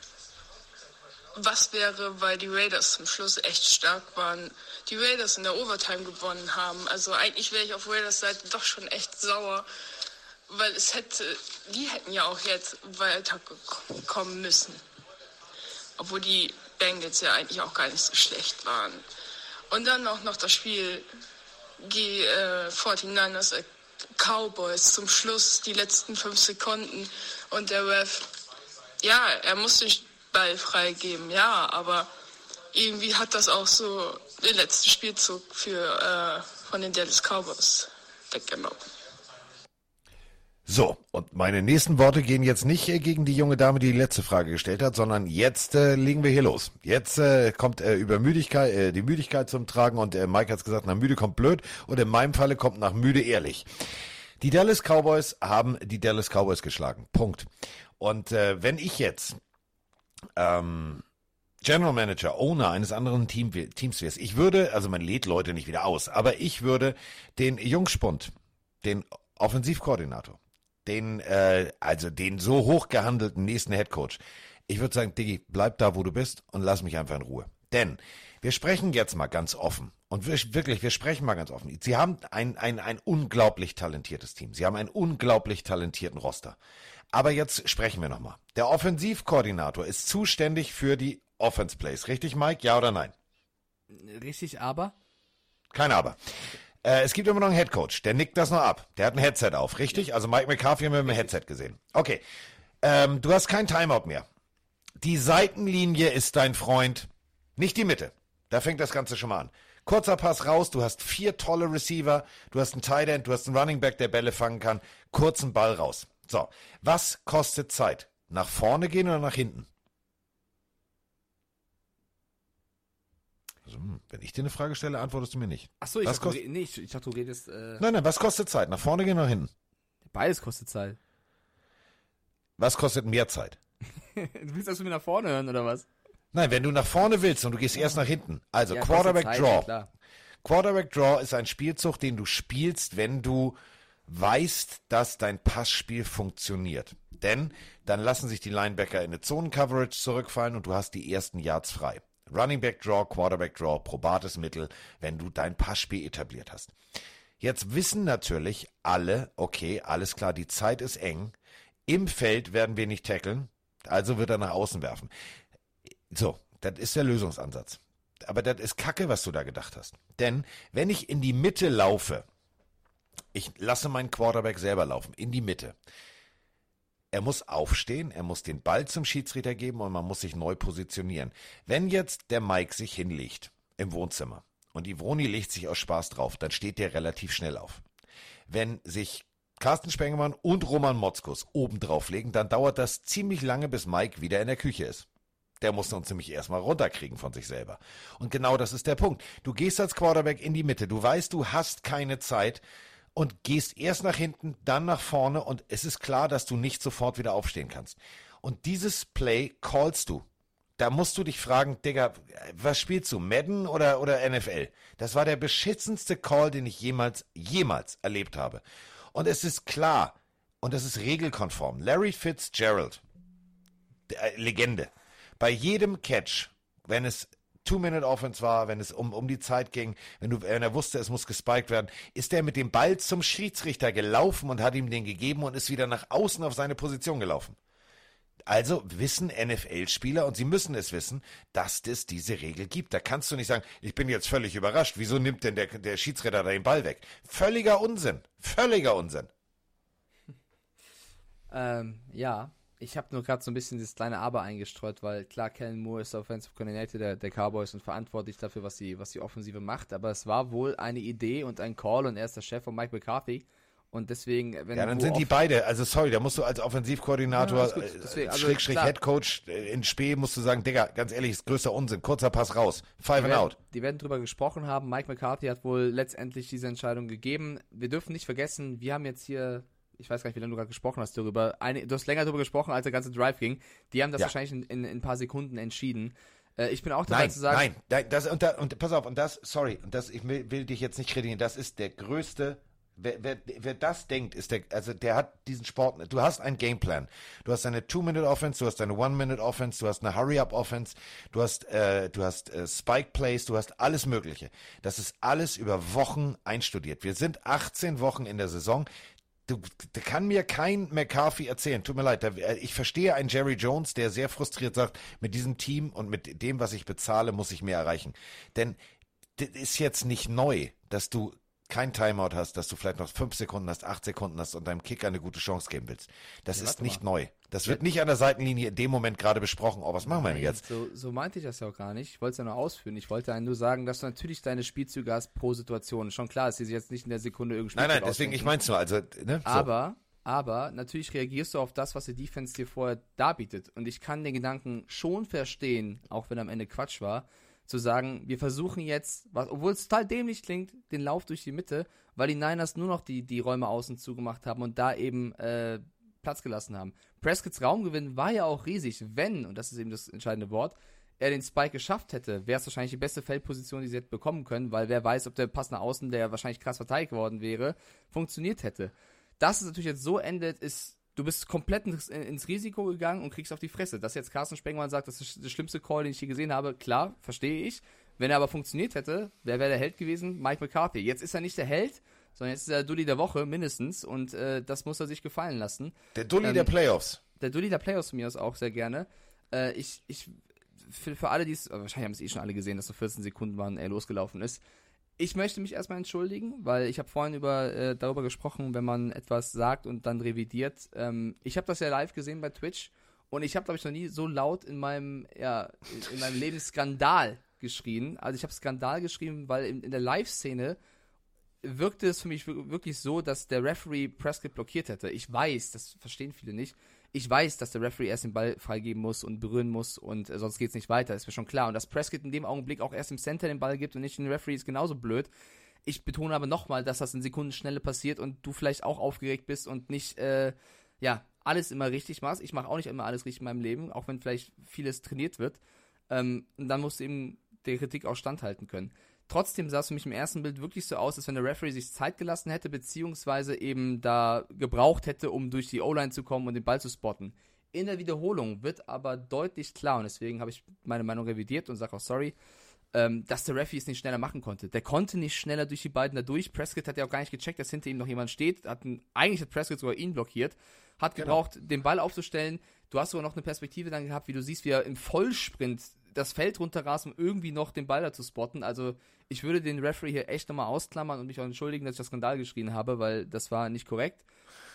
was wäre, weil die Raiders zum Schluss echt stark waren, die Raiders in der Overtime gewonnen haben. Also eigentlich wäre ich auf Raiders Seite doch schon echt sauer, weil es hätte, die hätten ja auch jetzt weiterkommen müssen. Obwohl die Bengals ja eigentlich auch gar nicht so schlecht waren. Und dann auch noch das Spiel die äh, 49ers äh, Cowboys zum Schluss, die letzten fünf Sekunden. Und der Ref, ja, er muss den Ball freigeben, ja, aber irgendwie hat das auch so den letzten Spielzug für, äh, von den Dallas Cowboys weggenommen. So, und meine nächsten Worte gehen jetzt nicht äh, gegen die junge Dame, die die letzte Frage gestellt hat, sondern jetzt äh, legen wir hier los. Jetzt äh, kommt äh, über Müdigkeit, äh, die Müdigkeit zum Tragen und äh, Mike hat gesagt, nach müde kommt blöd und in meinem Falle kommt nach müde ehrlich. Die Dallas Cowboys haben die Dallas Cowboys geschlagen. Punkt. Und äh, wenn ich jetzt ähm, General Manager, Owner eines anderen Team, Teams wäre, ich würde, also man lädt Leute nicht wieder aus, aber ich würde den Jungspund, den Offensivkoordinator, den, äh, also den so hoch gehandelten nächsten Headcoach. Ich würde sagen, Diggi, bleib da, wo du bist und lass mich einfach in Ruhe. Denn wir sprechen jetzt mal ganz offen. Und wir, wirklich, wir sprechen mal ganz offen. Sie haben ein, ein, ein unglaublich talentiertes Team. Sie haben einen unglaublich talentierten Roster. Aber jetzt sprechen wir nochmal. Der Offensivkoordinator ist zuständig für die Offense Plays. Richtig, Mike? Ja oder nein? Richtig, aber? Kein Aber. Äh, es gibt immer noch einen Headcoach, der nickt das noch ab. Der hat ein Headset auf, richtig? Also Mike McCarthy haben wir mit dem Headset gesehen. Okay. Ähm, du hast kein Timeout mehr. Die Seitenlinie ist dein Freund, nicht die Mitte. Da fängt das Ganze schon mal an. Kurzer Pass raus, du hast vier tolle Receiver, du hast einen Tight End, du hast einen Running Back, der Bälle fangen kann. Kurzen Ball raus. So, was kostet Zeit? Nach vorne gehen oder nach hinten? Also, hm, wenn ich dir eine Frage stelle, antwortest du mir nicht. Achso, ich, was dachte, du, nee, ich, ich dachte, du redest. Äh, nein, nein, was kostet Zeit? Nach vorne gehen oder nach hinten? Beides kostet Zeit. Was kostet mehr Zeit? du willst, dass wir nach vorne hören, oder was? Nein, wenn du nach vorne willst und du gehst erst nach hinten. Also Ja, Quarterback Zeit, Draw. ja. Quarterback Draw ist ein Spielzug, den du spielst, wenn du weißt, dass dein Passspiel funktioniert. Denn dann lassen sich die Linebacker in eine Zonen-Coverage zurückfallen und du hast die ersten Yards frei. Running Back Draw, Quarterback Draw, probates Mittel, wenn du dein Passspiel etabliert hast. Jetzt wissen natürlich alle, okay, alles klar, die Zeit ist eng. Im Feld werden wir nicht tackeln, also wird er nach außen werfen. So, das ist der Lösungsansatz. Aber das ist Kacke, was du da gedacht hast. Denn wenn ich in die Mitte laufe, ich lasse meinen Quarterback selber laufen, in die Mitte. Er muss aufstehen, er muss den Ball zum Schiedsrichter geben und man muss sich neu positionieren. Wenn jetzt der Mike sich hinlegt im Wohnzimmer und Ivroni legt sich aus Spaß drauf, dann steht der relativ schnell auf. Wenn sich Carsten Spengemann und Roman Motzkus oben drauflegen, dann dauert das ziemlich lange, bis Mike wieder in der Küche ist. Der muss uns nämlich erstmal runterkriegen von sich selber. Und genau das ist der Punkt. Du gehst als Quarterback in die Mitte. Du weißt, du hast keine Zeit und gehst erst nach hinten, dann nach vorne und es ist klar, dass du nicht sofort wieder aufstehen kannst. Und dieses Play callst du. Da musst du dich fragen, Digga, was spielst du? Madden oder, oder NFL? Das war der beschissenste Call, den ich jemals, jemals erlebt habe. Und es ist klar, und das ist regelkonform. Larry Fitzgerald, äh, Legende, bei jedem Catch, wenn es Two-Minute-Offense war, wenn es um, um die Zeit ging, wenn, du, wenn er wusste, es muss gespiked werden, ist er mit dem Ball zum Schiedsrichter gelaufen und hat ihm den gegeben und ist wieder nach außen auf seine Position gelaufen. Also wissen NFL-Spieler und sie müssen es wissen, dass es diese Regel gibt. Da kannst du nicht sagen, ich bin jetzt völlig überrascht. Wieso nimmt denn der, der Schiedsrichter da den Ball weg? Völliger Unsinn. Völliger Unsinn. Ähm, ja, ich habe nur gerade so ein bisschen das kleine Aber eingestreut, weil klar, Kellen Moore ist Offensive Coordinator der, der Cowboys und verantwortlich dafür, was die, was die Offensive macht. Aber es war wohl eine Idee und ein Call und er ist der Chef von Mike McCarthy. Und deswegen, wenn Ja, dann sind die beide, also sorry, da musst du als Offensivkoordinator, Ja, äh, Deswegen, also Schrägstrich klar. Headcoach äh, in Spee, musst du sagen, Digga, ganz ehrlich, ist größter Unsinn. Kurzer Pass raus. Five die and werden, out. Die werden drüber gesprochen haben. Mike McCarthy hat wohl letztendlich diese Entscheidung gegeben. Wir dürfen nicht vergessen, wir haben jetzt hier, ich weiß gar nicht, wie lange du gerade gesprochen hast darüber. Eine, du hast länger darüber gesprochen, als der ganze Drive ging. Die haben das Ja. wahrscheinlich in, in, in ein paar Sekunden entschieden. Äh, ich bin auch dabei Nein, zu sagen, nein, nein, das, und, da, und pass auf, und das, sorry, und das, ich will, will dich jetzt nicht kritisieren, das ist der größte, wer, wer, wer das denkt, ist der, also der hat diesen Sport, du hast einen Gameplan, du hast eine Two-Minute-Offense, du hast eine One-Minute-Offense, du hast eine Hurry-Up-Offense, du hast, äh, du hast äh, Spike-Plays, du hast alles mögliche. Das ist alles über Wochen einstudiert. Wir sind 18 Wochen in der Saison, Du, da kann mir kein McCarthy erzählen. Tut mir leid. Da, äh, ich verstehe einen Jerry Jones, der sehr frustriert sagt, mit diesem Team und mit dem, was ich bezahle, muss ich mehr erreichen. Denn das ist jetzt nicht neu, dass du kein Timeout hast, dass du vielleicht noch fünf Sekunden hast, acht Sekunden hast und deinem Kicker eine gute Chance geben willst. Das Ja, ist nicht mal. neu. Das wird nicht an der Seitenlinie in dem Moment gerade besprochen. Oh, was machen wir denn jetzt? So, so meinte ich das ja auch gar nicht. Ich wollte es ja nur ausführen. Ich wollte nur sagen, dass du natürlich deine Spielzüge hast pro Situation. Schon klar, dass sie sich jetzt nicht in der Sekunde irgendwie Nein, nein, deswegen, ich mein's nur. Also, ne? So. Aber, aber natürlich reagierst du auf das, was die Defense dir vorher darbietet. Und ich kann den Gedanken schon verstehen, auch wenn am Ende Quatsch war, zu sagen, wir versuchen jetzt, was, obwohl es total dämlich klingt, den Lauf durch die Mitte, weil die Niners nur noch die, die Räume außen zugemacht haben und da eben äh, Platz gelassen haben. Prescotts Raumgewinn war ja auch riesig, wenn, und das ist eben das entscheidende Wort, er den Spike geschafft hätte, wäre es wahrscheinlich die beste Feldposition, die sie hätte bekommen können, weil wer weiß, ob der Pass nach außen, der wahrscheinlich krass verteidigt worden wäre, funktioniert hätte. Dass es natürlich jetzt so endet, ist, du bist komplett ins, Risiko gegangen und kriegst auf die Fresse. Dass jetzt Carsten Spengmann sagt, das ist der schlimmste Call, den ich je gesehen habe, klar, verstehe ich. Wenn er aber funktioniert hätte, wer wäre der Held gewesen? Mike McCarthy. Jetzt ist er nicht der Held, sondern jetzt ist er der Dulli der Woche mindestens und äh, das muss er sich gefallen lassen. Der Dulli Ähm, der Playoffs. Der Dulli der Playoffs von mir aus auch sehr gerne. Äh, ich, ich, für, für alle, die es, wahrscheinlich haben es eh schon alle gesehen, dass so 14 Sekunden waren, er losgelaufen ist. Ich möchte mich erstmal entschuldigen, weil ich habe vorhin über, äh, darüber gesprochen, wenn man etwas sagt und dann revidiert. Ähm, ich habe das ja live gesehen bei Twitch und ich habe, glaube ich, noch nie so laut in meinem, ja, in, in meinem Leben Skandal geschrien. Also ich habe Skandal geschrieben, weil in, in der Live-Szene wirkte es für mich wir- wirklich so, dass der Referee Prescott blockiert hätte. Ich weiß, das verstehen viele nicht. Ich weiß, dass der Referee erst den Ball freigeben muss und berühren muss und äh, sonst geht's nicht weiter, ist mir schon klar. Und dass Prescott in dem Augenblick auch erst im Center den Ball gibt und nicht den Referee ist genauso blöd. Ich betone aber nochmal, dass das in Sekundenschnelle passiert und du vielleicht auch aufgeregt bist und nicht, äh, ja, alles immer richtig machst. Ich mache auch nicht immer alles richtig in meinem Leben, auch wenn vielleicht vieles trainiert wird. Ähm, und dann musst du eben der Kritik auch standhalten können. Trotzdem sah es für mich im ersten Bild wirklich so aus, als wenn der Referee sich Zeit gelassen hätte, beziehungsweise eben da gebraucht hätte, um durch die O-Line zu kommen und den Ball zu spotten. In der Wiederholung wird aber deutlich klar, und deswegen habe ich meine Meinung revidiert und sage auch sorry, ähm, dass der Referee es nicht schneller machen konnte. Der konnte nicht schneller durch die beiden da durch. Prescott hat ja auch gar nicht gecheckt, dass hinter ihm noch jemand steht. Hat einen, eigentlich hat Prescott sogar ihn blockiert. Hat gebraucht, den Ball aufzustellen. Du hast sogar noch eine Perspektive dann gehabt, wie du siehst, wie er im Vollsprint das Feld runterrasen, um irgendwie noch den Ball da zu spotten. Also ich würde den Referee hier echt nochmal ausklammern und mich auch entschuldigen, dass ich das Skandal geschrien habe, weil das war nicht korrekt.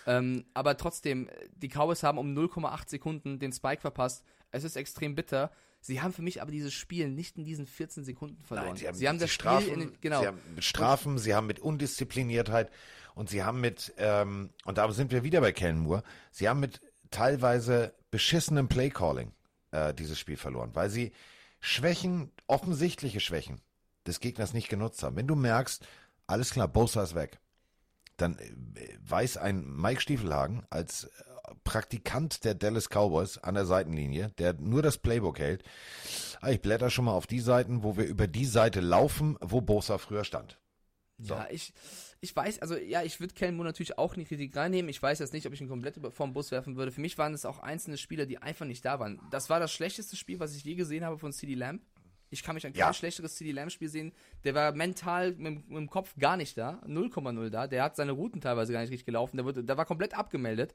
Ähm, aber trotzdem, die Cowboys haben um 0,8 Sekunden den Spike verpasst. Es ist extrem bitter. Sie haben für mich aber dieses Spiel nicht in diesen 14 Sekunden verloren. Nein, sie haben, sie haben das Strafen, Spiel in den, genau. Sie haben mit Strafen, sie haben mit Undiszipliniertheit und sie haben mit, ähm, und da sind wir wieder bei Kellen Moore, sie haben mit teilweise beschissenem Playcalling äh, dieses Spiel verloren, weil sie Schwächen, offensichtliche Schwächen des Gegners nicht genutzt haben. Wenn du merkst, alles klar, Bosa ist weg, dann äh, weiß ein Mike Stiefelhagen als äh, Praktikant der Dallas Cowboys an der Seitenlinie, der nur das Playbook hält. Ah, ich blätter schon mal auf die Seiten, wo wir über die Seite laufen, wo Bosa früher stand. So. Ja, ich, ich weiß, also ja, ich würde Kellen Moore natürlich auch in die Kritik reinnehmen. Ich weiß jetzt nicht, ob ich ihn komplett vom Bus werfen würde. Für mich waren es auch einzelne Spieler, die einfach nicht da waren. Das war das schlechteste Spiel, was ich je gesehen habe von CD Lamb. Ich kann mich an kein ja. schlechteres CD Lamb Spiel sehen. Der war mental mit, mit dem Kopf gar nicht da, 0,0 da. Der hat seine Routen teilweise gar nicht richtig gelaufen. Der, wurde, der war komplett abgemeldet.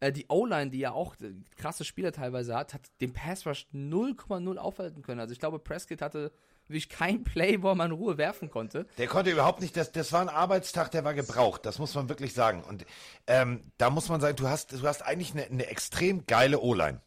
Äh, die O-Line, die ja auch äh, krasse Spieler teilweise hat, hat den Pass Rush 0,0 aufhalten können. Also ich glaube, Prescott hatte wirklich kein Play, wo man Ruhe werfen konnte. Der konnte überhaupt nicht, das, das war ein Arbeitstag, der war gebraucht, das muss man wirklich sagen. Und ähm, da muss man sagen, du hast, du hast eigentlich eine, eine extrem geile O-Line.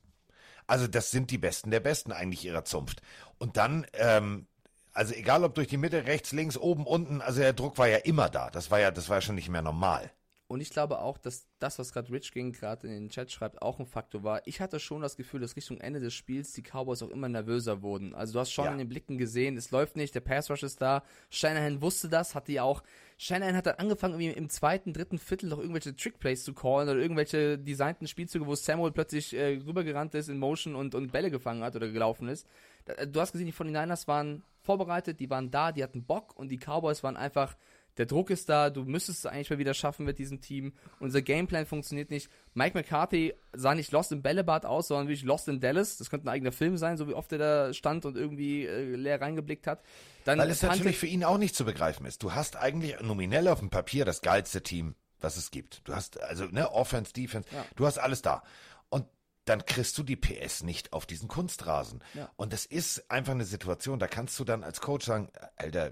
Also das sind die Besten der Besten eigentlich ihrer Zunft. Und dann, ähm, also egal ob durch die Mitte, rechts, links, oben, unten, also der Druck war ja immer da. Das war ja, das war ja schon nicht mehr normal. Und ich glaube auch, dass das, was gerade Rich Ging gerade in den Chat schreibt, auch ein Faktor war. Ich hatte schon das Gefühl, dass Richtung Ende des Spiels die Cowboys auch immer nervöser wurden. Also du hast schon ja. in den Blicken gesehen, es läuft nicht, der Pass Rush ist da. Shanahan wusste das, hatte ja auch. Shanahan hat dann angefangen, irgendwie im zweiten, dritten Viertel noch irgendwelche Trickplays zu callen oder irgendwelche designten Spielzüge, wo Samuel plötzlich äh, rübergerannt ist in Motion und, und Bälle gefangen hat oder gelaufen ist. Du hast gesehen, die 49ers waren vorbereitet, die waren da, die hatten Bock und die Cowboys waren einfach der Druck ist da, du müsstest es eigentlich mal wieder schaffen mit diesem Team. Unser Gameplan funktioniert nicht. Mike McCarthy sah nicht Lost in Bällebad aus, sondern wirklich Lost in Dallas. Das könnte ein eigener Film sein, so wie oft er da stand und irgendwie äh, leer reingeblickt hat. Dann Weil es natürlich für ihn auch nicht zu begreifen ist. Du hast eigentlich nominell auf dem Papier das geilste Team, was es gibt. Du hast also ne Offense, Defense, ja. du hast alles da. Und dann kriegst du die PS nicht auf diesen Kunstrasen. Ja. Und das ist einfach eine Situation, da kannst du dann als Coach sagen, Alter,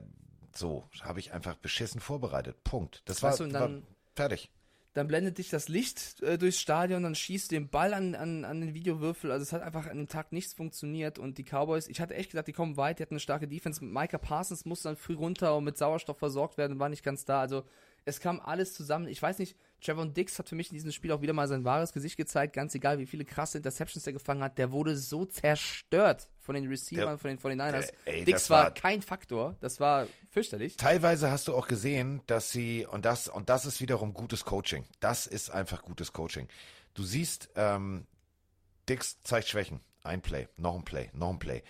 so, habe ich einfach beschissen vorbereitet. Punkt. Das war, du, dann, war fertig. Dann blendet dich das Licht äh, durchs Stadion, dann schießt den Ball an, an, an den Videowürfel. Also es hat einfach an dem Tag nichts funktioniert. Und die Cowboys, ich hatte echt gedacht, die kommen weit, die hatten eine starke Defense. Micah Parsons musste dann früh runter und mit Sauerstoff versorgt werden, war nicht ganz da. Also es kam alles zusammen. Ich weiß nicht, Trevon Dix hat für mich in diesem Spiel auch wieder mal sein wahres Gesicht gezeigt. Ganz egal, wie viele krasse Interceptions er gefangen hat. Der wurde so zerstört von den Receivern, von den 49ers. Ey, Dix war, war kein Faktor. Das war fürchterlich. Teilweise hast du auch gesehen, dass sie, und das, und das ist wiederum gutes Coaching. Das ist einfach gutes Coaching. Du siehst, ähm, Dix zeigt Schwächen. Ein Play, noch ein Play, noch ein Play.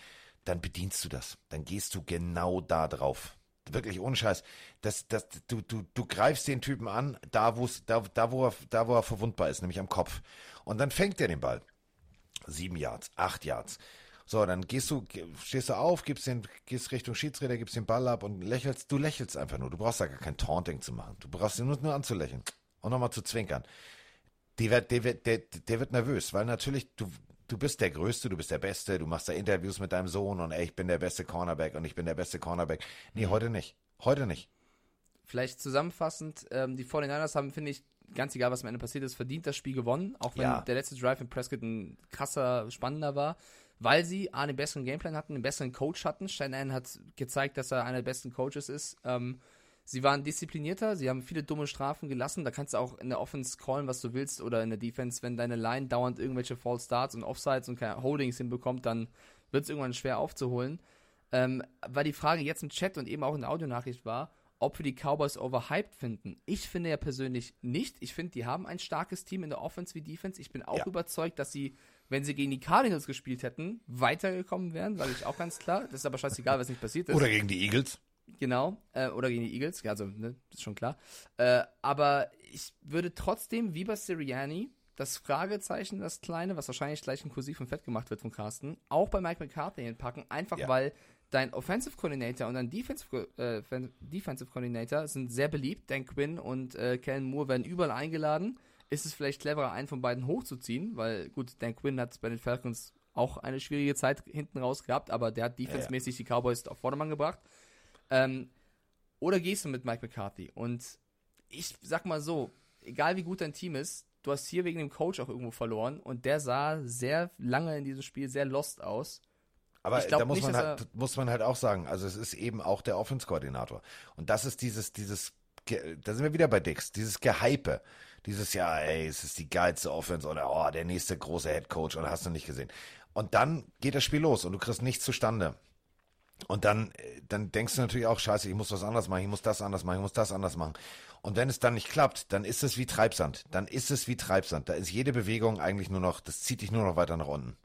Dann bedienst du das. Dann gehst du genau da drauf wirklich ohne Scheiß, das, das, du, du, du greifst den Typen an, da, wo's, da, da, wo er, da, wo er verwundbar ist, nämlich am Kopf. Und dann fängt er den Ball. Sieben Yards, acht Yards. So, dann gehst du, stehst du auf, gibst den, gehst Richtung Schiedsrichter, gibst den Ball ab und lächelst, du lächelst einfach nur. Du brauchst da gar kein Taunting zu machen. Du brauchst ihn nur, nur anzulächeln und nochmal zu zwinkern. Der wird, der, wird, der, der wird nervös, weil natürlich, du, du bist der Größte, du bist der Beste, du machst da Interviews mit deinem Sohn und ey, ich bin der beste Cornerback und ich bin der beste Cornerback. Nee, mhm. heute nicht. Heute nicht. Vielleicht zusammenfassend, ähm, die 49ers haben, finde ich, ganz egal, was am Ende passiert ist, verdient das Spiel gewonnen, auch wenn ja. der letzte Drive in Prescott ein krasser, spannender war, weil sie A, einen besseren Gameplan hatten, einen besseren Coach hatten. Shanahan hat gezeigt, dass er einer der besten Coaches ist. Ähm, Sie waren disziplinierter, sie haben viele dumme Strafen gelassen. Da kannst du auch in der Offense callen, was du willst, oder in der Defense, wenn deine Line dauernd irgendwelche False Starts und Offsides und keine Holdings hinbekommt, dann wird es irgendwann schwer aufzuholen. Ähm, weil die Frage jetzt im Chat und eben auch in der Audionachricht war, ob wir die Cowboys overhyped finden. Ich finde ja persönlich nicht. Ich finde, die haben ein starkes Team in der Offense wie Defense. Ich bin auch ja. überzeugt, dass sie, wenn sie gegen die Cardinals gespielt hätten, weitergekommen wären, sage ich auch ganz klar. Das ist aber scheißegal, was nicht passiert ist. Oder gegen die Eagles. Genau, äh, oder gegen die Eagles, also, ne, ist schon klar. Äh, aber ich würde trotzdem, wie bei Sirianni, das Fragezeichen, das kleine, was wahrscheinlich gleich in Kursiv und Fett gemacht wird von Carsten, auch bei Mike McCarthy hinpacken, einfach ja. weil dein Offensive Coordinator und dein Defensive, äh, Defensive Coordinator sind sehr beliebt. Dan Quinn und äh, Kellen Moore werden überall eingeladen. Ist es vielleicht cleverer, einen von beiden hochzuziehen, weil gut, Dan Quinn hat bei den Falcons auch eine schwierige Zeit hinten raus gehabt, aber der hat defensemäßig die Cowboys auf Vordermann gebracht. Ähm, oder gehst du mit Mike McCarthy? Und ich sag mal so, egal wie gut dein Team ist, du hast hier wegen dem Coach auch irgendwo verloren und der sah sehr lange in diesem Spiel sehr lost aus. Aber da muss, nicht, man halt, muss man halt auch sagen, also es ist eben auch der Offense-Koordinator. Und das ist dieses, dieses, da sind wir wieder bei Dix, dieses Gehype. Dieses Jahr, ey, es ist die geilste Offense oder oh, der nächste große Head Coach oder hast du nicht gesehen. Und dann geht das Spiel los und du kriegst nichts zustande. Und dann, dann denkst du natürlich auch, scheiße, ich muss was anderes machen, ich muss das anders machen, ich muss das anders machen. Und wenn es dann nicht klappt, dann ist es wie Treibsand. Dann ist es wie Treibsand. Da ist jede Bewegung eigentlich nur noch, das zieht dich nur noch weiter nach unten.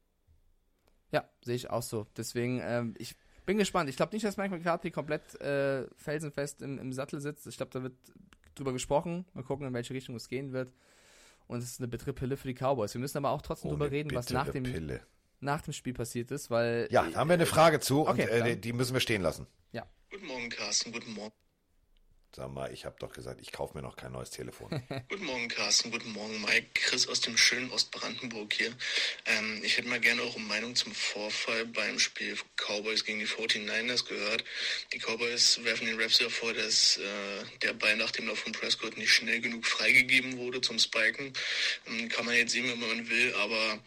Ja, sehe ich auch so. Deswegen, ähm, ich bin gespannt. Ich glaube nicht, dass Mike McCarthy komplett äh, felsenfest im, im Sattel sitzt. Ich glaube, da wird drüber gesprochen. Mal gucken, in welche Richtung es gehen wird. Und es ist eine bittere Pille für die Cowboys. Wir müssen aber auch trotzdem oh, drüber reden, was nach dem, nach dem Spiel passiert ist, weil. Ja, da haben wir eine Frage zu okay, und äh, die müssen wir stehen lassen. Ja. Guten Morgen, Carsten. Guten Morgen. Sag mal, ich habe doch gesagt, ich kaufe mir noch kein neues Telefon. guten Morgen, Carsten. Guten Morgen, Mike. Chris aus dem schönen Ostbrandenburg hier. Ähm, ich hätte mal gerne eure Meinung zum Vorfall beim Spiel Cowboys gegen die 49ers gehört. Die Cowboys werfen den Raps ja vor, dass äh, der Ball nach dem Lauf von Prescott nicht schnell genug freigegeben wurde zum Spiken. Ähm, kann man jetzt sehen, wenn man will, aber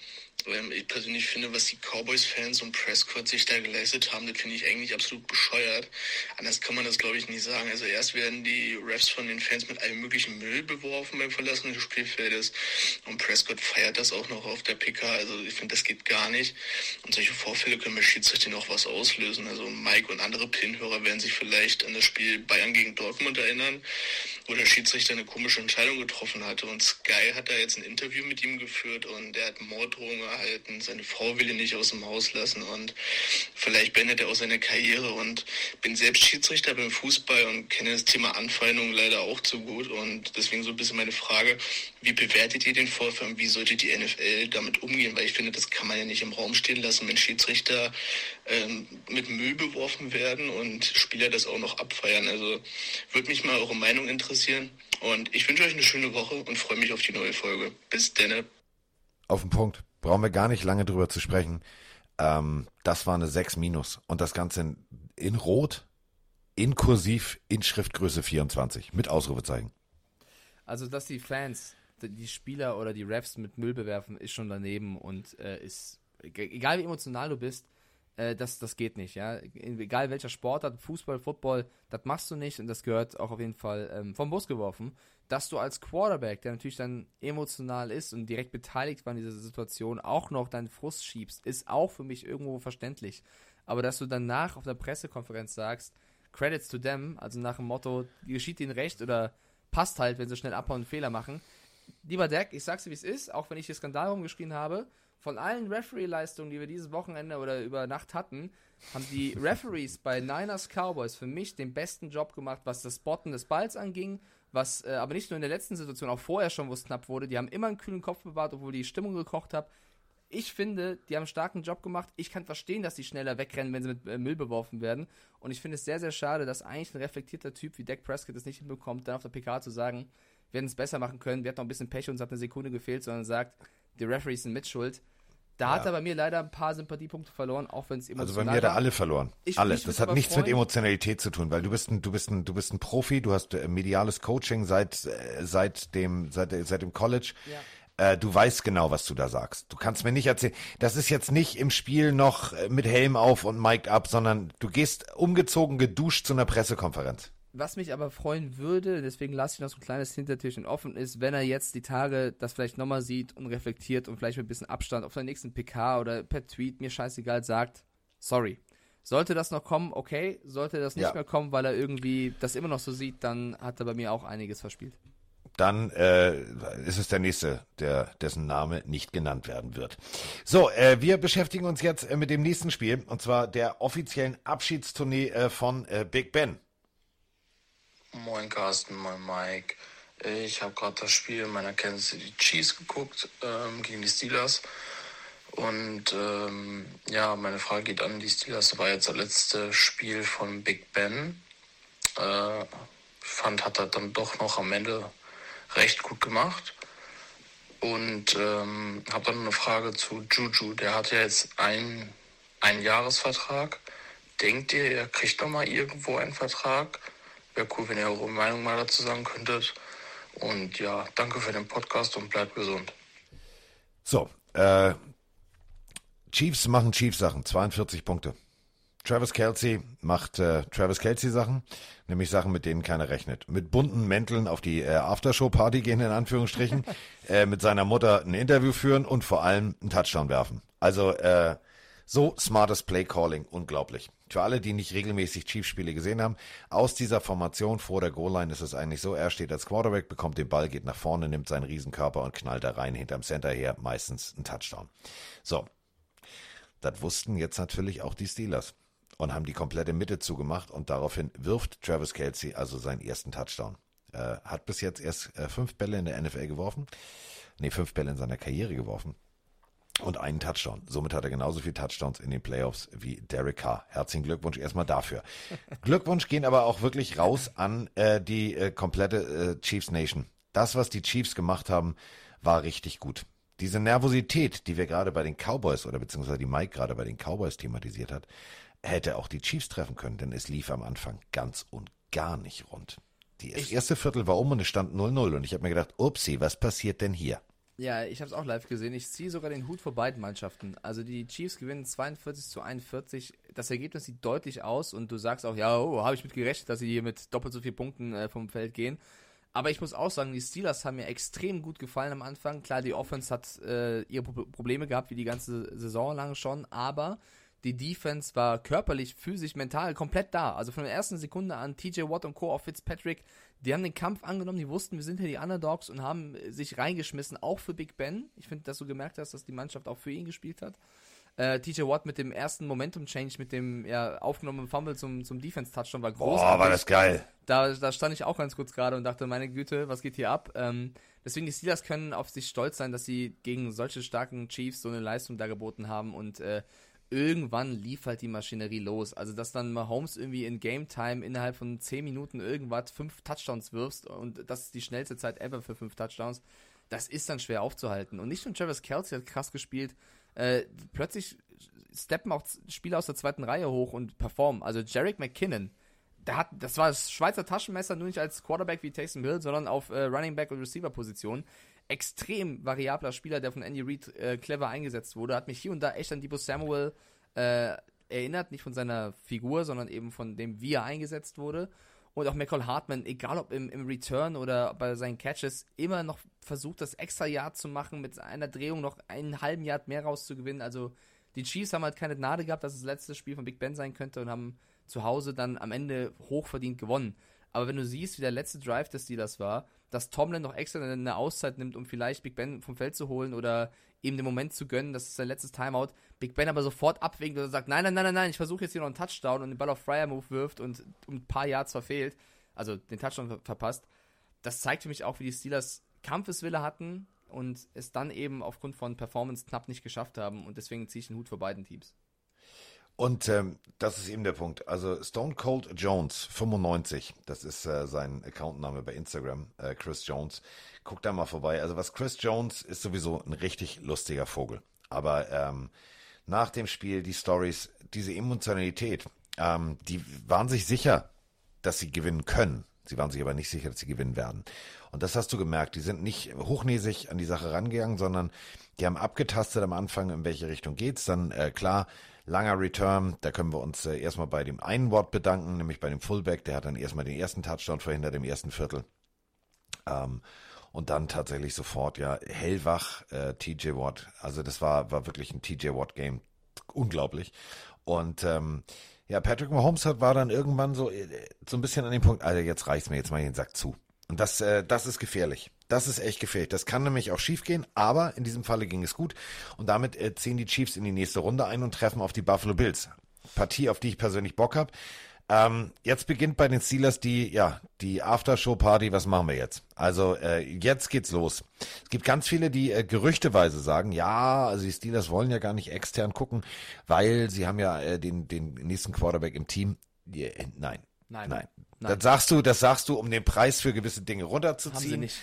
ich persönlich finde, was die Cowboys-Fans und Prescott sich da geleistet haben, das finde ich eigentlich absolut bescheuert. Anders kann man das, glaube ich, nicht sagen. Also erst werden die Refs von den Fans mit allem möglichen Müll beworfen beim Verlassen des Spielfeldes und Prescott feiert das auch noch auf der PK. Also ich finde, das geht gar nicht. Und solche Vorfälle können bei Schiedsrichter noch was auslösen. Also Mike und andere Pinhörer werden sich vielleicht an das Spiel Bayern gegen Dortmund erinnern, wo der Schiedsrichter eine komische Entscheidung getroffen hatte. Und Sky hat da jetzt ein Interview mit ihm geführt und der hat Morddrohungen erhalten. Seine Frau will ihn nicht aus dem Haus lassen und vielleicht beendet er auch seine Karriere. Und bin selbst Schiedsrichter beim Fußball und kenne das Thema Anfeindung leider auch zu gut. Und deswegen so ein bisschen meine Frage, wie bewertet ihr den Vorfall und wie sollte die NFL damit umgehen? Weil ich finde, das kann man ja nicht im Raum stehen lassen, wenn Schiedsrichter ähm, mit Müll beworfen werden und Spieler das auch noch abfeiern. Also würde mich mal eure Meinung interessieren. Und ich wünsche euch eine schöne Woche und freue mich auf die neue Folge. Bis denne. Auf den Punkt. Brauchen wir gar nicht lange drüber zu sprechen. Ähm, das war eine 6 minus. Und das Ganze in, in Rot, in Kursiv, in Schriftgröße 24. Mit Ausrufezeichen. Also, dass die Fans die Spieler oder die Refs mit Müll bewerfen, ist schon daneben und äh, ist, egal wie emotional du bist, äh, das, das geht nicht, ja. Egal welcher Sportart, Fußball, Football, das machst du nicht und das gehört auch auf jeden Fall ähm, vom Bus geworfen. Dass du als Quarterback, der natürlich dann emotional ist und direkt beteiligt war in dieser Situation, auch noch deinen Frust schiebst, ist auch für mich irgendwo verständlich. Aber dass du danach auf der Pressekonferenz sagst, Credits to them, also nach dem Motto, geschieht ihnen recht oder passt halt, wenn sie schnell abhauen und Fehler machen. Lieber Deck, ich sag's dir, wie es ist, auch wenn ich hier Skandal rumgeschrien habe, von allen Referee-Leistungen, die wir dieses Wochenende oder über Nacht hatten, haben die Referees bei Niners Cowboys für mich den besten Job gemacht, was das Spotten des Balls anging, was äh, aber nicht nur in der letzten Situation, auch vorher schon, wo es knapp wurde. Die haben immer einen kühlen Kopf bewahrt, obwohl die Stimmung gekocht hat. Ich finde, die haben einen starken Job gemacht. Ich kann verstehen, dass die schneller wegrennen, wenn sie mit äh, Müll beworfen werden. Und ich finde es sehr, sehr schade, dass eigentlich ein reflektierter Typ wie Dak Prescott es nicht hinbekommt, dann auf der PK zu sagen, wir hätten es besser machen können, wir hatten noch ein bisschen Pech und es hat eine Sekunde gefehlt, sondern sagt, die Referees sind mitschuld. Da ja. hat er bei mir leider ein paar Sympathiepunkte verloren, auch wenn es emotional Also bei mir hat er alle verloren. Ich, alle. Das hat nichts freuen. mit Emotionalität zu tun, weil du bist ein, du bist ein, du bist ein Profi, du hast äh, mediales Coaching seit, äh, seit dem, seit, seit dem College. Ja. Äh, du weißt genau, was du da sagst. Du kannst mir nicht erzählen, das ist jetzt nicht im Spiel noch mit Helm auf und Mike up, sondern du gehst umgezogen, geduscht zu einer Pressekonferenz. Was mich aber freuen würde, deswegen lasse ich noch so ein kleines Hintertürchen offen, ist, wenn er jetzt die Tage das vielleicht nochmal sieht und reflektiert und vielleicht mit ein bisschen Abstand auf der nächsten PK oder per Tweet, mir scheißegal, sagt, sorry. Sollte das noch kommen, okay. Sollte das nicht ja. mehr kommen, weil er irgendwie das immer noch so sieht, dann hat er bei mir auch einiges verspielt. Dann äh, ist es der nächste, der dessen Name nicht genannt werden wird. So, äh, wir beschäftigen uns jetzt äh, mit dem nächsten Spiel und zwar der offiziellen Abschiedstournee äh, von äh, Big Ben. Moin Carsten, moin Mike. Ich habe gerade das Spiel meiner Kansas City Chiefs geguckt ähm, gegen die Steelers. Und ähm, ja, meine Frage geht an die Steelers. War jetzt das letzte Spiel von Big Ben. Äh, fand, hat er dann doch noch am Ende recht gut gemacht. Und ähm, habe dann eine Frage zu Juju. Der hat ja jetzt einen, Jahresvertrag. Denkt ihr, er kriegt noch mal irgendwo einen Vertrag? Wäre cool, wenn ihr eure Meinung mal dazu sagen könntet. Und ja, danke für den Podcast und bleibt gesund. So, äh, Chiefs machen Chiefs-Sachen, 42 Punkte. Travis Kelsey macht äh, Travis Kelsey Sachen, nämlich Sachen, mit denen keiner rechnet. Mit bunten Mänteln auf die äh, Aftershow-Party gehen, in Anführungsstrichen, äh, mit seiner Mutter ein Interview führen und vor allem einen Touchdown werfen. Also äh, so smartes Play-Calling, unglaublich. Für alle, die nicht regelmäßig Chiefs-Spiele gesehen haben, aus dieser Formation vor der Goal-Line ist es eigentlich so, er steht als Quarterback, bekommt den Ball, geht nach vorne, nimmt seinen Riesenkörper und knallt da rein hinterm Center her, meistens ein Touchdown. So, das wussten jetzt natürlich auch die Steelers und haben die komplette Mitte zugemacht und daraufhin wirft Travis Kelsey also seinen ersten Touchdown. Äh, hat bis jetzt erst äh, fünf Bälle in der NFL geworfen. Nee, fünf Bälle in seiner Karriere geworfen. Und einen Touchdown. Somit hat er genauso viele Touchdowns in den Playoffs wie Derek Carr. Herzlichen Glückwunsch erstmal dafür. Glückwunsch gehen aber auch wirklich raus an äh, die äh, komplette äh, Chiefs Nation. Das, was die Chiefs gemacht haben, war richtig gut. Diese Nervosität, die wir gerade bei den Cowboys oder beziehungsweise die Mike gerade bei den Cowboys thematisiert hat, hätte auch die Chiefs treffen können, denn es lief am Anfang ganz und gar nicht rund. Die, das erste Viertel war um und es stand 0-0 und ich habe mir gedacht, upsi, was passiert denn hier? Ja, ich habe es auch live gesehen. Ich ziehe sogar den Hut vor beiden Mannschaften. Also die Chiefs gewinnen 42 zu 41. Das Ergebnis sieht deutlich aus und du sagst auch, ja, oh, habe ich mit gerechnet, dass sie hier mit doppelt so vielen Punkten äh, vom Feld gehen. Aber ich muss auch sagen, die Steelers haben mir extrem gut gefallen am Anfang. Klar, die Offense hat äh, ihre Probleme gehabt, wie die ganze Saison lang schon, aber die Defense war körperlich, physisch, mental komplett da. Also von der ersten Sekunde an, TJ Watt und Co. auf Fitzpatrick, die haben den Kampf angenommen, die wussten, wir sind hier die Underdogs und haben sich reingeschmissen, auch für Big Ben. Ich finde, dass du gemerkt hast, dass die Mannschaft auch für ihn gespielt hat. Äh, TJ Watt mit dem ersten Momentum-Change, mit dem ja, aufgenommenen Fumble zum, zum Defense-Touchdown war großartig. Boah, war das geil. Da, da stand ich auch ganz kurz gerade und dachte, meine Güte, was geht hier ab? Ähm, deswegen, die Steelers können auf sich stolz sein, dass sie gegen solche starken Chiefs so eine Leistung da geboten haben und äh, irgendwann lief halt die Maschinerie los. Also, dass dann Mahomes irgendwie in Game Time innerhalb von 10 Minuten irgendwas fünf Touchdowns wirfst und das ist die schnellste Zeit ever für fünf Touchdowns, das ist dann schwer aufzuhalten. Und nicht nur Travis Kelsey hat krass gespielt, äh, plötzlich steppen auch Spieler aus der zweiten Reihe hoch und performen. Also, Jarek McKinnon, der hat, das war das Schweizer Taschenmesser, nur nicht als Quarterback wie Taysom Hill, sondern auf äh, Running Back und Receiver Position extrem variabler Spieler, der von Andy Reid äh, clever eingesetzt wurde. Hat mich hier und da echt an Debo Samuel äh, erinnert, nicht von seiner Figur, sondern eben von dem, wie er eingesetzt wurde. Und auch Michael Hartman, egal ob im, im Return oder bei seinen Catches, immer noch versucht, das extra Yard zu machen, mit einer Drehung noch einen halben Yard mehr rauszugewinnen. Also die Chiefs haben halt keine Gnade gehabt, dass es das letzte Spiel von Big Ben sein könnte und haben zu Hause dann am Ende hochverdient gewonnen. Aber wenn du siehst, wie der letzte Drive des Steelers war, dass Tomlin noch extra eine Auszeit nimmt, um vielleicht Big Ben vom Feld zu holen oder ihm den Moment zu gönnen, das ist sein letztes Timeout. Big Ben aber sofort abwinkt und sagt, nein, nein, nein, nein, ich versuche jetzt hier noch einen Touchdown und den Ball auf Fryer Move wirft und um ein paar Yards verfehlt, also den Touchdown ver verpasst. Das zeigt für mich auch, wie die Steelers Kampfeswille hatten und es dann eben aufgrund von Performance knapp nicht geschafft haben und deswegen ziehe ich den Hut vor beiden Teams. Und ähm, das ist eben der Punkt. Also Stone Cold Jones 95, das ist äh, sein Accountname bei Instagram, äh, Chris Jones. Guck da mal vorbei. Also was Chris Jones ist sowieso ein richtig lustiger Vogel. Aber ähm, nach dem Spiel die Stories, diese Emotionalität, ähm, die waren sich sicher, dass sie gewinnen können. Sie waren sich aber nicht sicher, dass sie gewinnen werden. Und das hast du gemerkt. Die sind nicht hochnäsig an die Sache rangegangen, sondern die haben abgetastet am Anfang, in welche Richtung geht's. Dann äh, klar Langer Return, da können wir uns äh, erstmal bei dem einen Wort bedanken, nämlich bei dem Fullback, der hat dann erstmal den ersten Touchdown verhindert im ersten Viertel. Ähm, und dann tatsächlich sofort, ja, hellwach, äh, TJ Watt. Also das war, war wirklich ein TJ Watt-Game. Unglaublich. Und ähm, ja, Patrick Mahomes hat, war dann irgendwann so, äh, so ein bisschen an dem Punkt, Alter, jetzt reicht's mir, jetzt mal den Sack zu. Und das, äh, das ist gefährlich. Das ist echt gefährlich. Das kann nämlich auch schiefgehen, aber in diesem Falle ging es gut. Und damit äh, ziehen die Chiefs in die nächste Runde ein und treffen auf die Buffalo Bills. Partie, auf die ich persönlich Bock habe. Ähm, jetzt beginnt bei den Steelers die, ja, die Aftershow-Party. Was machen wir jetzt? Also äh, jetzt geht's los. Es gibt ganz viele, die äh, gerüchteweise sagen, ja, also die Steelers wollen ja gar nicht extern gucken, weil sie haben ja äh, den, den nächsten Quarterback im Team. Die, äh, nein, nein, nein, nein. Das sagst du, das sagst du, um den Preis für gewisse Dinge runterzuziehen. Haben sie nicht.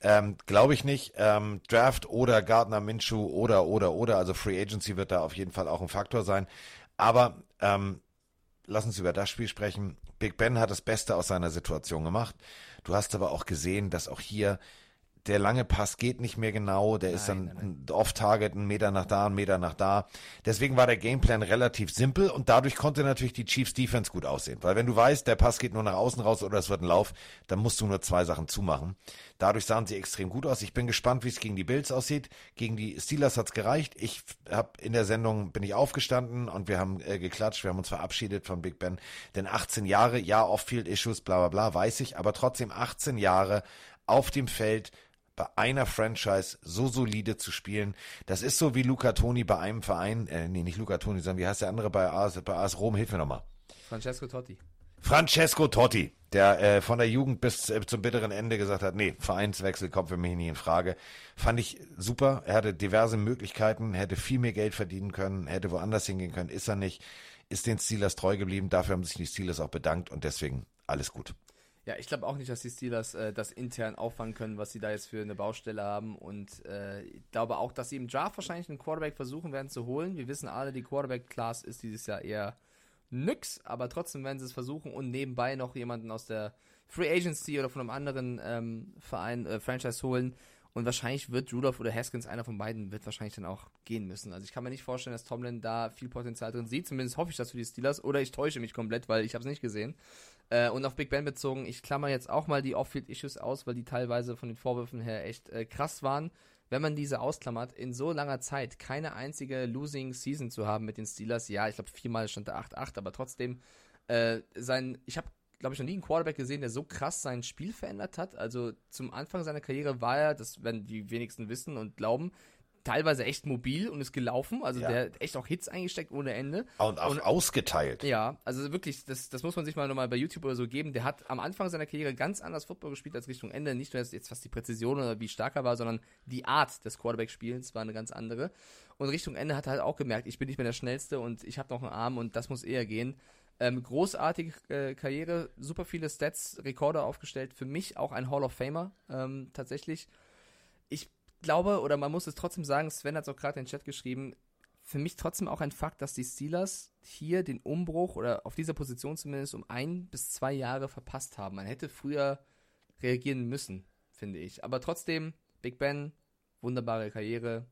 Ähm, Glaube ich nicht. Ähm, Draft oder Gardner Minshew oder, oder, oder. Also Free Agency wird da auf jeden Fall auch ein Faktor sein. Aber ähm, lass uns über das Spiel sprechen. Big Ben hat das Beste aus seiner Situation gemacht. Du hast aber auch gesehen, dass auch hier der lange Pass geht nicht mehr genau, der ist dann nein. off-target, einen Meter nach da, einen Meter nach da. Deswegen war der Gameplan relativ simpel und dadurch konnte natürlich die Chiefs Defense gut aussehen. Weil wenn du weißt, der Pass geht nur nach außen raus oder es wird ein Lauf, dann musst du nur zwei Sachen zumachen. Dadurch sahen sie extrem gut aus. Ich bin gespannt, wie es gegen die Bills aussieht. Gegen die Steelers hat's gereicht. Ich habe in der Sendung bin ich aufgestanden und wir haben äh, geklatscht, wir haben uns verabschiedet von Big Ben. Denn 18 Jahre, ja, Off-Field-Issues, bla bla bla, weiß ich, aber trotzdem 18 Jahre auf dem Feld bei einer Franchise so solide zu spielen. Das ist so wie Luca Toni bei einem Verein, äh, nee, nicht Luca Toni, sondern wie heißt der andere bei AS, bei AS Rom? Hilf mir nochmal. Francesco Totti. Francesco Totti, der äh, von der Jugend bis äh, zum bitteren Ende gesagt hat, nee, Vereinswechsel kommt für mich nie in Frage. Fand ich super. Er hatte diverse Möglichkeiten, hätte viel mehr Geld verdienen können, hätte woanders hingehen können, ist er nicht. Ist den Steelers treu geblieben, dafür haben sich die Steelers auch bedankt und deswegen alles gut. Ja, ich glaube auch nicht, dass die Steelers äh, das intern auffangen können, was sie da jetzt für eine Baustelle haben. Und äh, ich glaube auch, dass sie im Draft wahrscheinlich einen Quarterback versuchen werden zu holen. Wir wissen alle, die Quarterback-Class ist dieses Jahr eher nix, aber trotzdem werden sie es versuchen und nebenbei noch jemanden aus der Free Agency oder von einem anderen ähm, Verein, äh, Franchise holen. Und wahrscheinlich wird Rudolph oder Haskins, einer von beiden, wird wahrscheinlich dann auch gehen müssen. Also ich kann mir nicht vorstellen, dass Tomlin da viel Potenzial drin sieht. Zumindest hoffe ich das für die Steelers. Oder ich täusche mich komplett, weil ich habe es nicht gesehen. Äh, und auf Big Ben bezogen, ich klammer jetzt auch mal die Off-Field-Issues aus, weil die teilweise von den Vorwürfen her echt äh, krass waren. Wenn man diese ausklammert, in so langer Zeit keine einzige Losing Season zu haben mit den Steelers, ja, ich glaube viermal stand da 8-8, aber trotzdem, äh, sein, ich habe glaube ich, noch nie einen Quarterback gesehen, der so krass sein Spiel verändert hat. Also zum Anfang seiner Karriere war er, das werden die wenigsten wissen und glauben, teilweise echt mobil und ist gelaufen. Also ja. der hat echt auch Hits eingesteckt ohne Ende. Und auch und, ausgeteilt. Ja, also wirklich, das, das muss man sich mal nochmal bei YouTube oder so geben. Der hat am Anfang seiner Karriere ganz anders Football gespielt als Richtung Ende. Nicht nur jetzt, was die Präzision oder wie stark er war, sondern die Art des Quarterback-Spielens war eine ganz andere. Und Richtung Ende hat er halt auch gemerkt, ich bin nicht mehr der Schnellste und ich habe noch einen Arm und das muss eher gehen. Ähm, großartige äh, Karriere, super viele Stats, Rekorde aufgestellt. Für mich auch ein Hall of Famer ähm, tatsächlich. Ich glaube, oder man muss es trotzdem sagen, Sven hat es auch gerade in den Chat geschrieben, für mich trotzdem auch ein Fakt, dass die Steelers hier den Umbruch oder auf dieser Position zumindest um ein bis zwei Jahre verpasst haben. Man hätte früher reagieren müssen, finde ich. Aber trotzdem, Big Ben, wunderbare Karriere.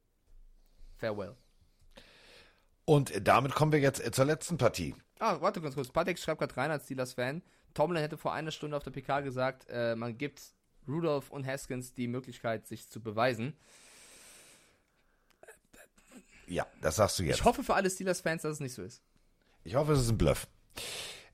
Farewell. Und damit kommen wir jetzt zur letzten Partie. Ah, warte ganz kurz. Patek schreibt gerade rein als Steelers-Fan. Tomlin hätte vor einer Stunde auf der PK gesagt, äh, man gibt Rudolph und Haskins die Möglichkeit, sich zu beweisen. Ja, das sagst du jetzt. Ich hoffe für alle Steelers-Fans, dass es nicht so ist. Ich hoffe, es ist ein Bluff.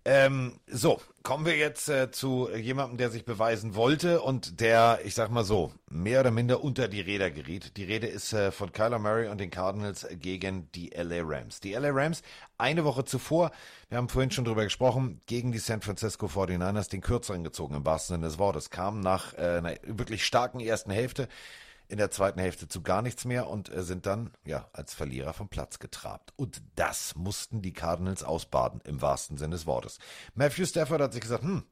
Ähm, so, kommen wir jetzt äh, zu jemandem, der sich beweisen wollte und der, ich sag mal so, mehr oder minder unter die Räder geriet. Die Rede ist äh, von Kyler Murray und den Cardinals gegen die LA Rams. Die LA Rams eine Woche zuvor, wir haben vorhin schon drüber gesprochen, gegen die San Francisco 49ers den kürzeren gezogen im wahrsten Sinne des Wortes, kamen nach äh, einer wirklich starken ersten Hälfte in der zweiten Hälfte zu gar nichts mehr und äh, sind dann ja als Verlierer vom Platz getrabt. Und das mussten die Cardinals ausbaden, im wahrsten Sinne des Wortes. Matthew Stafford hat sich gesagt, hm,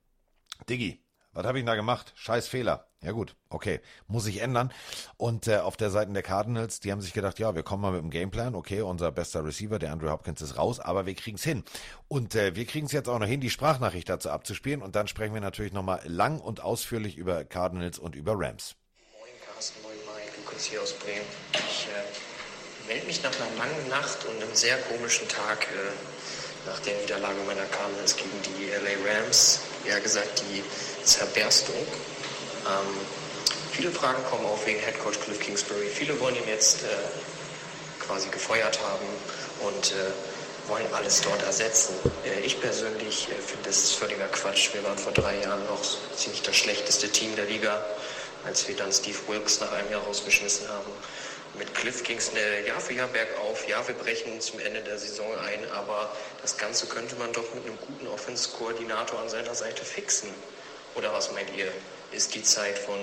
Diggi, was habe ich da gemacht? Scheiß Fehler. Ja gut, okay, muss ich ändern. Und äh, auf der Seite der Cardinals, die haben sich gedacht, ja, wir kommen mal mit dem Gameplan. Okay, unser bester Receiver, der Andrew Hopkins, ist raus, aber wir kriegen es hin. Und äh, wir kriegen es jetzt auch noch hin, die Sprachnachricht dazu abzuspielen. Und dann sprechen wir natürlich nochmal lang und ausführlich über Cardinals und über Rams. Markus hier aus Bremen. Ich äh, melde mich nach einer langen Nacht und einem sehr komischen Tag äh, nach der Niederlage meiner Cardinals gegen die LA Rams. Eher gesagt, die Zerberstung. Ähm, viele Fragen kommen auf wegen Head Coach Cliff Kingsbury. Viele wollen ihn jetzt äh, quasi gefeuert haben und äh, wollen alles dort ersetzen. Äh, ich persönlich äh, finde, das ist völliger Quatsch. Wir waren vor drei Jahren noch ziemlich das schlechteste Team der Liga als wir dann Steve Wilkes nach einem Jahr rausgeschmissen haben. Mit Cliff ging es Jahr für Jahr bergauf. Ja, wir brechen zum Ende der Saison ein, aber das Ganze könnte man doch mit einem guten Offense-Koordinator an seiner Seite fixen. Oder was meint ihr? Ist die Zeit von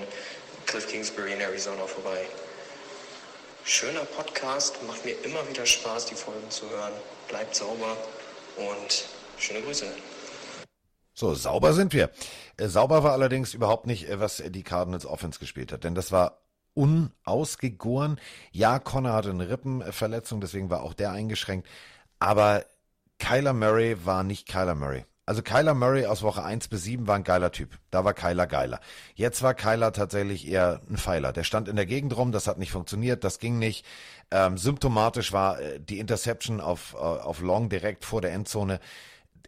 Cliff Kingsbury in Arizona vorbei? Schöner Podcast, macht mir immer wieder Spaß, die Folgen zu hören. Bleibt sauber und schöne Grüße. So, sauber sind wir. Äh, sauber war allerdings überhaupt nicht, äh, was die Cardinals Offense gespielt hat, denn das war unausgegoren. Ja, Connor hatte eine Rippenverletzung, deswegen war auch der eingeschränkt. Aber Kyler Murray war nicht Kyler Murray. Also Kyler Murray aus Woche 1 bis 7 war ein geiler Typ. Da war Kyler geiler. Jetzt war Kyler tatsächlich eher ein Pfeiler. Der stand in der Gegend rum, das hat nicht funktioniert, das ging nicht. Ähm, symptomatisch war äh, die Interception auf, äh, auf Long direkt vor der Endzone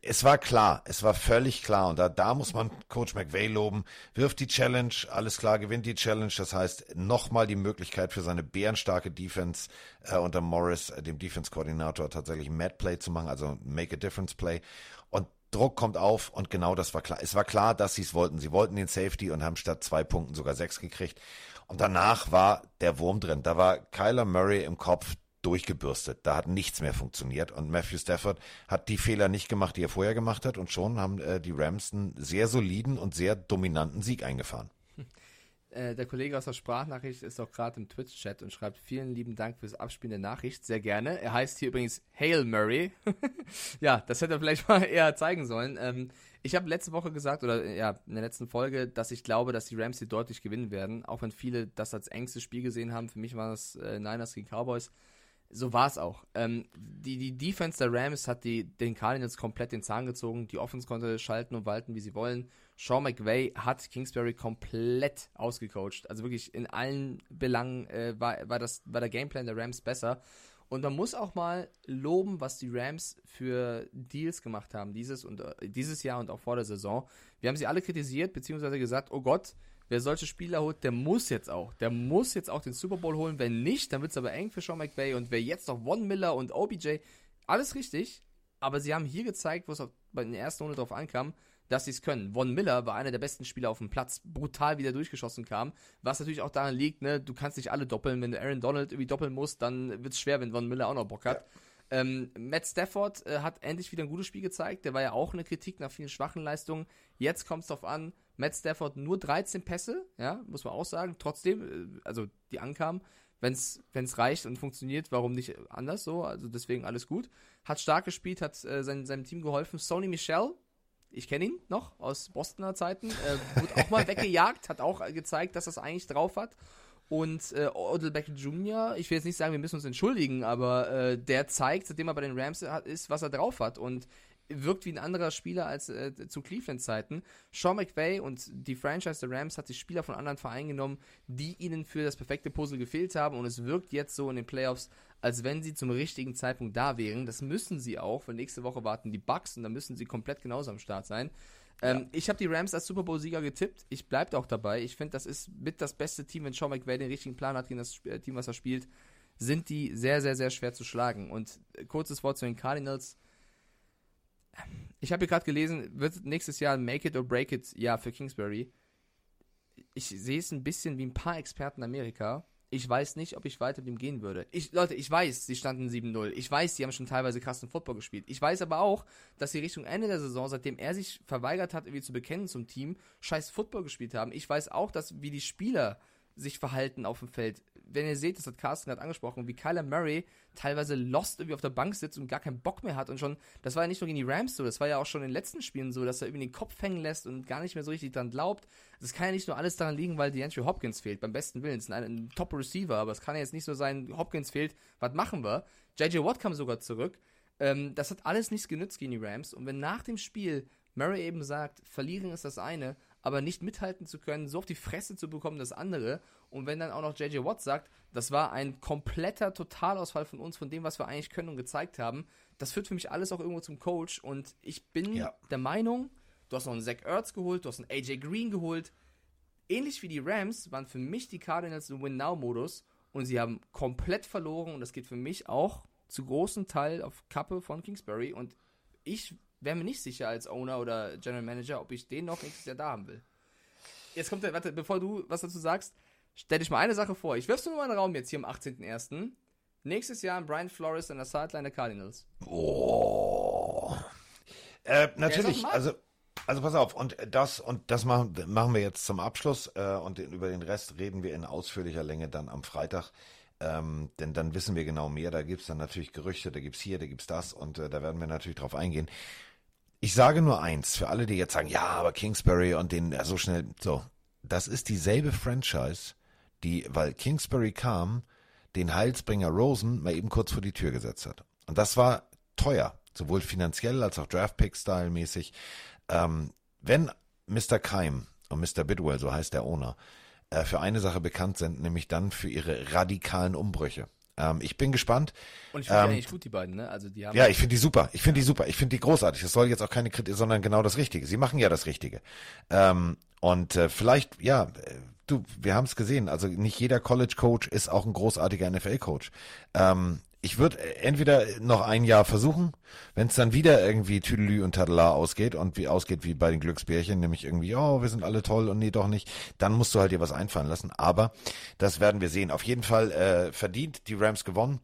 es war klar, es war völlig klar und da, da muss man Coach McVay loben. Wirft die Challenge, alles klar, gewinnt die Challenge. Das heißt, nochmal die Möglichkeit für seine bärenstarke Defense äh, unter Morris, äh, dem Defense-Koordinator, tatsächlich Mad Play zu machen, also Make a Difference Play. Und Druck kommt auf und genau das war klar. Es war klar, dass sie es wollten. Sie wollten den Safety und haben statt zwei Punkten sogar sechs gekriegt. Und danach war der Wurm drin. Da war Kyler Murray im Kopf, durchgebürstet. Da hat nichts mehr funktioniert und Matthew Stafford hat die Fehler nicht gemacht, die er vorher gemacht hat und schon haben äh, die Rams einen sehr soliden und sehr dominanten Sieg eingefahren. Äh, der Kollege aus der Sprachnachricht ist auch gerade im Twitch-Chat und schreibt vielen lieben Dank fürs Abspielen der Nachricht. Sehr gerne. Er heißt hier übrigens Hail Murray. ja, das hätte er vielleicht mal eher zeigen sollen. Ähm, ich habe letzte Woche gesagt, oder ja, in der letzten Folge, dass ich glaube, dass die Rams hier deutlich gewinnen werden. Auch wenn viele das als engstes Spiel gesehen haben. Für mich war das äh, Niners gegen Cowboys so war es auch. Ähm, die, die Defense der Rams hat die, den Cardinals komplett den Zahn gezogen. Die Offense konnte schalten und walten, wie sie wollen. Sean McVay hat Kingsbury komplett ausgecoacht. Also wirklich in allen Belangen äh, war, war, das, war der Gameplan der Rams besser. Und man muss auch mal loben, was die Rams für Deals gemacht haben, dieses, und, äh, dieses Jahr und auch vor der Saison. Wir haben sie alle kritisiert, beziehungsweise gesagt, oh Gott, wer solche Spieler holt, der muss jetzt auch. Der muss jetzt auch den Super Bowl holen. Wenn nicht, dann wird es aber eng für Sean McVay. Und wer jetzt noch Von Miller und OBJ, alles richtig. Aber sie haben hier gezeigt, wo es bei der ersten Runde drauf ankam, dass sie es können. Von Miller war einer der besten Spieler auf dem Platz, brutal wieder durchgeschossen kam, was natürlich auch daran liegt, ne, du kannst nicht alle doppeln, wenn du Aaron Donald irgendwie doppeln musst, dann wird es schwer, wenn Von Miller auch noch Bock hat. Ja. Ähm, Matt Stafford äh, hat endlich wieder ein gutes Spiel gezeigt, der war ja auch eine Kritik nach vielen schwachen Leistungen. Jetzt kommt es darauf an, Matt Stafford nur 13 Pässe, ja, muss man auch sagen. Trotzdem, äh, also die ankamen, wenn es reicht und funktioniert, warum nicht anders so? Also deswegen alles gut. Hat stark gespielt, hat äh, sein, seinem Team geholfen. Sony Michel, ich kenne ihn noch aus Bostoner Zeiten, äh, wurde auch mal weggejagt, hat auch gezeigt, dass er es eigentlich drauf hat. Und äh, Odell Beckham Jr., ich will jetzt nicht sagen, wir müssen uns entschuldigen, aber äh, der zeigt, seitdem er bei den Rams ist, was er drauf hat. Und wirkt wie ein anderer Spieler als äh, zu Cleveland-Zeiten. Sean McVay und die Franchise der Rams hat sich Spieler von anderen Vereinen genommen, die ihnen für das perfekte Puzzle gefehlt haben und es wirkt jetzt so in den Playoffs, als wenn sie zum richtigen Zeitpunkt da wären. Das müssen sie auch, weil nächste Woche warten die Bucks und dann müssen sie komplett genauso am Start sein. Ähm, ja. Ich habe die Rams als Super Bowl-Sieger getippt. Ich bleibe auch dabei. Ich finde, das ist mit das beste Team, wenn Sean McVay den richtigen Plan hat gegen das äh, Team, was er spielt, sind die sehr, sehr, sehr schwer zu schlagen. Und äh, kurzes Wort zu den Cardinals ich habe hier gerade gelesen, wird nächstes Jahr ein Make It or Break It Jahr für Kingsbury. Ich sehe es ein bisschen wie ein paar Experten in Amerika. Ich weiß nicht, ob ich weiter mit ihm gehen würde. Ich, Leute, ich weiß, sie standen 7-0. Ich weiß, sie haben schon teilweise krassen Football gespielt. Ich weiß aber auch, dass sie Richtung Ende der Saison, seitdem er sich verweigert hat, irgendwie zu bekennen zum Team, scheiß Football gespielt haben. Ich weiß auch, dass wie die Spieler sich verhalten auf dem Feld. Wenn ihr seht, das hat Carsten gerade angesprochen, wie Kyler Murray teilweise lost irgendwie auf der Bank sitzt und gar keinen Bock mehr hat und schon, das war ja nicht nur gegen die Rams so, das war ja auch schon in den letzten Spielen so, dass er irgendwie den Kopf hängen lässt und gar nicht mehr so richtig dran glaubt. Das kann ja nicht nur alles daran liegen, weil die Andrew Hopkins fehlt, beim besten Willen. Ist ein, ein Top-Receiver, aber es kann ja jetzt nicht so sein, Hopkins fehlt, was machen wir? JJ Watt kam sogar zurück. Ähm, das hat alles nichts genützt gegen die Rams und wenn nach dem Spiel Murray eben sagt, verlieren ist das eine, aber nicht mithalten zu können, so auf die Fresse zu bekommen, das andere. Und wenn dann auch noch JJ Watt sagt, das war ein kompletter Totalausfall von uns, von dem, was wir eigentlich können und gezeigt haben, das führt für mich alles auch irgendwo zum Coach. Und ich bin ja. der Meinung, du hast noch einen Zach Ertz geholt, du hast einen AJ Green geholt. Ähnlich wie die Rams waren für mich die Cardinals im Win-Now-Modus und sie haben komplett verloren und das geht für mich auch zu großen Teil auf Kappe von Kingsbury und ich wäre mir nicht sicher als Owner oder General Manager, ob ich den noch nächstes Jahr da haben will. Jetzt kommt der, warte, bevor du was dazu sagst, stell dich mal eine Sache vor. Ich wirf's nur mal in den Raum jetzt hier am 18.01. Nächstes Jahr Brian Flores an der Sideline der Cardinals. Oh. Äh, natürlich, also, also pass auf, und das, und das machen, machen wir jetzt zum Abschluss, äh, und über den Rest reden wir in ausführlicher Länge dann am Freitag. Ähm, denn dann wissen wir genau mehr. Da gibt's dann natürlich Gerüchte, da gibt's hier, da gibt's das und äh, da werden wir natürlich drauf eingehen ich sage nur eins, für alle, die jetzt sagen, ja, aber Kingsbury und den ja, so schnell, so, das ist dieselbe Franchise, die, weil Kingsbury kam, den Heilsbringer Rosen mal eben kurz vor die Tür gesetzt hat. Und das war teuer, sowohl finanziell als auch Draftpick-Style-mäßig. Ähm, wenn Mr. Keim und Mr. Bidwell, so heißt der Owner, äh, für eine Sache bekannt sind, nämlich dann für ihre radikalen Umbrüche. Ähm, ich bin gespannt. Und ich finde ähm, die eigentlich gut, die beiden, ne? Also die haben ja, ich finde die super. Ich finde die super. Ich finde die großartig. Das soll jetzt auch keine Kritik, sondern genau das Richtige. Sie machen ja das Richtige. Ähm, und äh, vielleicht, ja, äh, du, wir haben es gesehen. Also nicht jeder College-Coach ist auch ein großartiger NFL-Coach. Ähm, ich würde entweder noch ein Jahr versuchen, wenn es dann wieder irgendwie Tüdelü und Tadela ausgeht und wie ausgeht wie bei den Glücksbärchen, nämlich irgendwie, oh, wir sind alle toll und nee, doch nicht, dann musst du halt dir was einfallen lassen. Aber das werden wir sehen. Auf jeden Fall äh, verdient die Rams gewonnen.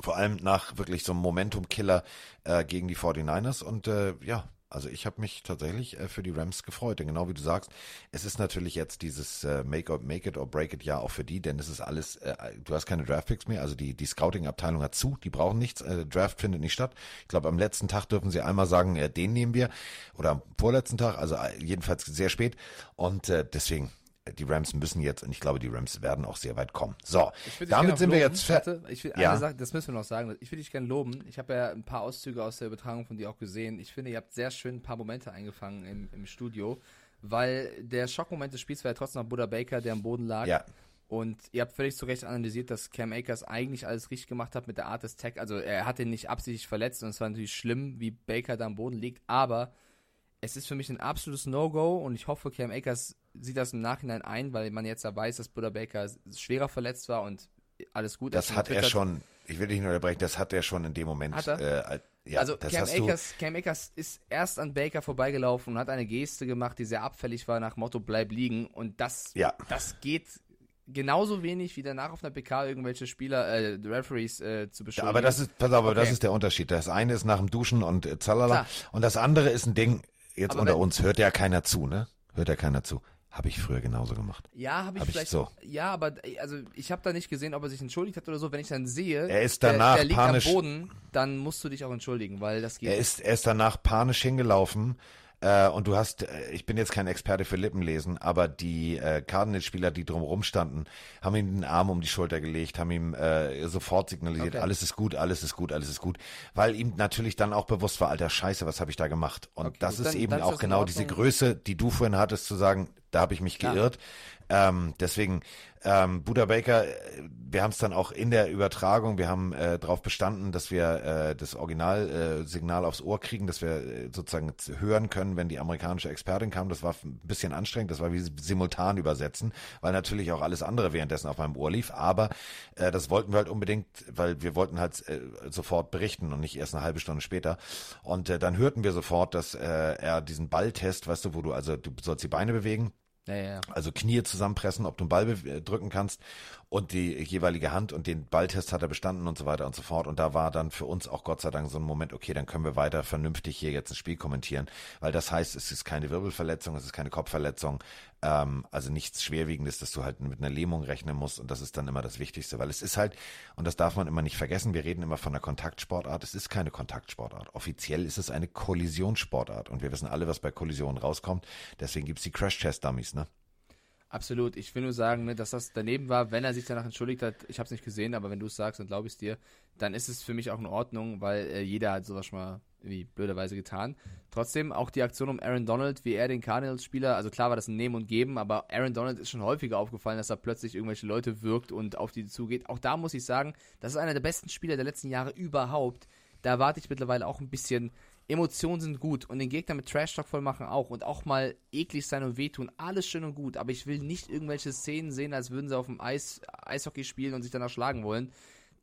Vor allem nach wirklich so einem Momentum-Killer äh, gegen die 49ers. Und äh, ja, also ich habe mich tatsächlich äh, für die Rams gefreut, denn genau wie du sagst, es ist natürlich jetzt dieses äh, Make, or, Make it or Break it Jahr auch für die, denn es ist alles, äh, du hast keine Draftpicks mehr, also die, die Scouting-Abteilung hat zu, die brauchen nichts, äh, Draft findet nicht statt. Ich glaube, am letzten Tag dürfen sie einmal sagen, äh, den nehmen wir, oder am vorletzten Tag, also äh, jedenfalls sehr spät. Und äh, deswegen die Rams müssen jetzt, und ich glaube, die Rams werden auch sehr weit kommen. So, damit sind wir jetzt fertig. Ich will ja. eine Sache, das müssen wir noch sagen. Ich will dich gerne loben. Ich habe ja ein paar Auszüge aus der Übertragung von dir auch gesehen. Ich finde, ihr habt sehr schön ein paar Momente eingefangen im, im Studio, weil der Schockmoment des Spiels war ja trotzdem noch Buddha Baker, der am Boden lag. Ja. Und ihr habt völlig zu Recht analysiert, dass Cam Akers eigentlich alles richtig gemacht hat mit der Art des Tag. Also er hat ihn nicht absichtlich verletzt und es war natürlich schlimm, wie Baker da am Boden liegt, aber es ist für mich ein absolutes No-Go und ich hoffe, Cam Akers sieht das im Nachhinein ein, weil man jetzt ja weiß, dass Buddha Baker schwerer verletzt war und alles gut. Das hat er schon, ich will dich nur unterbrechen, das hat er schon in dem Moment. Hat er? Äh, ja, also Cam Akers, Cam Akers ist erst an Baker vorbeigelaufen und hat eine Geste gemacht, die sehr abfällig war nach Motto bleib liegen und das, ja. das geht genauso wenig wie danach auf einer PK irgendwelche Spieler, äh, Referees äh, zu beschuldigen. Ja, aber das ist, pass auf, okay. das ist der Unterschied. Das eine ist nach dem Duschen und äh, zalala und das andere ist ein Ding, jetzt aber unter uns hört ja keiner zu, ne? Hört ja keiner zu. Habe ich früher genauso gemacht. Ja, habe ich hab vielleicht. Ich so. Ja, aber also ich habe da nicht gesehen, ob er sich entschuldigt hat oder so. Wenn ich dann sehe, er ist danach der, der liegt panisch, am Boden, dann musst du dich auch entschuldigen, weil das geht. Er ist, er ist danach panisch hingelaufen äh, und du hast, äh, ich bin jetzt kein Experte für Lippenlesen, aber die äh, Cardinals-Spieler, die drumherum standen, haben ihm den Arm um die Schulter gelegt, haben ihm äh, sofort signalisiert, okay. alles ist gut, alles ist gut, alles ist gut, weil ihm natürlich dann auch bewusst war, alter Scheiße, was habe ich da gemacht? Und okay, das gut, ist dann, eben auch genau diese Größe, die du vorhin hattest, zu sagen, da habe ich mich geirrt. Ähm, deswegen, ähm, Buda Baker, wir haben es dann auch in der Übertragung, wir haben äh, darauf bestanden, dass wir äh, das Originalsignal äh, aufs Ohr kriegen, dass wir äh, sozusagen hören können, wenn die amerikanische Expertin kam. Das war ein bisschen anstrengend, das war wie simultan übersetzen, weil natürlich auch alles andere währenddessen auf meinem Ohr lief. Aber äh, das wollten wir halt unbedingt, weil wir wollten halt äh, sofort berichten und nicht erst eine halbe Stunde später. Und äh, dann hörten wir sofort, dass äh, er diesen Balltest, weißt du, wo du also du sollst die Beine bewegen ja, ja. Also Knie zusammenpressen, ob du einen Ball äh, drücken kannst und die jeweilige Hand und den Balltest hat er bestanden und so weiter und so fort. Und da war dann für uns auch Gott sei Dank so ein Moment, okay, dann können wir weiter vernünftig hier jetzt ein Spiel kommentieren, weil das heißt, es ist keine Wirbelverletzung, es ist keine Kopfverletzung, ähm, also nichts Schwerwiegendes, dass du halt mit einer Lähmung rechnen musst und das ist dann immer das Wichtigste, weil es ist halt, und das darf man immer nicht vergessen, wir reden immer von einer Kontaktsportart, es ist keine Kontaktsportart. Offiziell ist es eine Kollisionssportart und wir wissen alle, was bei Kollisionen rauskommt, deswegen gibt's die Crash-Test-Dummies, ne? Absolut. Ich will nur sagen, ne, dass das daneben war, wenn er sich danach entschuldigt hat. Ich habe es nicht gesehen, aber wenn du es sagst, dann glaube ich es dir. Dann ist es für mich auch in Ordnung, weil äh, jeder hat sowas schon mal irgendwie blöderweise getan. Trotzdem auch die Aktion um Aaron Donald, wie er den Cardinals-Spieler, also klar war das ein Nehmen und Geben, aber Aaron Donald ist schon häufiger aufgefallen, dass er plötzlich irgendwelche Leute wirkt und auf die zugeht. Auch da muss ich sagen, das ist einer der besten Spieler der letzten Jahre überhaupt. Da erwarte ich mittlerweile auch ein bisschen Emotionen sind gut und den Gegner mit Trash-Talk voll machen auch und auch mal eklig sein und wehtun, alles schön und gut, aber ich will nicht irgendwelche Szenen sehen, als würden sie auf dem Eis Eishockey spielen und sich danach schlagen wollen.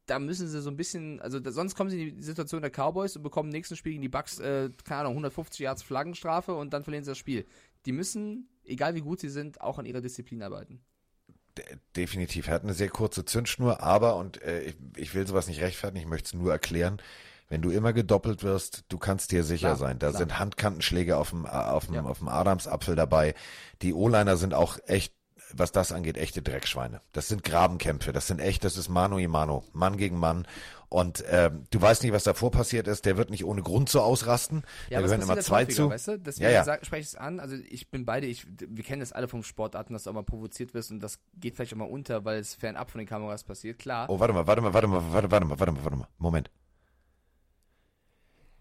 Da müssen sie so ein bisschen, also da, sonst kommen sie in die Situation der Cowboys und bekommen im nächsten Spiel gegen die Bucks, äh, keine Ahnung, 150 Yards Flaggenstrafe und dann verlieren sie das Spiel. Die müssen, egal wie gut sie sind, auch an ihrer Disziplin arbeiten definitiv. Er hat eine sehr kurze Zündschnur, aber, und äh, ich, ich will sowas nicht rechtfertigen, ich möchte es nur erklären, wenn du immer gedoppelt wirst, du kannst dir sicher klar, sein. Da klar. sind Handkantenschläge auf dem, auf dem, ja. auf dem Adamsapfel dabei. Die O-Liner sind auch echt was das angeht, echte Dreckschweine. Das sind Grabenkämpfe, das sind echt, das ist Mano y Mano, Mann gegen Mann. Und ähm, du weißt nicht, was davor passiert ist. Der wird nicht ohne Grund so ausrasten. Ja, da gehören immer zwei häufiger, zu. Weißt du? Deswegen ja, ja. Spreche ich es an. Also ich bin beide, ich, wir kennen das alle vom Sportarten, dass du auch mal provoziert wirst und das geht vielleicht auch mal unter, weil es fernab von den Kameras passiert. Klar. Oh, warte mal, warte mal, warte mal, warte, warte mal, warte mal, warte mal. Moment.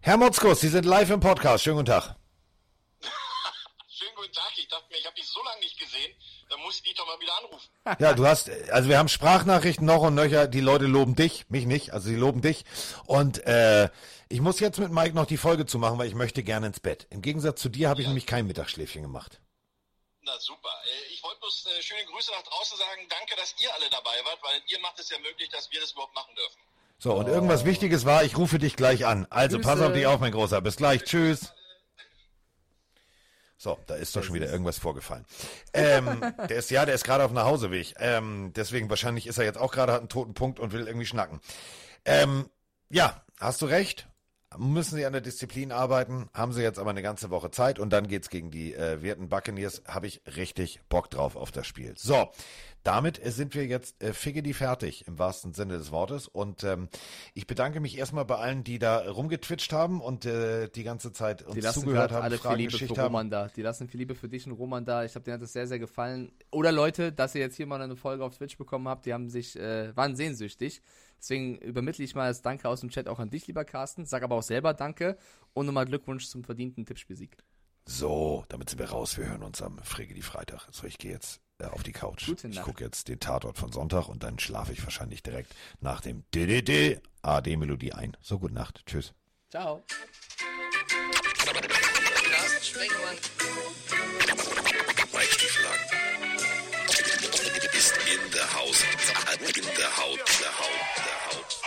Herr Motzkus, Sie sind live im Podcast. Schönen guten Tag. Schönen guten Tag. Ich dachte mir, ich habe dich so lange nicht gesehen, dann muss ich dich doch mal wieder anrufen. Ja, du hast, also wir haben Sprachnachrichten noch und nöcher, die Leute loben dich, mich nicht, also sie loben dich. Und äh, ich muss jetzt mit Mike noch die Folge zu machen, weil ich möchte gerne ins Bett. Im Gegensatz zu dir habe ich nämlich kein Mittagsschläfchen gemacht. Na super. Äh, Ich wollte bloß äh, schöne Grüße nach draußen sagen. Danke, dass ihr alle dabei wart, weil ihr macht es ja möglich, dass wir das überhaupt machen dürfen. So, und irgendwas Wichtiges war, ich rufe dich gleich an. Also pass Grüße. auf dich auf, mein Großer. Bis gleich. Tschüss. So, da ist doch schon wieder irgendwas vorgefallen. Ähm, der ist, ja, der ist gerade auf dem Nachhauseweg. Ähm, deswegen wahrscheinlich ist er jetzt auch gerade, hat einen toten Punkt und will irgendwie schnacken. Ähm, ja, hast du recht. Müssen sie an der Disziplin arbeiten, haben sie jetzt aber eine ganze Woche Zeit und dann geht's gegen die äh, werten Buccaneers. Habe ich richtig Bock drauf auf das Spiel. So, damit äh, sind wir jetzt äh, figgedi fertig im wahrsten Sinne des Wortes und ähm, ich bedanke mich erstmal bei allen, die da rumgetwitcht haben und äh, die ganze Zeit uns Die lassen zugehört haben, alle viel Fragen Liebe geschickt für haben. Roman da. Die lassen viel Liebe für dich und Roman da. Ich glaube, denen hat das sehr, sehr gefallen. Oder Leute, dass ihr jetzt hier mal eine Folge auf Twitch bekommen habt, die haben sich, äh, waren sehnsüchtig. Deswegen übermittle ich mal das Danke aus dem Chat auch an dich, lieber Carsten. Sag aber auch selber Danke und nochmal Glückwunsch zum verdienten Tippspielsieg. So, damit sind wir raus. Wir hören uns am Frigedi Freitag. So, ich gehe jetzt auf die Couch. Gute ich Nacht. gucke jetzt den Tatort von Sonntag und dann schlafe ich wahrscheinlich direkt nach dem DDD AD-Melodie ein. So, gute Nacht. Tschüss. Ciao. Carsten. Ist in der Haus. In der Haut. Der Haut. Der Haut.